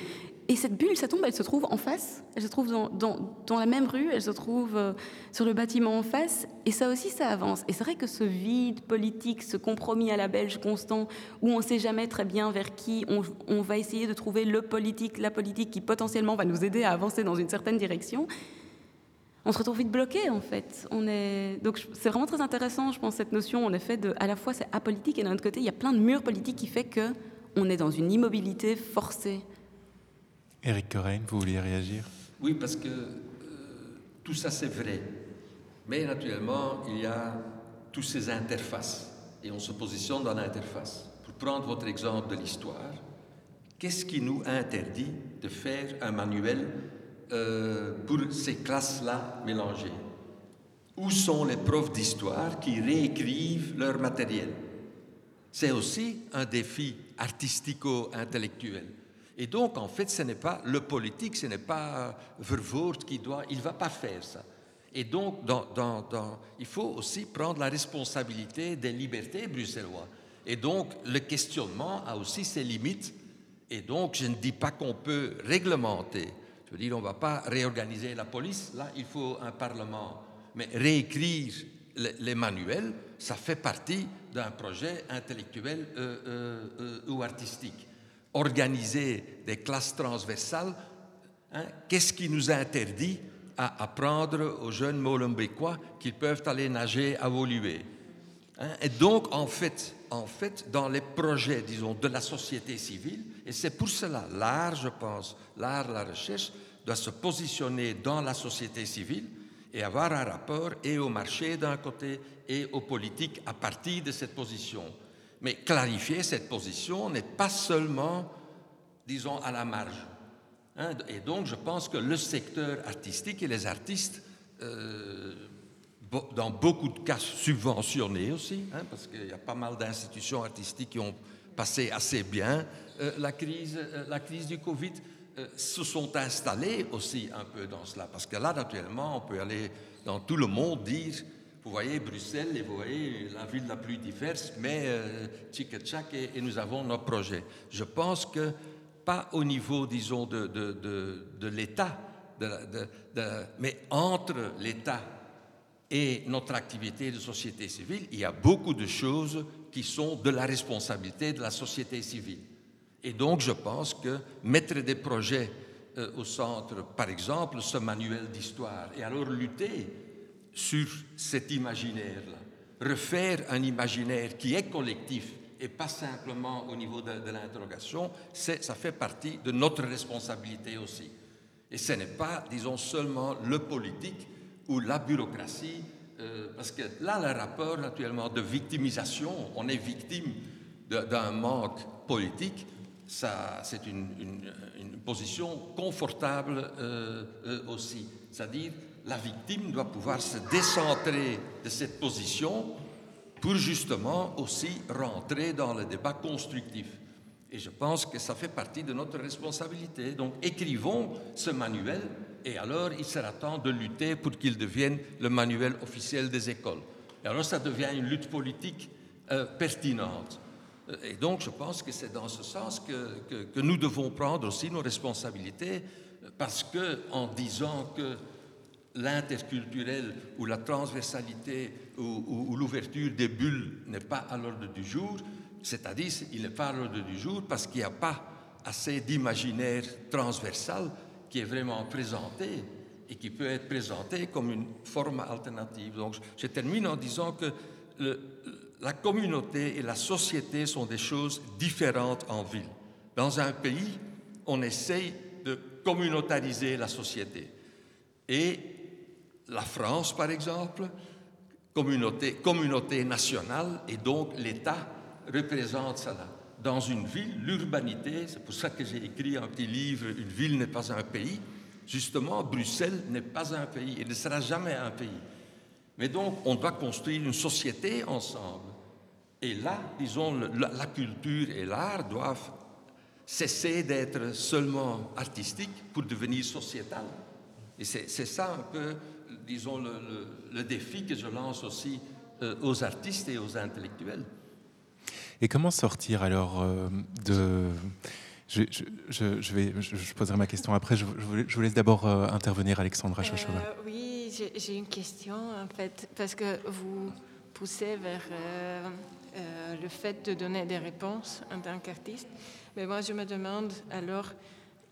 Et cette bulle, ça tombe, elle se trouve en face, elle se trouve dans, la même rue, elle se trouve euh, sur le bâtiment en face, et ça aussi, ça avance. Et c'est vrai que ce vide politique, ce compromis à la belge constant, où on ne sait jamais très bien vers qui on va essayer de trouver le politique, la politique qui potentiellement va nous aider à avancer dans une certaine direction, on se retrouve vite bloqué en fait. On est donc c'est vraiment très intéressant, je pense cette notion en effet de à la fois c'est apolitique et d'un autre côté il y a plein de murs politiques qui fait que on est dans une immobilité forcée. Éric Corain, vous vouliez réagir? Oui, parce que euh, tout ça c'est vrai, mais naturellement il y a toutes ces interfaces et on se positionne dans l'interface. Pour prendre votre exemple de l'histoire, qu'est-ce qui nous interdit de faire un manuel euh, pour ces classes-là mélangées Où sont les profs d'histoire qui réécrivent leur matériel? C'est aussi un défi artistico-intellectuel. Et donc, en fait, ce n'est pas le politique, ce n'est pas Vervoort qui doit, il ne va pas faire ça. Et donc, il faut aussi prendre la responsabilité des libertés bruxellois. Et donc, le questionnement a aussi ses limites. Et donc, je ne dis pas qu'on peut réglementer. On ne va pas réorganiser la police. Là, il faut un parlement. Mais réécrire les, manuels, ça fait partie d'un projet intellectuel euh, euh, euh, ou artistique. Organiser des classes transversales, hein, qu'est-ce qui nous interdit à apprendre aux jeunes Molenbeekois qu'ils peuvent aller nager à. Hein? Et donc, en fait, en fait, dans les projets, disons, de la société civile, et c'est pour cela, l'art, je pense, l'art, la recherche, doit se positionner dans la société civile et avoir un rapport et au marché d'un côté et aux politiques à partir de cette position. Mais clarifier cette position n'est pas seulement, disons, à la marge. Hein, et donc, je pense que le secteur artistique et les artistes, euh, dans beaucoup de cas subventionnés aussi, hein, parce qu'il y a pas mal d'institutions artistiques qui ont passé assez bien euh, la, crise, euh, la crise du Covid, euh, se sont installés aussi un peu dans cela. Parce que là, naturellement, on peut aller dans tout le monde dire, vous voyez Bruxelles et vous voyez la ville la plus diverse, mais euh, tchic et, nous avons nos projets. Je pense que pas au niveau, disons, de, de, de, de l'État, mais entre l'État et notre activité de société civile, il y a beaucoup de choses qui sont de la responsabilité de la société civile. Et donc, je pense que mettre des projets euh, au centre, par exemple, ce manuel d'histoire, et alors lutter sur cet imaginaire-là, refaire un imaginaire qui est collectif, et pas simplement au niveau de, l'interrogation, ça fait partie de notre responsabilité aussi. Et ce n'est pas, disons, seulement le politique ou la bureaucratie, euh, parce que là, le rapport, naturellement, de victimisation, on est victime d'un manque politique, c'est une, position confortable euh, euh, aussi. C'est-à-dire, la victime doit pouvoir se décentrer de cette position pour justement aussi rentrer dans le débat constructif. Et je pense que ça fait partie de notre responsabilité. Donc écrivons ce manuel et alors il sera temps de lutter pour qu'il devienne le manuel officiel des écoles. Et alors ça devient une lutte politique euh, pertinente. Et donc je pense que c'est dans ce sens que, nous devons prendre aussi nos responsabilités parce que en disant que l'interculturel ou la transversalité ou l'ouverture des bulles n'est pas à l'ordre du jour, c'est-à-dire il n'est pas à l'ordre du jour parce qu'il n'y a pas assez d'imaginaire transversal qui est vraiment présenté et qui peut être présenté comme une forme alternative. Donc je termine en disant que le, la communauté et la société sont des choses différentes en ville. Dans un pays, on essaye de communautariser la société. Et la France, par exemple, communauté, nationale, et donc l'État représente cela. Dans une ville, l'urbanité, c'est pour ça que j'ai écrit un petit livre, Une ville n'est pas un pays, justement, Bruxelles n'est pas un pays et ne sera jamais un pays. Mais donc, on doit construire une société ensemble. Et là, disons, la, la culture et l'art doivent cesser d'être seulement artistiques pour devenir sociétal. Et c'est ça un peu, disons, le, le, le, défi que je lance aussi euh, aux artistes et aux intellectuels. Et comment sortir alors euh, de... Je, je, je, vais, je, poserai ma question après. Je, vous laisse d'abord euh, intervenir, Alexandra Chochova. Euh, oui, j'ai une question en fait, parce que vous poussez vers euh, euh, le fait de donner des réponses en tant qu'artiste. Mais moi, je me demande alors,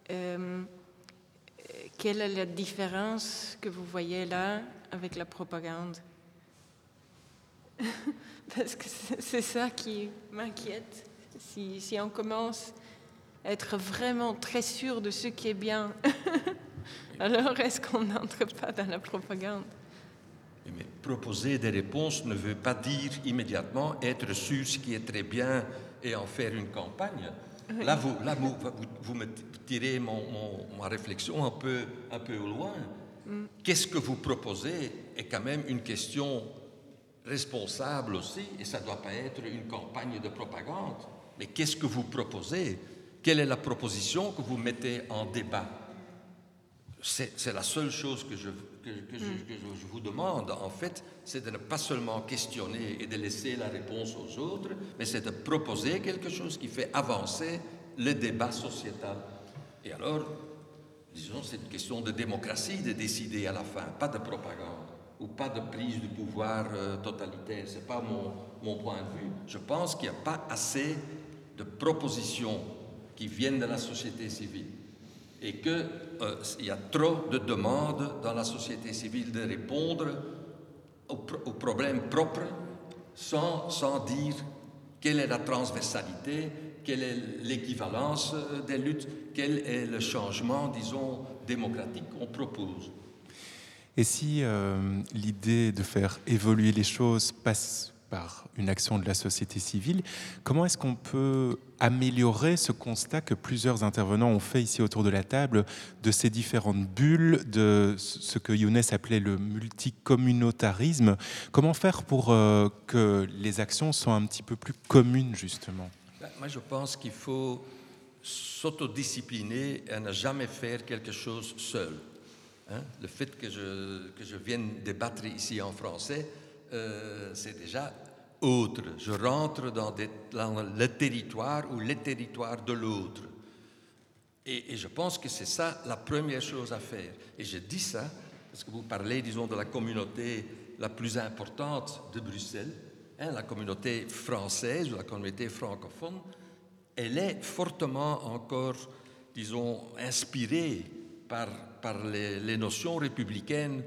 euh, quelle est la différence que vous voyez là avec la propagande? Parce que c'est ça qui m'inquiète. Si, si, on commence à être vraiment très sûr de ce qui est bien, alors est-ce qu'on n'entre pas dans la propagande? Mais proposer des réponses ne veut pas dire immédiatement être sûr ce qui est très bien et en faire une campagne. Là, vous, là, vous, vous, me tirez mon, ma réflexion un peu, un peu au loin. Mm. Qu'est-ce que vous proposez est quand même une question responsable aussi, et ça ne doit pas être une campagne de propagande. Mais qu'est-ce que vous proposez? Quelle est la proposition que vous mettez en débat? C'est la seule chose que je, que, que, je, que je, vous demande, en fait, c'est de ne pas seulement questionner et de laisser la réponse aux autres, mais c'est de proposer quelque chose qui fait avancer le débat sociétal. Et alors, disons, c'est une question de démocratie de décider à la fin, pas de propagande ou pas de prise de pouvoir euh, totalitaire. Ce n'est pas mon, mon point de vue. Je pense qu'il n'y a pas assez de propositions qui viennent de la société civile et qu'il euh, y a trop de demandes dans la société civile de répondre aux, aux problèmes propres sans, sans, dire quelle est la transversalité, quelle est l'équivalence euh, des luttes, quel est le changement, disons, démocratique qu'on propose. Et si euh, l'idée de faire évoluer les choses passe par une action de la société civile. Comment est-ce qu'on peut améliorer ce constat que plusieurs intervenants ont fait ici autour de la table de ces différentes bulles, de ce que Younes appelait le multicommunautarisme? Comment faire pour euh, que les actions soient un petit peu plus communes, justement? Ben, Moi, je pense qu'il faut s'autodiscipliner et ne jamais faire quelque chose seul. Hein. le fait que je, que je vienne débattre ici en français, euh, c'est déjà autre. Je rentre dans, le territoire ou les territoires de l'autre. Et, je pense que c'est ça la première chose à faire. Et je dis ça parce que vous parlez, disons, de la communauté la plus importante de Bruxelles, hein, la communauté française ou la communauté francophone. Elle est fortement encore, disons, inspirée par, les notions républicaines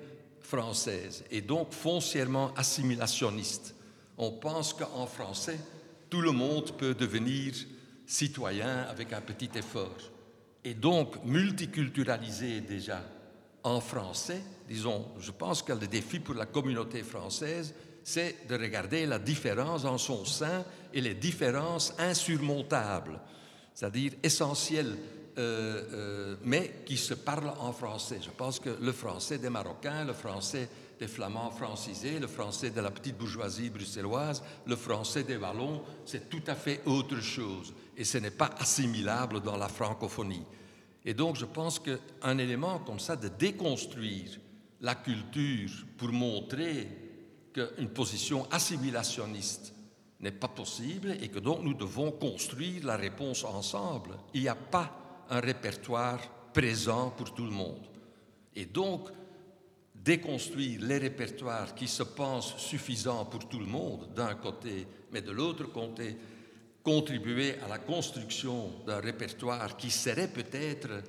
française et donc foncièrement assimilationniste. On pense qu'en français, tout le monde peut devenir citoyen avec un petit effort. Et donc, multiculturaliser déjà en français, disons, je pense que le défi pour la communauté française, c'est de regarder la différence en son sein et les différences insurmontables, c'est-à-dire essentielles euh, euh, mais qui se parlent en français. Je pense que le français des Marocains, le français des Flamands francisés, le français de la petite bourgeoisie bruxelloise, le français des Wallons, c'est tout à fait autre chose. Et ce n'est pas assimilable dans la francophonie. Et donc je pense qu'un élément comme ça de déconstruire la culture pour montrer qu'une position assimilationniste n'est pas possible et que donc nous devons construire la réponse ensemble. Il n'y a pas un répertoire présent pour tout le monde. Et donc, déconstruire les répertoires qui se pensent suffisants pour tout le monde, d'un côté, mais de l'autre côté, contribuer à la construction d'un répertoire qui serait peut-être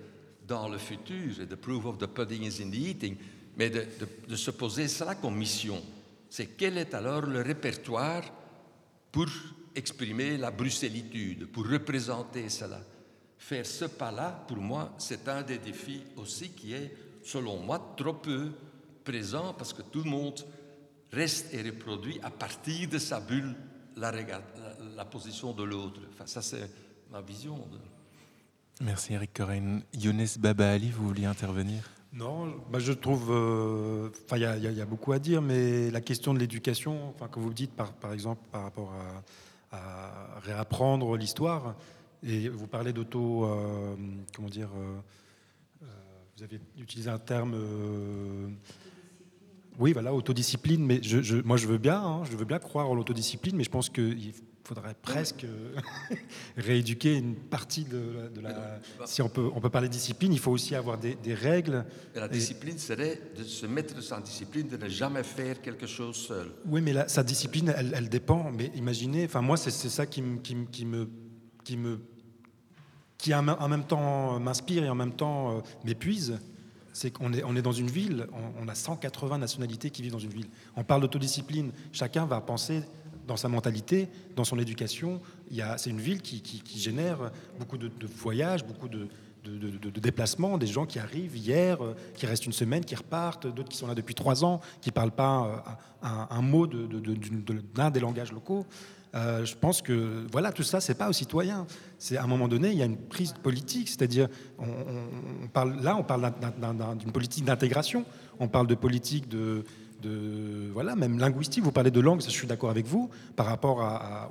dans le futur, et the proof of the pudding is in the eating, mais de, se poser cela comme mission. C'est quel est alors le répertoire pour exprimer la bruxellitude, pour représenter cela? Faire ce pas-là, pour moi, c'est un des défis aussi qui est, selon moi, trop peu présent parce que tout le monde reste et reproduit à partir de sa bulle la, la, position de l'autre. Enfin, ça, c'est ma vision. De... Merci Eric Corinne. Younes Baba Ali, vous vouliez intervenir? Non, bah je trouve, euh, enfin, il y, a beaucoup à dire, mais la question de l'éducation, enfin, que vous dites par, par exemple par rapport à, à réapprendre l'histoire, et vous parlez d'auto, euh, comment dire, euh, euh, vous avez utilisé un terme, oui, voilà, autodiscipline. Mais je, moi, je veux bien, hein, je veux bien croire en l'autodiscipline, mais je pense qu'il faudrait presque rééduquer une partie de, la. Si on peut, on peut parler de discipline, il faut aussi avoir des, règles. la discipline serait de se mettre sans discipline, de ne jamais faire quelque chose seul. Oui, mais sa discipline, elle, dépend. Mais imaginez, enfin moi, c'est ça qui, qui, qui me qui en même temps m'inspire et en même temps euh, m'épuise. c'est qu'on est, dans une ville, on, a 180 nationalités qui vivent dans une ville. On parle d'autodiscipline, chacun va penser dans sa mentalité, dans son éducation. C'est une ville qui, génère beaucoup de, voyages, beaucoup de, de, déplacements, des gens qui arrivent hier, euh, qui restent une semaine, qui repartent, d'autres qui sont là depuis trois ans, qui ne parlent pas euh, un, mot d'un des langages locaux. Euh, je pense que voilà, tout ça, c'est pas aux citoyens. C'est à un moment donné, il y a une prise politique, c'est-à-dire, là, on parle d'une politique d'intégration, on parle de politique de, voilà, même linguistique. Vous parlez de langue, je suis d'accord avec vous par rapport à,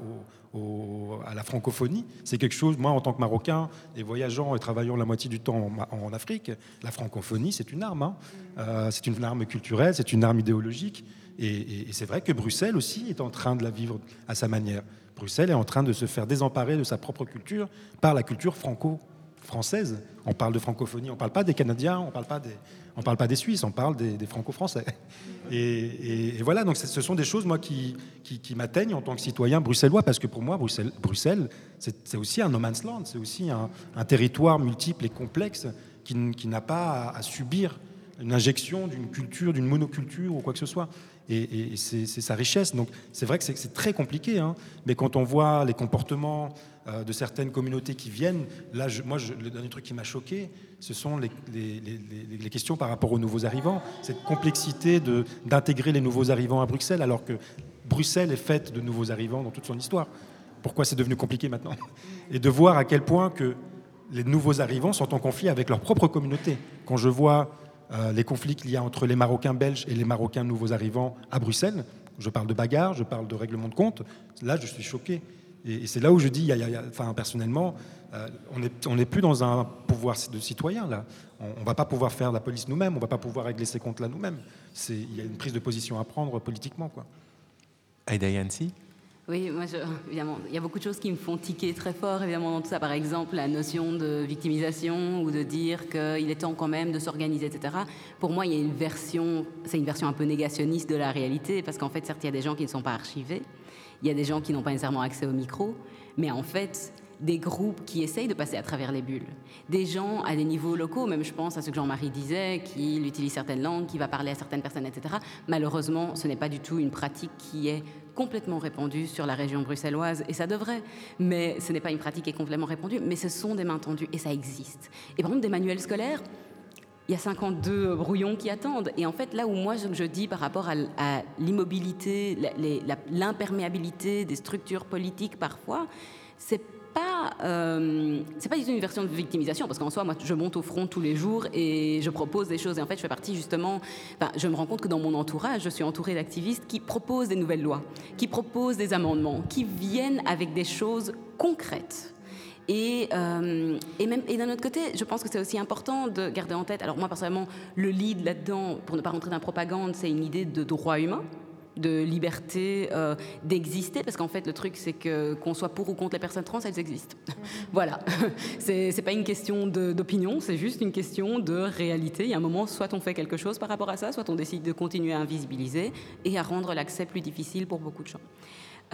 à la francophonie. C'est quelque chose, moi, en tant que Marocain et voyageant et travaillant la moitié du temps en, Afrique, la francophonie, c'est une arme. Hein. Euh, c'est une arme culturelle, c'est une arme idéologique. Et, c'est vrai que Bruxelles aussi est en train de la vivre à sa manière. Bruxelles est en train de se faire désemparer de sa propre culture par la culture franco-française. On parle de francophonie, on ne parle pas des Canadiens, on ne parle pas des, parle pas des Suisses, on parle des, franco-français. Et, voilà, donc ce sont des choses moi qui, qui, m'atteignent en tant que citoyen bruxellois, parce que pour moi, Bruxelles c'est aussi un no man's land, c'est aussi un, territoire multiple et complexe qui, n'a pas à subir une injection d'une culture, d'une monoculture ou quoi que ce soit et, c'est sa richesse. Donc c'est vrai que c'est très compliqué, hein. mais quand on voit les comportements euh, de certaines communautés qui viennent, là, moi, le dernier truc qui m'a choqué, ce sont les, les, questions par rapport aux nouveaux arrivants, cette complexité d'intégrer les nouveaux arrivants à Bruxelles, alors que Bruxelles est faite de nouveaux arrivants dans toute son histoire. Pourquoi c'est devenu compliqué maintenant? Et de voir à quel point que les nouveaux arrivants sont en conflit avec leur propre communauté. Quand je vois euh, les conflits qu'il y a entre les Marocains belges et les Marocains nouveaux arrivants à Bruxelles. Je parle de bagarre, je parle de règlement de compte. Là, je suis choqué. Et, c'est là où je dis, enfin, personnellement, euh, on n'est plus dans un pouvoir de citoyen, là. On ne va pas pouvoir faire la police nous-mêmes, on ne va pas pouvoir régler ces comptes-là nous-mêmes. Il y a une prise de position à prendre politiquement. Quoi. Aïda oui, évidemment, il y a beaucoup de choses qui me font tiquer très fort, évidemment, dans tout ça. Par exemple, la notion de victimisation ou de dire qu'il est temps quand même de s'organiser, etc. Pour moi, il y a une version, c'est une version un peu négationniste de la réalité, parce qu'en fait, certes, il y a des gens qui ne sont pas archivés, il y a des gens qui n'ont pas nécessairement accès au micro, mais en fait, des groupes qui essayent de passer à travers les bulles. Des gens à des niveaux locaux, même je pense à ce que Jean-Marie disait, qui utilise certaines langues, qui va parler à certaines personnes, etc. Malheureusement, ce n'est pas du tout une pratique qui est complètement répandue sur la région bruxelloise, et ça devrait, mais ce n'est pas une pratique qui est complètement répandue, mais ce sont des mains tendues, et ça existe. Et par exemple, des manuels scolaires, il y a 52 brouillons qui attendent. Et en fait, là où moi je dis par rapport à, l'immobilité, l'imperméabilité des structures politiques parfois, c'est pas, euh, c'est pas une version de victimisation, parce qu'en soi, moi, je monte au front tous les jours et je propose des choses. Et en fait, je fais partie justement, je me rends compte que dans mon entourage, je suis entourée d'activistes qui proposent des nouvelles lois, qui proposent des amendements, qui viennent avec des choses concrètes. Et, euh, et, même, et d'un autre côté, je pense que c'est aussi important de garder en tête, alors moi personnellement, le lead là-dedans, pour ne pas rentrer dans la propagande, c'est une idée de droit humain de liberté euh, d'exister, parce qu'en fait, le truc, c'est que qu'on soit pour ou contre les personnes trans, elles existent. Mhm. voilà. c'est pas une question d'opinion, c'est juste une question de réalité. Il y a un moment, soit on fait quelque chose par rapport à ça, soit on décide de continuer à invisibiliser et à rendre l'accès plus difficile pour beaucoup de gens.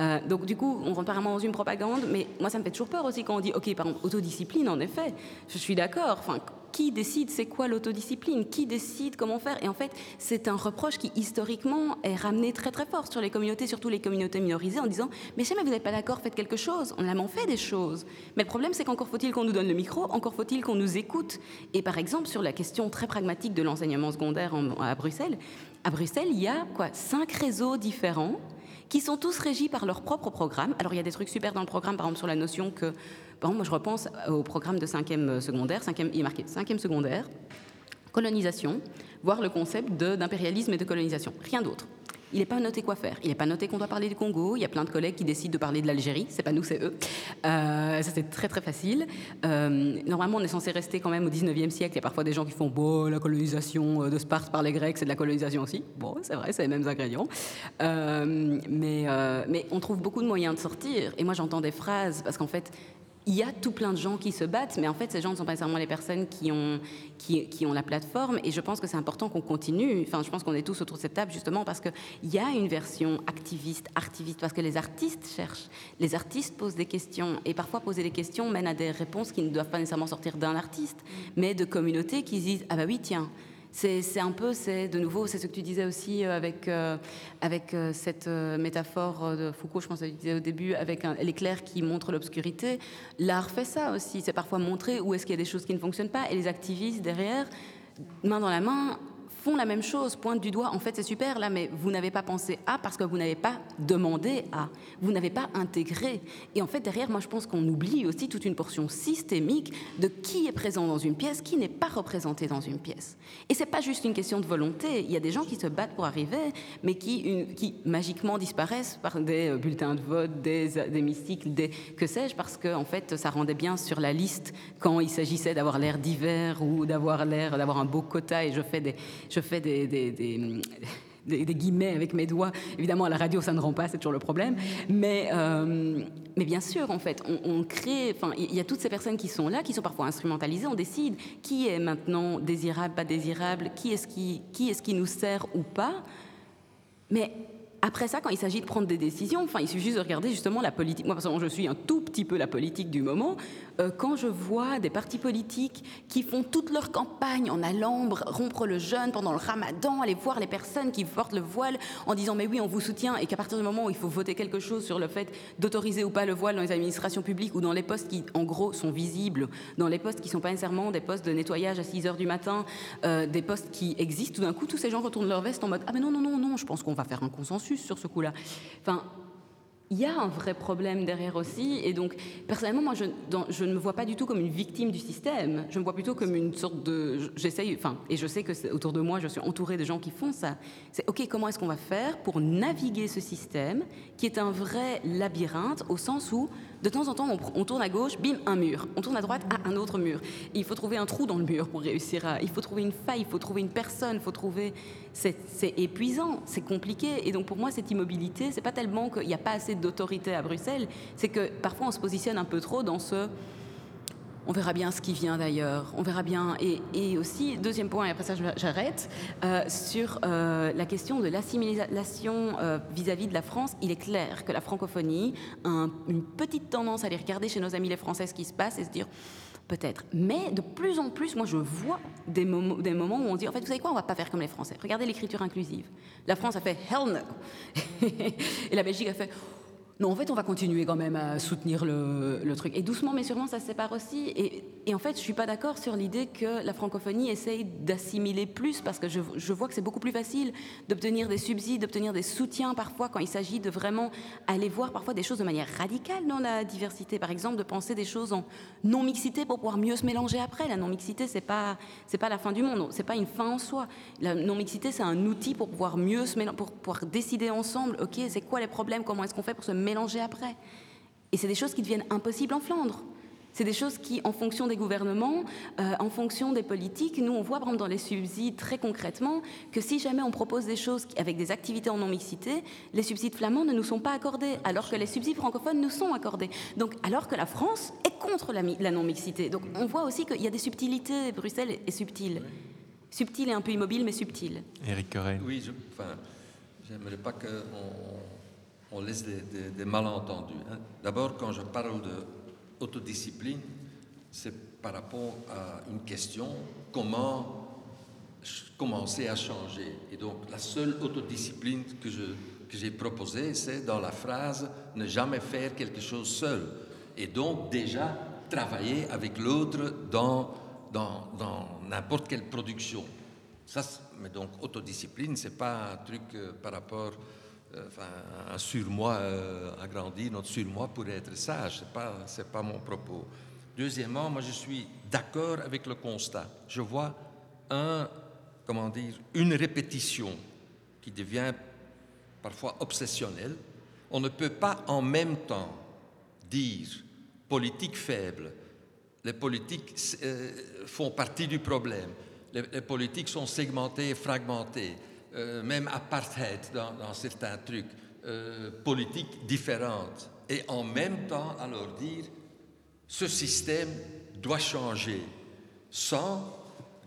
Euh, donc du coup, on rentre apparemment dans une propagande, mais moi ça me fait toujours peur aussi quand on dit, ok, par exemple, autodiscipline, en effet, je suis d'accord. Enfin, qui décide c'est quoi l'autodiscipline Qui décide comment faire Et en fait, c'est un reproche qui historiquement est ramené très très fort sur les communautés, surtout les communautés minorisées, en disant, mais jamais vous n'êtes pas d'accord, faites quelque chose. On a vraiment fait des choses. Mais le problème, c'est qu'encore faut-il qu'on nous donne le micro, encore faut-il qu'on nous écoute. Et par exemple, sur la question très pragmatique de l'enseignement secondaire à Bruxelles, à Bruxelles, il y a quoi cinq réseaux différents qui sont tous régis par leur propre programme. Alors il y a des trucs super dans le programme, par exemple sur la notion que, exemple, moi je repense au programme de 5e secondaire, 5e, il est marqué 5e secondaire, colonisation, voire le concept d'impérialisme et de colonisation. Rien d'autre. Il n'est pas noté quoi faire. Il n'est pas noté qu'on doit parler du Congo. Il y a plein de collègues qui décident de parler de l'Algérie. C'est pas nous, c'est eux. Euh, ça, c'est très, très facile. Euh, normalement, on est censé rester quand même au 19e siècle. Il y a parfois des gens qui font Bon, la colonisation euh, de Sparte par les Grecs, c'est de la colonisation aussi. Bon, c'est vrai, c'est les mêmes ingrédients. mais, mais on trouve beaucoup de moyens de sortir. Et moi, j'entends des phrases, parce qu'en fait, il y a tout plein de gens qui se battent, mais en fait, ces gens ne sont pas nécessairement les personnes qui ont, qui, ont la plateforme. Et je pense que c'est important qu'on continue. Enfin, je pense qu'on est tous autour de cette table justement parce qu'il y a une version activiste, artiviste, parce que les artistes cherchent. Les artistes posent des questions. Et parfois, poser des questions mène à des réponses qui ne doivent pas nécessairement sortir d'un artiste, mais de communautés qui disent Ah bah oui, tiens, C'est un peu, c'est de nouveau, c'est ce que tu disais aussi euh, avec, euh, avec euh, cette métaphore de Foucault, je pense que tu disais au début, avec l'éclair qui montre l'obscurité. L'art fait ça aussi, c'est parfois montrer où est-ce qu'il y a des choses qui ne fonctionnent pas, et les activistes derrière, main dans la main, font la même chose, pointent du doigt, en fait c'est super là, mais vous n'avez pas pensé à parce que vous n'avez pas demandé à, vous n'avez pas intégré. Et en fait derrière, moi je pense qu'on oublie aussi toute une portion systémique de qui est présent dans une pièce, qui n'est pas représenté dans une pièce. Et c'est pas juste une question de volonté, il y a des gens qui se battent pour arriver, mais qui, magiquement disparaissent par des euh, bulletins de vote, des, des mystiques, des que sais-je, parce que en fait ça rendait bien sur la liste quand il s'agissait d'avoir l'air d'hiver ou d'avoir l'air d'avoir un beau quota et je fais des je fais des, guillemets avec mes doigts. Évidemment, à la radio, ça ne rend pas, c'est toujours le problème. Mais, euh, mais bien sûr, en fait, on, crée. Enfin, il y a toutes ces personnes qui sont là, qui sont parfois instrumentalisées. On décide qui est maintenant désirable, pas désirable, qui est-ce qui, qui, est -ce qui nous sert ou pas. Mais après ça, quand il s'agit de prendre des décisions, enfin, il suffit juste de regarder justement la politique. Moi, personnellement, je suis un tout petit peu la politique du moment. Euh, quand je vois des partis politiques qui font toute leur campagne en allant rompre le jeûne pendant le ramadan, aller voir les personnes qui portent le voile en disant mais oui, on vous soutient, et qu'à partir du moment où il faut voter quelque chose sur le fait d'autoriser ou pas le voile dans les administrations publiques ou dans les postes qui, en gros, sont visibles, dans les postes qui ne sont pas nécessairement des postes de nettoyage à 6 heures du matin, euh, des postes qui existent, tout d'un coup, tous ces gens retournent leur veste en mode ah mais non, non, non, non, je pense qu'on va faire un consensus sur ce coup-là. Enfin, il y a un vrai problème derrière aussi. Et donc, personnellement, moi, je, je, ne me vois pas du tout comme une victime du système. Je me vois plutôt comme une sorte de. J'essaye, enfin, et je sais que autour de moi, je suis entourée de gens qui font ça. C'est OK, comment est-ce qu'on va faire pour naviguer ce système qui est un vrai labyrinthe au sens où de temps en temps, on, tourne à gauche, bim, un mur. On tourne à droite, ah, un autre mur. il faut trouver un trou dans le mur pour réussir. Il faut trouver une faille, il faut trouver une personne, il faut trouver. C'est épuisant, c'est compliqué. Et donc pour moi, cette immobilité, c'est pas tellement qu'il n'y a pas assez d'autorité à Bruxelles, c'est que parfois on se positionne un peu trop dans ce on verra bien ce qui vient d'ailleurs. On verra bien. Et, aussi, deuxième point, et après ça j'arrête, euh, sur euh, la question de l'assimilation euh, vis-à-vis de la France, il est clair que la francophonie a une petite tendance à aller regarder chez nos amis les Français ce qui se passe et se dire peut-être. Mais de plus en plus, moi je vois des, des moments où on dit en fait, vous savez quoi, on va pas faire comme les Français. Regardez l'écriture inclusive. La France a fait hell no. et la Belgique a fait non, en fait, on va continuer quand même à soutenir le, truc. Et doucement, mais sûrement, ça se sépare aussi. Et, en fait, je suis pas d'accord sur l'idée que la francophonie essaye d'assimiler plus, parce que je, vois que c'est beaucoup plus facile d'obtenir des subsides, d'obtenir des soutiens parfois quand il s'agit de vraiment aller voir parfois des choses de manière radicale dans la diversité. Par exemple, de penser des choses en non-mixité pour pouvoir mieux se mélanger après. La non-mixité, c'est pas, pas la fin du monde, c'est pas une fin en soi. La non-mixité, c'est un outil pour pouvoir mieux se mélanger, pour pouvoir décider ensemble, ok, c'est quoi les problèmes, comment est-ce qu'on fait pour se mélanger après. Et c'est des choses qui deviennent impossibles en Flandre. C'est des choses qui, en fonction des gouvernements, euh, en fonction des politiques, nous on voit par exemple dans les subsides très concrètement que si jamais on propose des choses avec des activités en non-mixité, les subsides flamands ne nous sont pas accordés, alors que les subsides francophones nous sont accordés. Donc alors que la France est contre la, la non-mixité. Donc on voit aussi qu'il y a des subtilités, Bruxelles est subtile. Subtile et un peu immobile, mais subtile. Eric Corel. Oui, je, enfin, j'aimerais pas qu'on on laisse des, malentendus. Hein. D'abord, quand je parle d'autodiscipline, c'est par rapport à une question, comment commencer à changer. Et donc, la seule autodiscipline que j'ai proposée, c'est dans la phrase ne jamais faire quelque chose seul. Et donc, déjà, travailler avec l'autre dans, n'importe quelle production. Ça, mais donc, autodiscipline, c'est pas un truc euh, par rapport enfin, un surmoi euh, agrandir notre surmoi pour être sage. Ce n'est pas, pas mon propos. Deuxièmement, moi je suis d'accord avec le constat. Je vois une répétition qui devient parfois obsessionnelle. On ne peut pas en même temps dire politique faible, les politiques euh, font partie du problème, les, les politiques sont segmentées et fragmentées. Euh, même apartheid dans, certains trucs, euh, politiques différentes, et en même temps alors dire ce système doit changer sans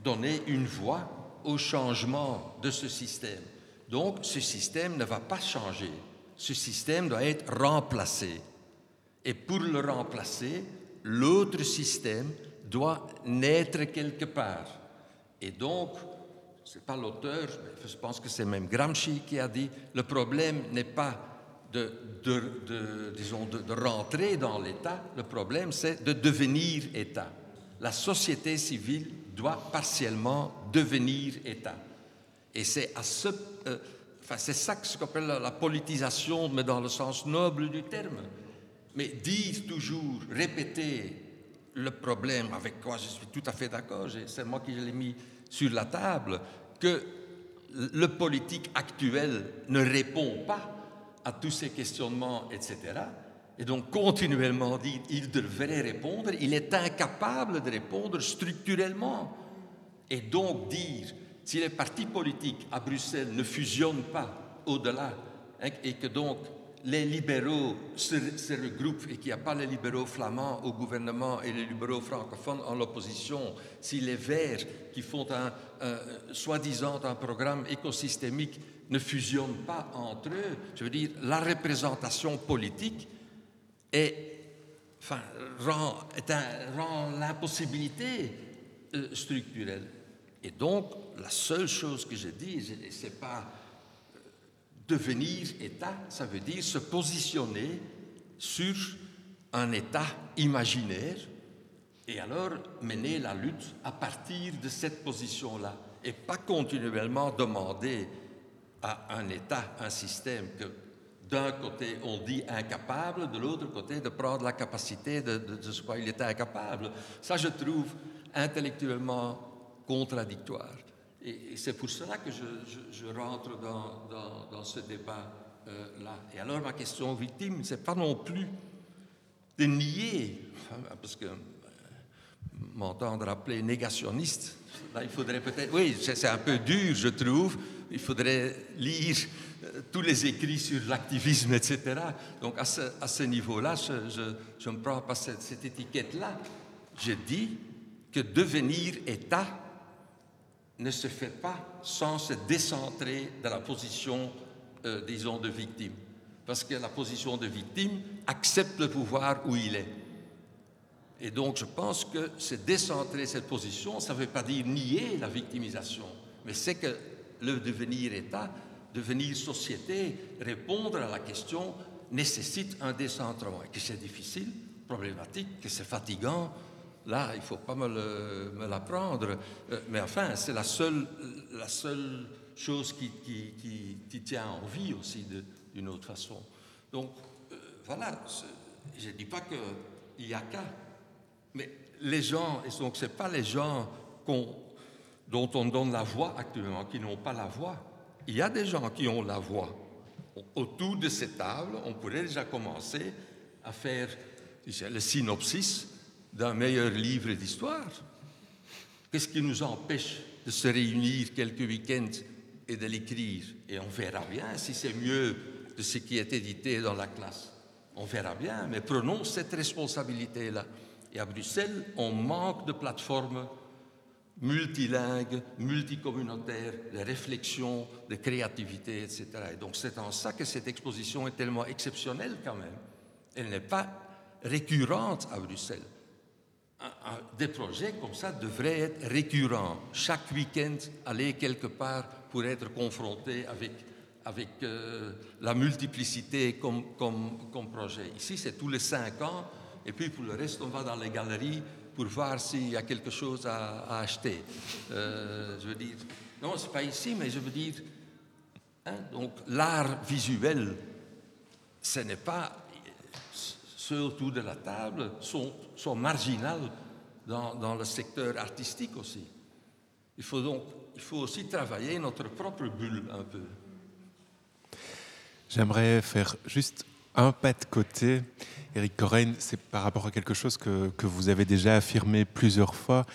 donner une voix au changement de ce système. Donc ce système ne va pas changer, ce système doit être remplacé. Et pour le remplacer, l'autre système doit naître quelque part. Et donc, c'est pas l'auteur, je pense que c'est même Gramsci qui a dit, le problème n'est pas de, de, de, disons, de, rentrer dans l'État, le problème c'est de devenir État. La société civile doit partiellement devenir État. Et c'est à ce, euh, enfin, c'est ça que ce qu'on appelle la, la politisation, mais dans le sens noble du terme. Mais dire toujours, répéter le problème, avec quoi je suis tout à fait d'accord, c'est moi qui l'ai mis sur la table, que le politique actuel ne répond pas à tous ces questionnements, etc. Et donc continuellement dire il devrait répondre, il est incapable de répondre structurellement. Et donc dire, si les partis politiques à Bruxelles ne fusionnent pas au-delà, hein, et que donc les libéraux se, regroupent et qu'il n'y a pas les libéraux flamands au gouvernement et les libéraux francophones en l'opposition, si les Verts qui font un, soi-disant un programme écosystémique ne fusionnent pas entre eux, je veux dire, la représentation politique est, enfin, rend, est un- l'impossibilité euh, structurelle. Et donc, la seule chose que je dis, je- c'est pas devenir État, ça veut dire se positionner sur un État imaginaire et alors mener la lutte à partir de cette position-là et pas continuellement demander à un État, un système que d'un côté on dit incapable, de l'autre côté de prendre la capacité de, ce quoi il est incapable. Ça, je trouve intellectuellement contradictoire. Et, c'est pour cela que je, rentre dans, ce débat-là. et alors ma question aux victimes, c'est pas non plus de nier, parce que euh, m'entendre appeler négationniste, là il faudrait peut-être, oui, c'est un peu dur, je trouve, il faudrait lire euh, tous les écrits sur l'activisme, etc. Donc à ce, niveau-là, je, ne prends pas cette étiquette-là. Je dis que devenir État ne se fait pas sans se décentrer de la position, euh, disons, de victime. Parce que la position de victime accepte le pouvoir où il est. Et donc, je pense que se décentrer cette position, ça ne veut pas dire nier la victimisation, mais c'est que le devenir État, devenir société, répondre à la question nécessite un décentrement. Et que c'est difficile, problématique, que c'est fatigant, là, il ne faut pas me le- me l'apprendre. Euh, mais enfin, c'est la seule, chose qui, tient en vie aussi d'une autre façon. Donc, euh, voilà, je ne dis pas qu'il n'y a qu'à. Mais les gens, et donc ce pas les gens dont on donne la voix actuellement, qui n'ont pas la voix. Il y a des gens qui ont la voix. Autour de cette table, on pourrait déjà commencer à faire le synopsis d'un meilleur livre d'histoire. Qu'est-ce qui nous empêche de se réunir quelques week-ends et de l'écrire? Et on verra bien si c'est mieux de ce qui est édité dans la classe. On verra bien, mais prenons cette responsabilité-là. Et à Bruxelles, on manque de plateformes multilingues, multicommunautaires, de réflexion, de créativité, etc. Et donc c'est en ça que cette exposition est tellement exceptionnelle quand même. Elle n'est pas récurrente à Bruxelles. Des projets comme ça devraient être récurrents. Chaque week-end, aller quelque part pour être confronté avec, avec euh, la multiplicité comme, comme, projet. Ici, c'est tous les cinq ans, et puis pour le reste, on va dans les galeries pour voir s'il y a quelque chose à, à acheter. Euh, je veux dire, non, c'est pas ici, mais je veux dire, hein, donc l'art visuel, ce n'est pas ceux autour de la table sont, sont marginaux dans, le secteur artistique aussi. Il faut donc il faut aussi travailler notre propre bulle un peu. J'aimerais faire juste un pas de côté. Eric Corain, c'est par rapport à quelque chose que, que vous avez déjà affirmé plusieurs fois.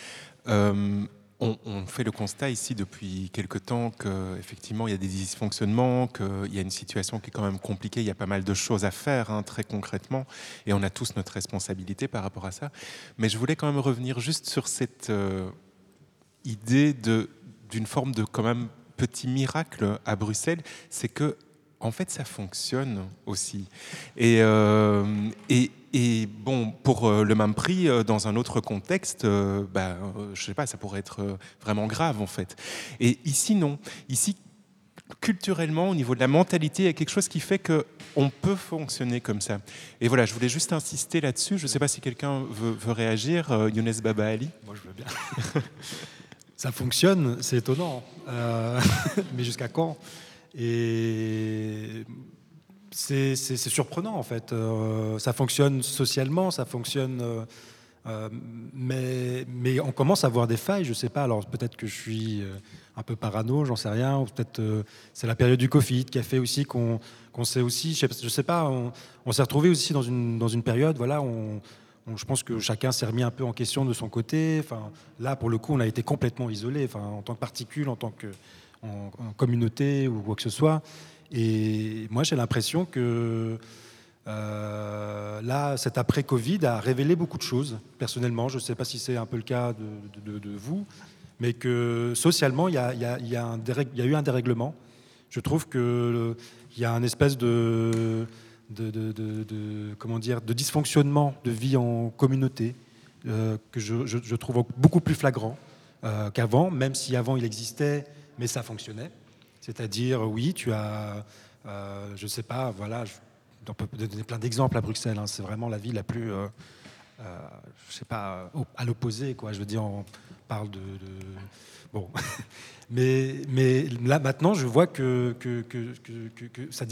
Euh, on, fait le constat ici depuis quelque temps qu'effectivement il y a des dysfonctionnements, qu'il y a une situation qui est quand même compliquée, il y a pas mal de choses à faire hein, très concrètement, et on a tous notre responsabilité par rapport à ça. Mais je voulais quand même revenir juste sur cette euh, idée d'une forme de quand même petit miracle à Bruxelles, c'est que en fait, ça fonctionne aussi. Et, euh, et, et bon, pour euh, le même prix, euh, dans un autre contexte, euh, bah, je sais pas, ça pourrait être vraiment grave en fait. Et ici, non. Ici, culturellement, au niveau de la mentalité, il y a quelque chose qui fait que on peut fonctionner comme ça. Et voilà, je voulais juste insister là-dessus. Je ne sais pas si quelqu'un veut, veut réagir. Euh, Younes Baba Ali. Moi, je veux bien. ça fonctionne, c'est étonnant. Euh, mais jusqu'à quand? Et c'est surprenant, en fait. Euh, ça fonctionne socialement, ça fonctionne. euh, euh, mais, on commence à voir des failles, je sais pas. Alors peut-être que je suis un peu parano, j'en sais rien. Peut-être euh, c'est la période du Covid qui a fait aussi qu'on s'est aussi, je sais, sais pas, on, s'est retrouvé aussi dans une, période, voilà, je pense que chacun s'est remis un peu en question de son côté. Enfin, là, pour le coup, on a été complètement isolé, enfin, en tant que particule, en tant que en, communauté ou quoi que ce soit. Et moi, j'ai l'impression que euh, là, cet après-Covid a révélé beaucoup de choses. Personnellement, je ne sais pas si c'est un peu le cas de, vous, mais que socialement, il y a, eu un dérèglement. Je trouve que il y a un espèce de, comment dire, de dysfonctionnement de vie en communauté euh, que je, trouve beaucoup plus flagrant euh, qu'avant, même si avant il existait, mais ça fonctionnait. C'est-à-dire, oui, tu as, euh, je ne sais pas, voilà, je, on peut donner plein d'exemples à Bruxelles. hein, c'est vraiment la ville la plus, euh, euh, je sais pas, au- à l'opposé, quoi. Je veux dire, on parle de, bon, mais mais là maintenant, je vois que que, que, ça,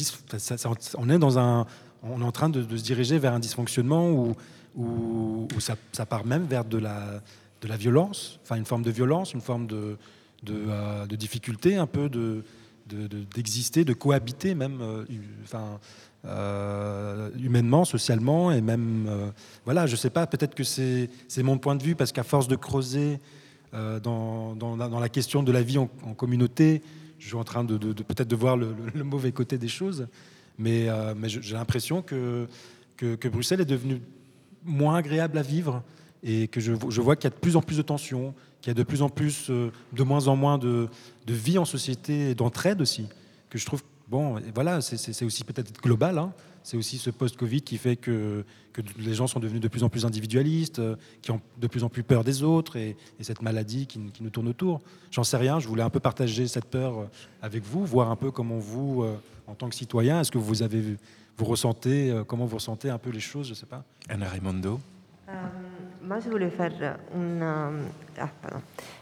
ça- on est dans un, on est en train de, se diriger vers un dysfonctionnement où où, où ça, ça part même vers de la de la violence, enfin une forme de violence, une forme de de, euh, de difficulté, un peu de de- de- d'exister, de, cohabiter même, euh, enfin, euh, humainement, socialement, et même, euh, voilà, je sais pas, peut-être que c'est mon point de vue, parce qu'à force de creuser dans, la- question de la vie en, communauté, je suis en train de, peut-être de voir le, mauvais côté des choses, mais, j'ai l'impression que Bruxelles est devenue moins agréable à vivre et que je, je vois qu'il y a de plus en plus de tensions, qu'il y a de plus en plus, euh, de moins en moins de, vie en société et d'entraide aussi, que je trouve, bon, voilà, c'est- aussi peut-être global, hein. c'est aussi ce post-Covid qui fait que, les gens sont devenus de plus en plus individualistes, euh, qui ont de plus en plus peur des autres et, et cette maladie qui, nous tourne autour. J'en sais rien, je voulais un peu partager cette peur euh, avec vous, voir un peu comment vous, en tant que citoyen, est-ce que vous vous ressentez, comment vous ressentez un peu les choses, je sais pas. Anna Raimondo. Euh, moi, je voulais faire une. euh, ah.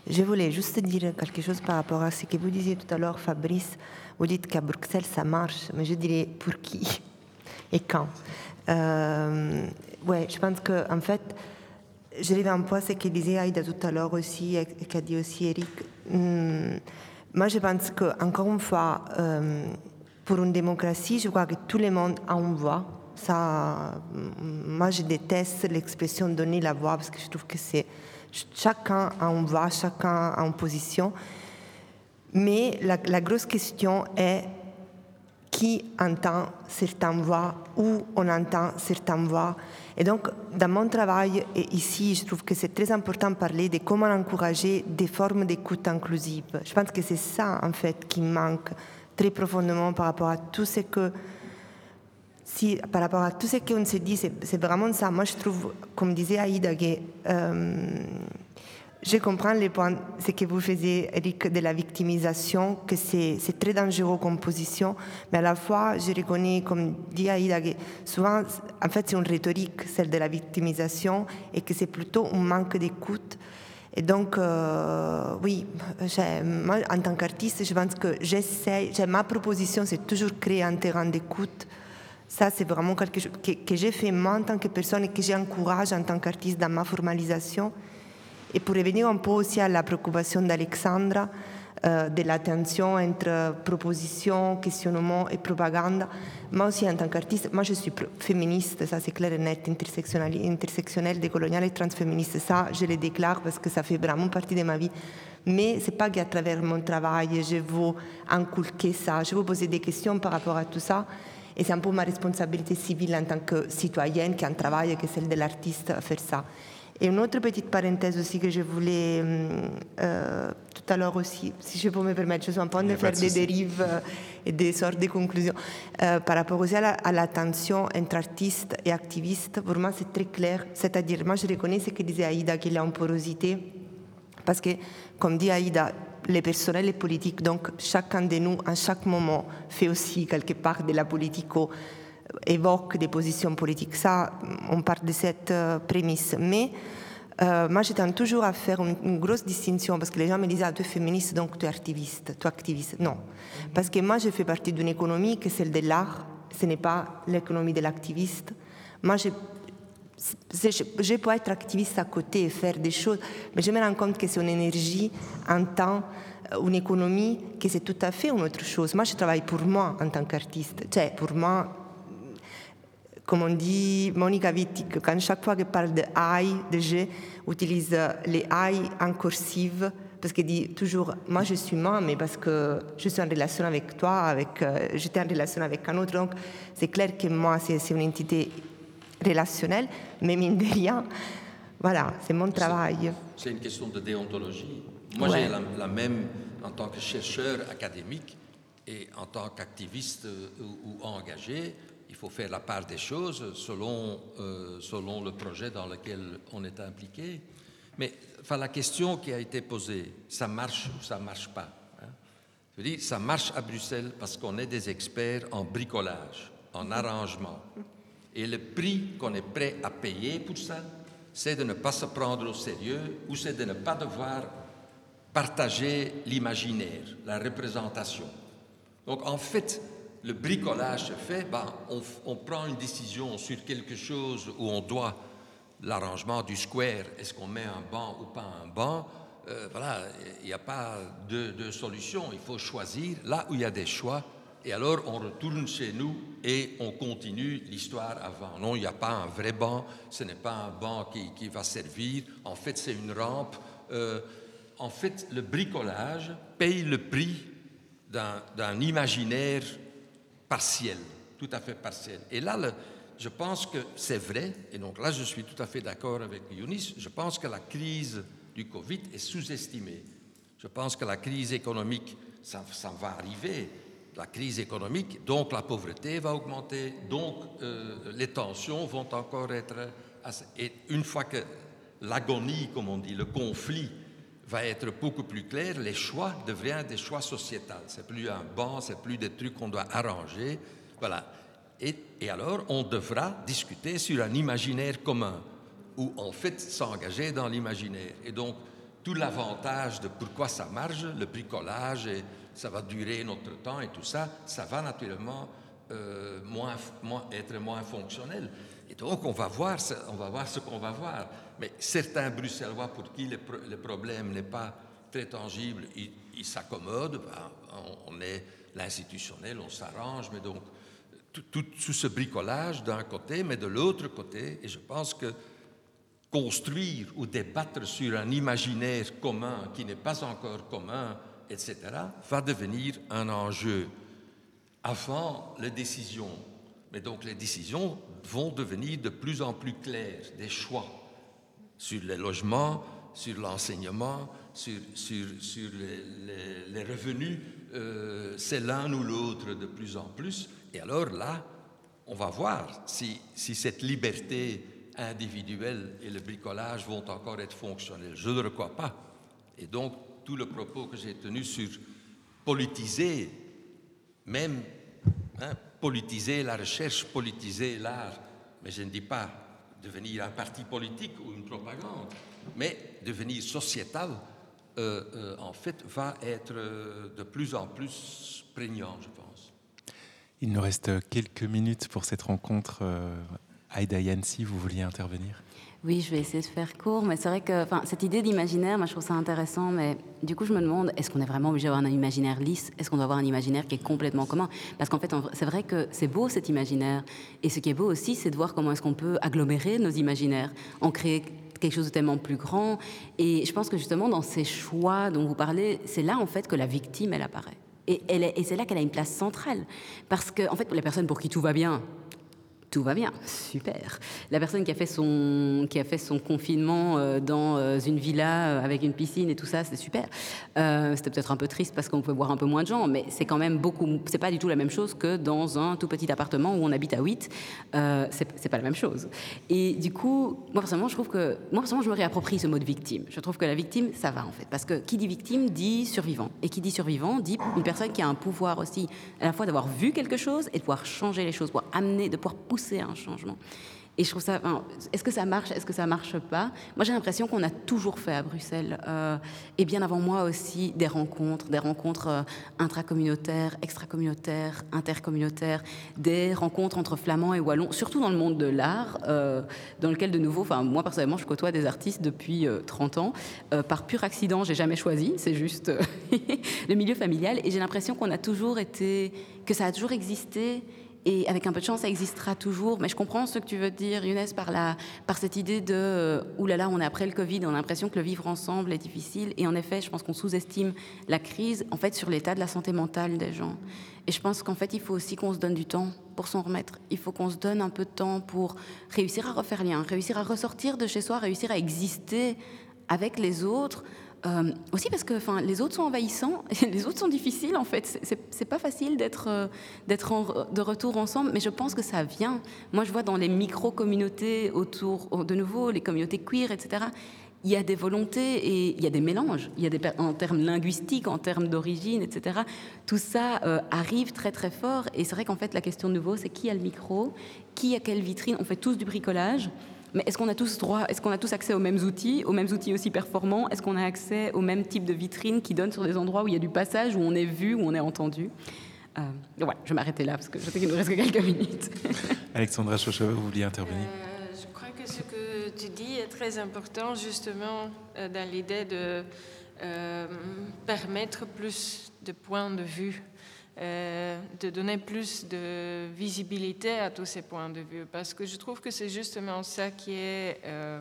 Je voulais juste dire quelque chose par rapport à ce que vous disiez tout à l'heure, Fabrice. Vous dites qu'à Bruxelles, ça marche, mais je dirais pour qui et quand euh, Ouais, je pense que en fait, je reviens un à ce que disait Aïda tout à l'heure aussi, et qu'a dit aussi Eric. Hum, moi, je pense que encore une fois, euh, pour une démocratie, je crois que tout le monde a une voix. Ça, hum, moi, je déteste l'expression donner la voix parce que je trouve que c'est chacun a une voix, chacun a une position. Mais la, la grosse question est qui entend certaines voix, où on entend certaines voix. Et donc, dans mon travail, et ici, je trouve que c'est très important de parler de comment encourager des formes d'écoute inclusive. Je pense que c'est ça, en fait, qui manque très profondément par rapport à tout ce que si, par rapport à tout ce qu'on s'est dit, c'est vraiment ça. Moi, je trouve, comme disait Aïda, que euh, je comprends les points, ce que vous faisiez, Eric, de la victimisation, que c'est très dangereux comme position, mais à la fois, je reconnais, comme dit Aïda, que souvent, en fait, c'est une rhétorique, celle de la victimisation, et que c'est plutôt un manque d'écoute. Et donc, euh, oui, moi, en tant qu'artiste, je pense que j'essaie, ma proposition, c'est toujours créer un terrain d'écoute. Ça, c'est vraiment quelque chose que, j'ai fait moi en tant que personne et que j'encourage en tant qu'artiste dans ma formalisation. Et pour revenir un peu aussi à la préoccupation d'Alexandra, euh, de la tension entre proposition, questionnement et propagande, moi aussi en tant qu'artiste, moi je suis féministe, ça c'est clair et net, intersectionnelle, intersectionnelle, décoloniale et transféministe. Ça, je le déclare parce que ça fait vraiment partie de ma vie. Mais c'est pas qu'à travers mon travail, je veux inculquer ça, je veux poser des questions par rapport à tout ça. Et c'est un peu ma responsabilité civile en tant que citoyenne qui a un travail, que celle de l'artiste, à faire ça. Et une autre petite parenthèse aussi que je voulais... euh, tout tout à l'heure aussi, si je peux me permettre, je suis en train de faire des dérives euh, et des sortes de conclusions. Euh, par rapport aussi à la, tension entre artistes et activistes, pour moi c'est très clair. C'est-à-dire, moi je reconnais ce que disait Aïda, qu'il y a une porosité, parce que, comme dit Aïda, les personnels et politiques, donc chacun de nous, à chaque moment, fait aussi quelque part de la politique évoque des positions politiques. Ça, on part de cette euh, prémisse. Mais euh, moi, j'étais toujours à faire une, grosse distinction parce que les gens me disaient ah, tu es féministe, donc tu es activiste, tu es activiste. Non. Parce que moi, je fais partie d'une économie qui est celle de l'art, ce n'est pas l'économie de l'activiste. Moi, je, je, peux être activiste à côté et faire des choses, mais je me rends compte que c'est une énergie, un temps, une économie, que c'est tout à fait une autre chose. Moi, je travaille pour moi en tant qu'artiste. Cioè, pour moi, comme on dit Monica Wittig, quand chaque fois qu'elle parle de I, de je, utilise les I en cursive, parce qu'elle dit toujours, moi je suis moi, mais parce que je suis en relation avec toi, avec, euh, j'étais en relation avec un autre, donc c'est clair que moi c'est, une entité relationnelle, mais mine de rien, voilà, c'est mon travail. C'est, une question de déontologie. Moi j'ai la, même en tant que chercheur académique et en tant qu'activiste euh, ou engagé, il faut faire la part des choses selon, euh, selon le projet dans lequel on est impliqué. Mais enfin, la question qui a été posée, ça marche ou ça ne marche pas hein? Je veux dire, ça marche à Bruxelles parce qu'on est des experts en bricolage, en arrangement. Et le prix qu'on est prêt à payer pour ça, c'est de ne pas se prendre au sérieux ou c'est de ne pas devoir partager l'imaginaire, la représentation. Donc en fait, le bricolage se fait, ben, on, prend une décision sur quelque chose où on doit l'arrangement du square, est-ce qu'on met un banc ou pas un banc? Euh, Voilà, il n'y a pas de, de, solution, il faut choisir là où il y a des choix. Et alors on retourne chez nous et on continue l'histoire avant. Non, il n'y a pas un vrai banc, ce n'est pas un banc qui, va servir, en fait c'est une rampe. Euh, en fait, le bricolage paye le prix d'un imaginaire partiel, tout à fait partiel. Et là, je pense que c'est vrai, et donc là je suis tout à fait d'accord avec Younis, je pense que la crise du Covid est sous-estimée. Je pense que la crise économique, ça, va arriver, la crise économique, donc la pauvreté va augmenter, donc euh, les tensions vont encore être... Et une fois que l'agonie, comme on dit, le conflit va être beaucoup plus clair, les choix deviennent des choix sociétaux. C'est plus un banc, c'est plus des trucs qu'on doit arranger. Voilà. Et, et, alors, on devra discuter sur un imaginaire commun, ou en fait s'engager dans l'imaginaire. Et donc, tout l'avantage de pourquoi ça marche, le bricolage, et ça va durer notre temps et tout ça, ça va naturellement euh, être moins fonctionnel. Et donc, on va voir, on va voir ce qu'on va voir. Mais certains Bruxellois pour qui le, problème n'est pas très tangible, ils s'accommodent. Ben, on, est l'institutionnel, on s'arrange. Mais donc, tout, tout, ce bricolage d'un côté, mais de l'autre côté, et je pense que construire ou débattre sur un imaginaire commun qui n'est pas encore commun, etc., va devenir un enjeu avant les décisions. Mais donc les décisions vont devenir de plus en plus claires, des choix sur les logements, sur l'enseignement, sur, sur, sur les, revenus. Euh, c'est l'un ou l'autre de plus en plus. Et alors là, on va voir si, si cette liberté individuelle et le bricolage vont encore être fonctionnels. Je ne le crois pas. Et donc, tout le propos que j'ai tenu sur politiser, même hein, politiser la recherche, politiser l'art, mais je ne dis pas devenir un parti politique ou une propagande, mais devenir sociétal, euh, euh, en fait, va être euh, de plus en plus prégnant, je pense. Il nous reste quelques minutes pour cette rencontre. Aïda Yansi, vous vouliez intervenir? Oui, je vais essayer de faire court, mais c'est vrai que cette idée d'imaginaire, moi je trouve ça intéressant, mais du coup je me demande, est-ce qu'on est vraiment obligé d'avoir un imaginaire lisse? Est-ce qu'on doit avoir un imaginaire qui est complètement commun? Parce qu'en fait, c'est vrai que c'est beau cet imaginaire, et ce qui est beau aussi, c'est de voir comment est-ce qu'on peut agglomérer nos imaginaires, en créer quelque chose de tellement plus grand. Et je pense que justement dans ces choix dont vous parlez, c'est là en fait que la victime, elle apparaît. Et, c'est là qu'elle a une place centrale. Parce que, en fait, les personnes pour qui tout va bien, tout va bien, super. La personne qui a fait son, qui a fait son confinement euh, dans euh, une villa euh, avec une piscine et tout ça, c'est super. C'était peut-être un peu triste parce qu'on pouvait voir un peu moins de gens, mais c'est quand même beaucoup. C'est pas du tout la même chose que dans un tout petit appartement où on habite à 8. c'est pas la même chose. Et du coup, moi personnellement, je trouve que moi personnellement, je me réapproprie ce mot de victime. Je trouve que la victime, ça va en fait, parce que qui dit victime dit survivant, et qui dit survivant dit une personne qui a un pouvoir aussi à la fois d'avoir vu quelque chose et de pouvoir changer les choses, pouvoir amener, de pouvoir pousser c'est un changement. Et je trouve ça. est-ce que ça marche Est-ce que ça marche pas? Moi, j'ai l'impression qu'on a toujours fait à Bruxelles, euh, et bien avant moi aussi, des rencontres, des rencontres euh, intracommunautaires, extracommunautaires, intercommunautaires, des rencontres entre flamands et wallons, surtout dans le monde de l'art, euh, dans lequel, de nouveau, enfin, moi personnellement, je côtoie des artistes depuis 30 ans. par pur accident, j'ai jamais choisi, c'est juste le milieu familial, et j'ai l'impression qu'on a toujours été, que ça a toujours existé et avec un peu de chance, ça existera toujours. Mais je comprends ce que tu veux dire, Younes, par, la, par cette idée de euh, oulala, là là, on est après le Covid, on a l'impression que le vivre ensemble est difficile. Et en effet, je pense qu'on sous-estime la crise, en fait, sur l'état de la santé mentale des gens. Et je pense qu'en fait, il faut aussi qu'on se donne du temps pour s'en remettre. Il faut qu'on se donne un peu de temps pour réussir à refaire lien, réussir à ressortir de chez soi, réussir à exister avec les autres euh, aussi parce que enfin, les autres sont envahissants, les autres sont difficiles en fait. C'est pas facile d'être euh, de retour ensemble, mais je pense que ça vient. Moi, je vois dans les micro-communautés autour, de nouveau, les communautés queer, etc. Il y a des volontés et il y a des mélanges. Il y a des en termes linguistiques, en termes d'origine, etc. Tout ça euh, arrive très très fort. Et c'est vrai qu'en fait, la question de nouveau, c'est qui a le micro, qui a quelle vitrine? On fait tous du bricolage. Mais est-ce qu'on a tous droit, est-ce qu'on a tous accès aux mêmes outils, aux mêmes outils aussi performants? Est-ce qu'on a accès au même type de vitrine qui donne sur des endroits où il y a du passage, où on est vu, où on est entendu? Euh, ouais, je vais m'arrêter là parce que je sais qu'il nous reste que quelques minutes. Alexandra Chocheva, vous vouliez intervenir? Euh, Je crois que ce que tu dis est très important justement euh, dans l'idée de euh, permettre plus de points de vue. euh, de donner plus de visibilité à tous ces points de vue, parce que je trouve que c'est justement ça qui, est, euh,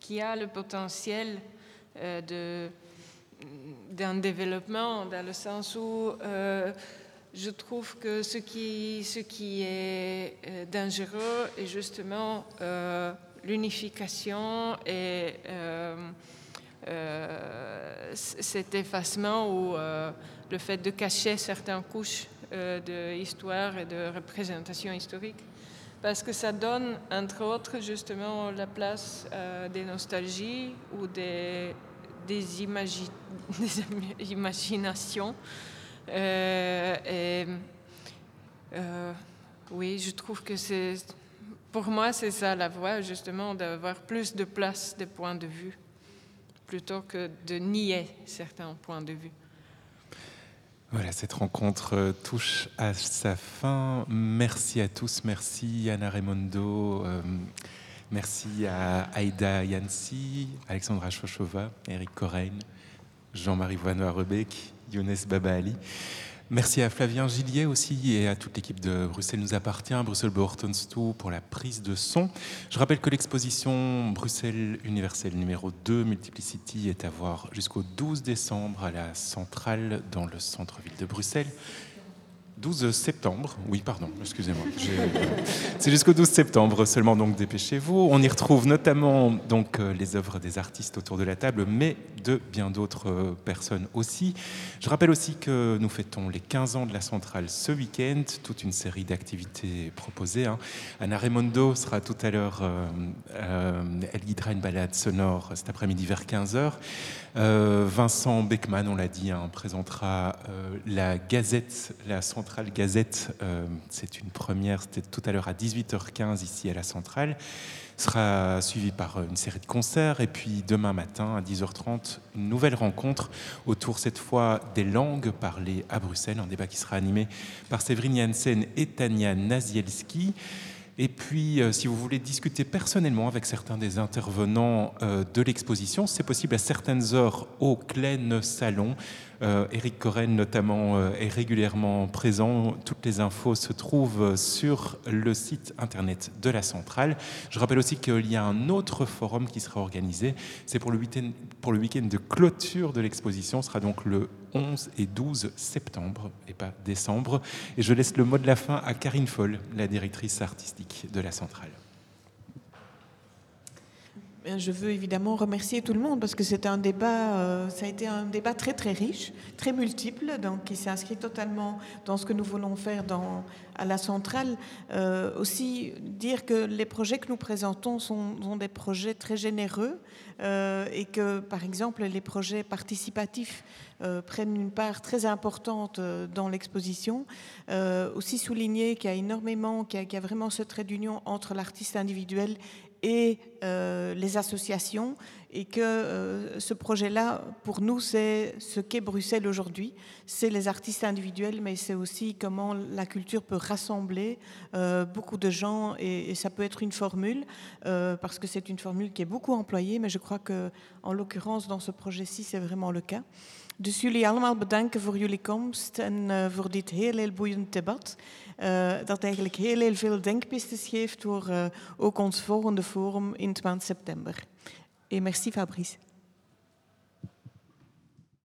qui a le potentiel euh, d'un développement, dans le sens où je trouve que ce qui, ce qui est dangereux est justement l'unification et cet effacement où le fait de cacher certaines couches euh, de histoire et de représentation historique, parce que ça donne, entre autres, justement la place euh, des nostalgies ou des, des, imaginations. Euh, et oui, je trouve que c'est, pour moi, c'est ça la voie, justement, d'avoir plus de place de points de vue, plutôt que de nier certains points de vue. Voilà, cette rencontre euh, touche à sa fin. Merci à tous, merci Anna Raimondo, euh, merci à Aïda Yansi, Alexandra Chochova, Eric Corain, Jean-Marie Voinois-Rebec, Younes Baba Ali. Merci à Flavien Gillier aussi et à toute l'équipe de Bruxelles nous appartient, Bruxelles Beurtonstoe pour la prise de son. Je rappelle que l'exposition Bruxelles universelle numéro 2 Multiplicity est à voir jusqu'au 12 décembre à la centrale dans le centre-ville de Bruxelles. 12 septembre, oui pardon, excusez-moi. C'est jusqu'au 12 septembre seulement, donc dépêchez-vous. On y retrouve notamment donc euh, les œuvres des artistes autour de la table, mais de bien d'autres euh, personnes aussi. Je rappelle aussi que nous fêtons les 15 ans de la centrale ce week-end, toute une série d'activités proposées. Hein. Anna Raimondo sera tout à l'heure, euh, elle guidera une balade sonore cet après-midi vers 15h. Vincent Beckman, on l'a dit, hein, présentera la Gazette, la centrale Centrale Gazette, euh, c'est une première, c'était tout à l'heure à 18h15 ici à la Centrale, sera suivi par une série de concerts et puis demain matin à 10h30 une nouvelle rencontre autour cette fois des langues parlées à Bruxelles, un débat qui sera animé par Séverine Janssen et Tania Nazielski. Et puis, euh, si vous voulez discuter personnellement avec certains des intervenants euh, de l'exposition, c'est possible à certaines heures au Klein Salon. Euh, Eric notamment, est régulièrement présent. Toutes les infos se trouvent sur le site internet de la centrale. Je rappelle aussi qu'il y a un autre forum qui sera organisé. C'est pour le week-end week de clôture de l'exposition. Ce sera donc le 11 et 12 septembre, et pas décembre. Et je laisse le mot de la fin à Karine Foll, la directrice artistique de la centrale. Je veux évidemment remercier tout le monde parce que c'est un débat, euh, ça a été un débat très très riche, très multiple, donc qui s'inscrit totalement dans ce que nous voulons faire à la centrale. Euh, aussi dire que les projets que nous présentons sont, sont des projets très généreux euh, et que par exemple les projets participatifs euh, prennent une part très importante euh, dans l'exposition. Euh, aussi souligner qu'il y a énormément, qu'il y, a vraiment ce trait d'union entre l'artiste individuel et les associations et que ce projet-là, pour nous, c'est ce qu'est Bruxelles aujourd'hui. C'est les artistes individuels, mais c'est aussi comment la culture peut rassembler beaucoup de gens et, et, ça peut être une formule, parce que c'est une formule qui est beaucoup employée, mais je crois que, en l'occurrence, dans ce projet-ci, c'est vraiment le cas. Dus jullie allemaal bedanken voor jullie komst en uh, voor dit heel, heel boeiend debat. Uh, dat eigenlijk heel, heel veel denkpistes geeft voor uh, ook ons volgende forum in het maand september. Et merci Fabrice.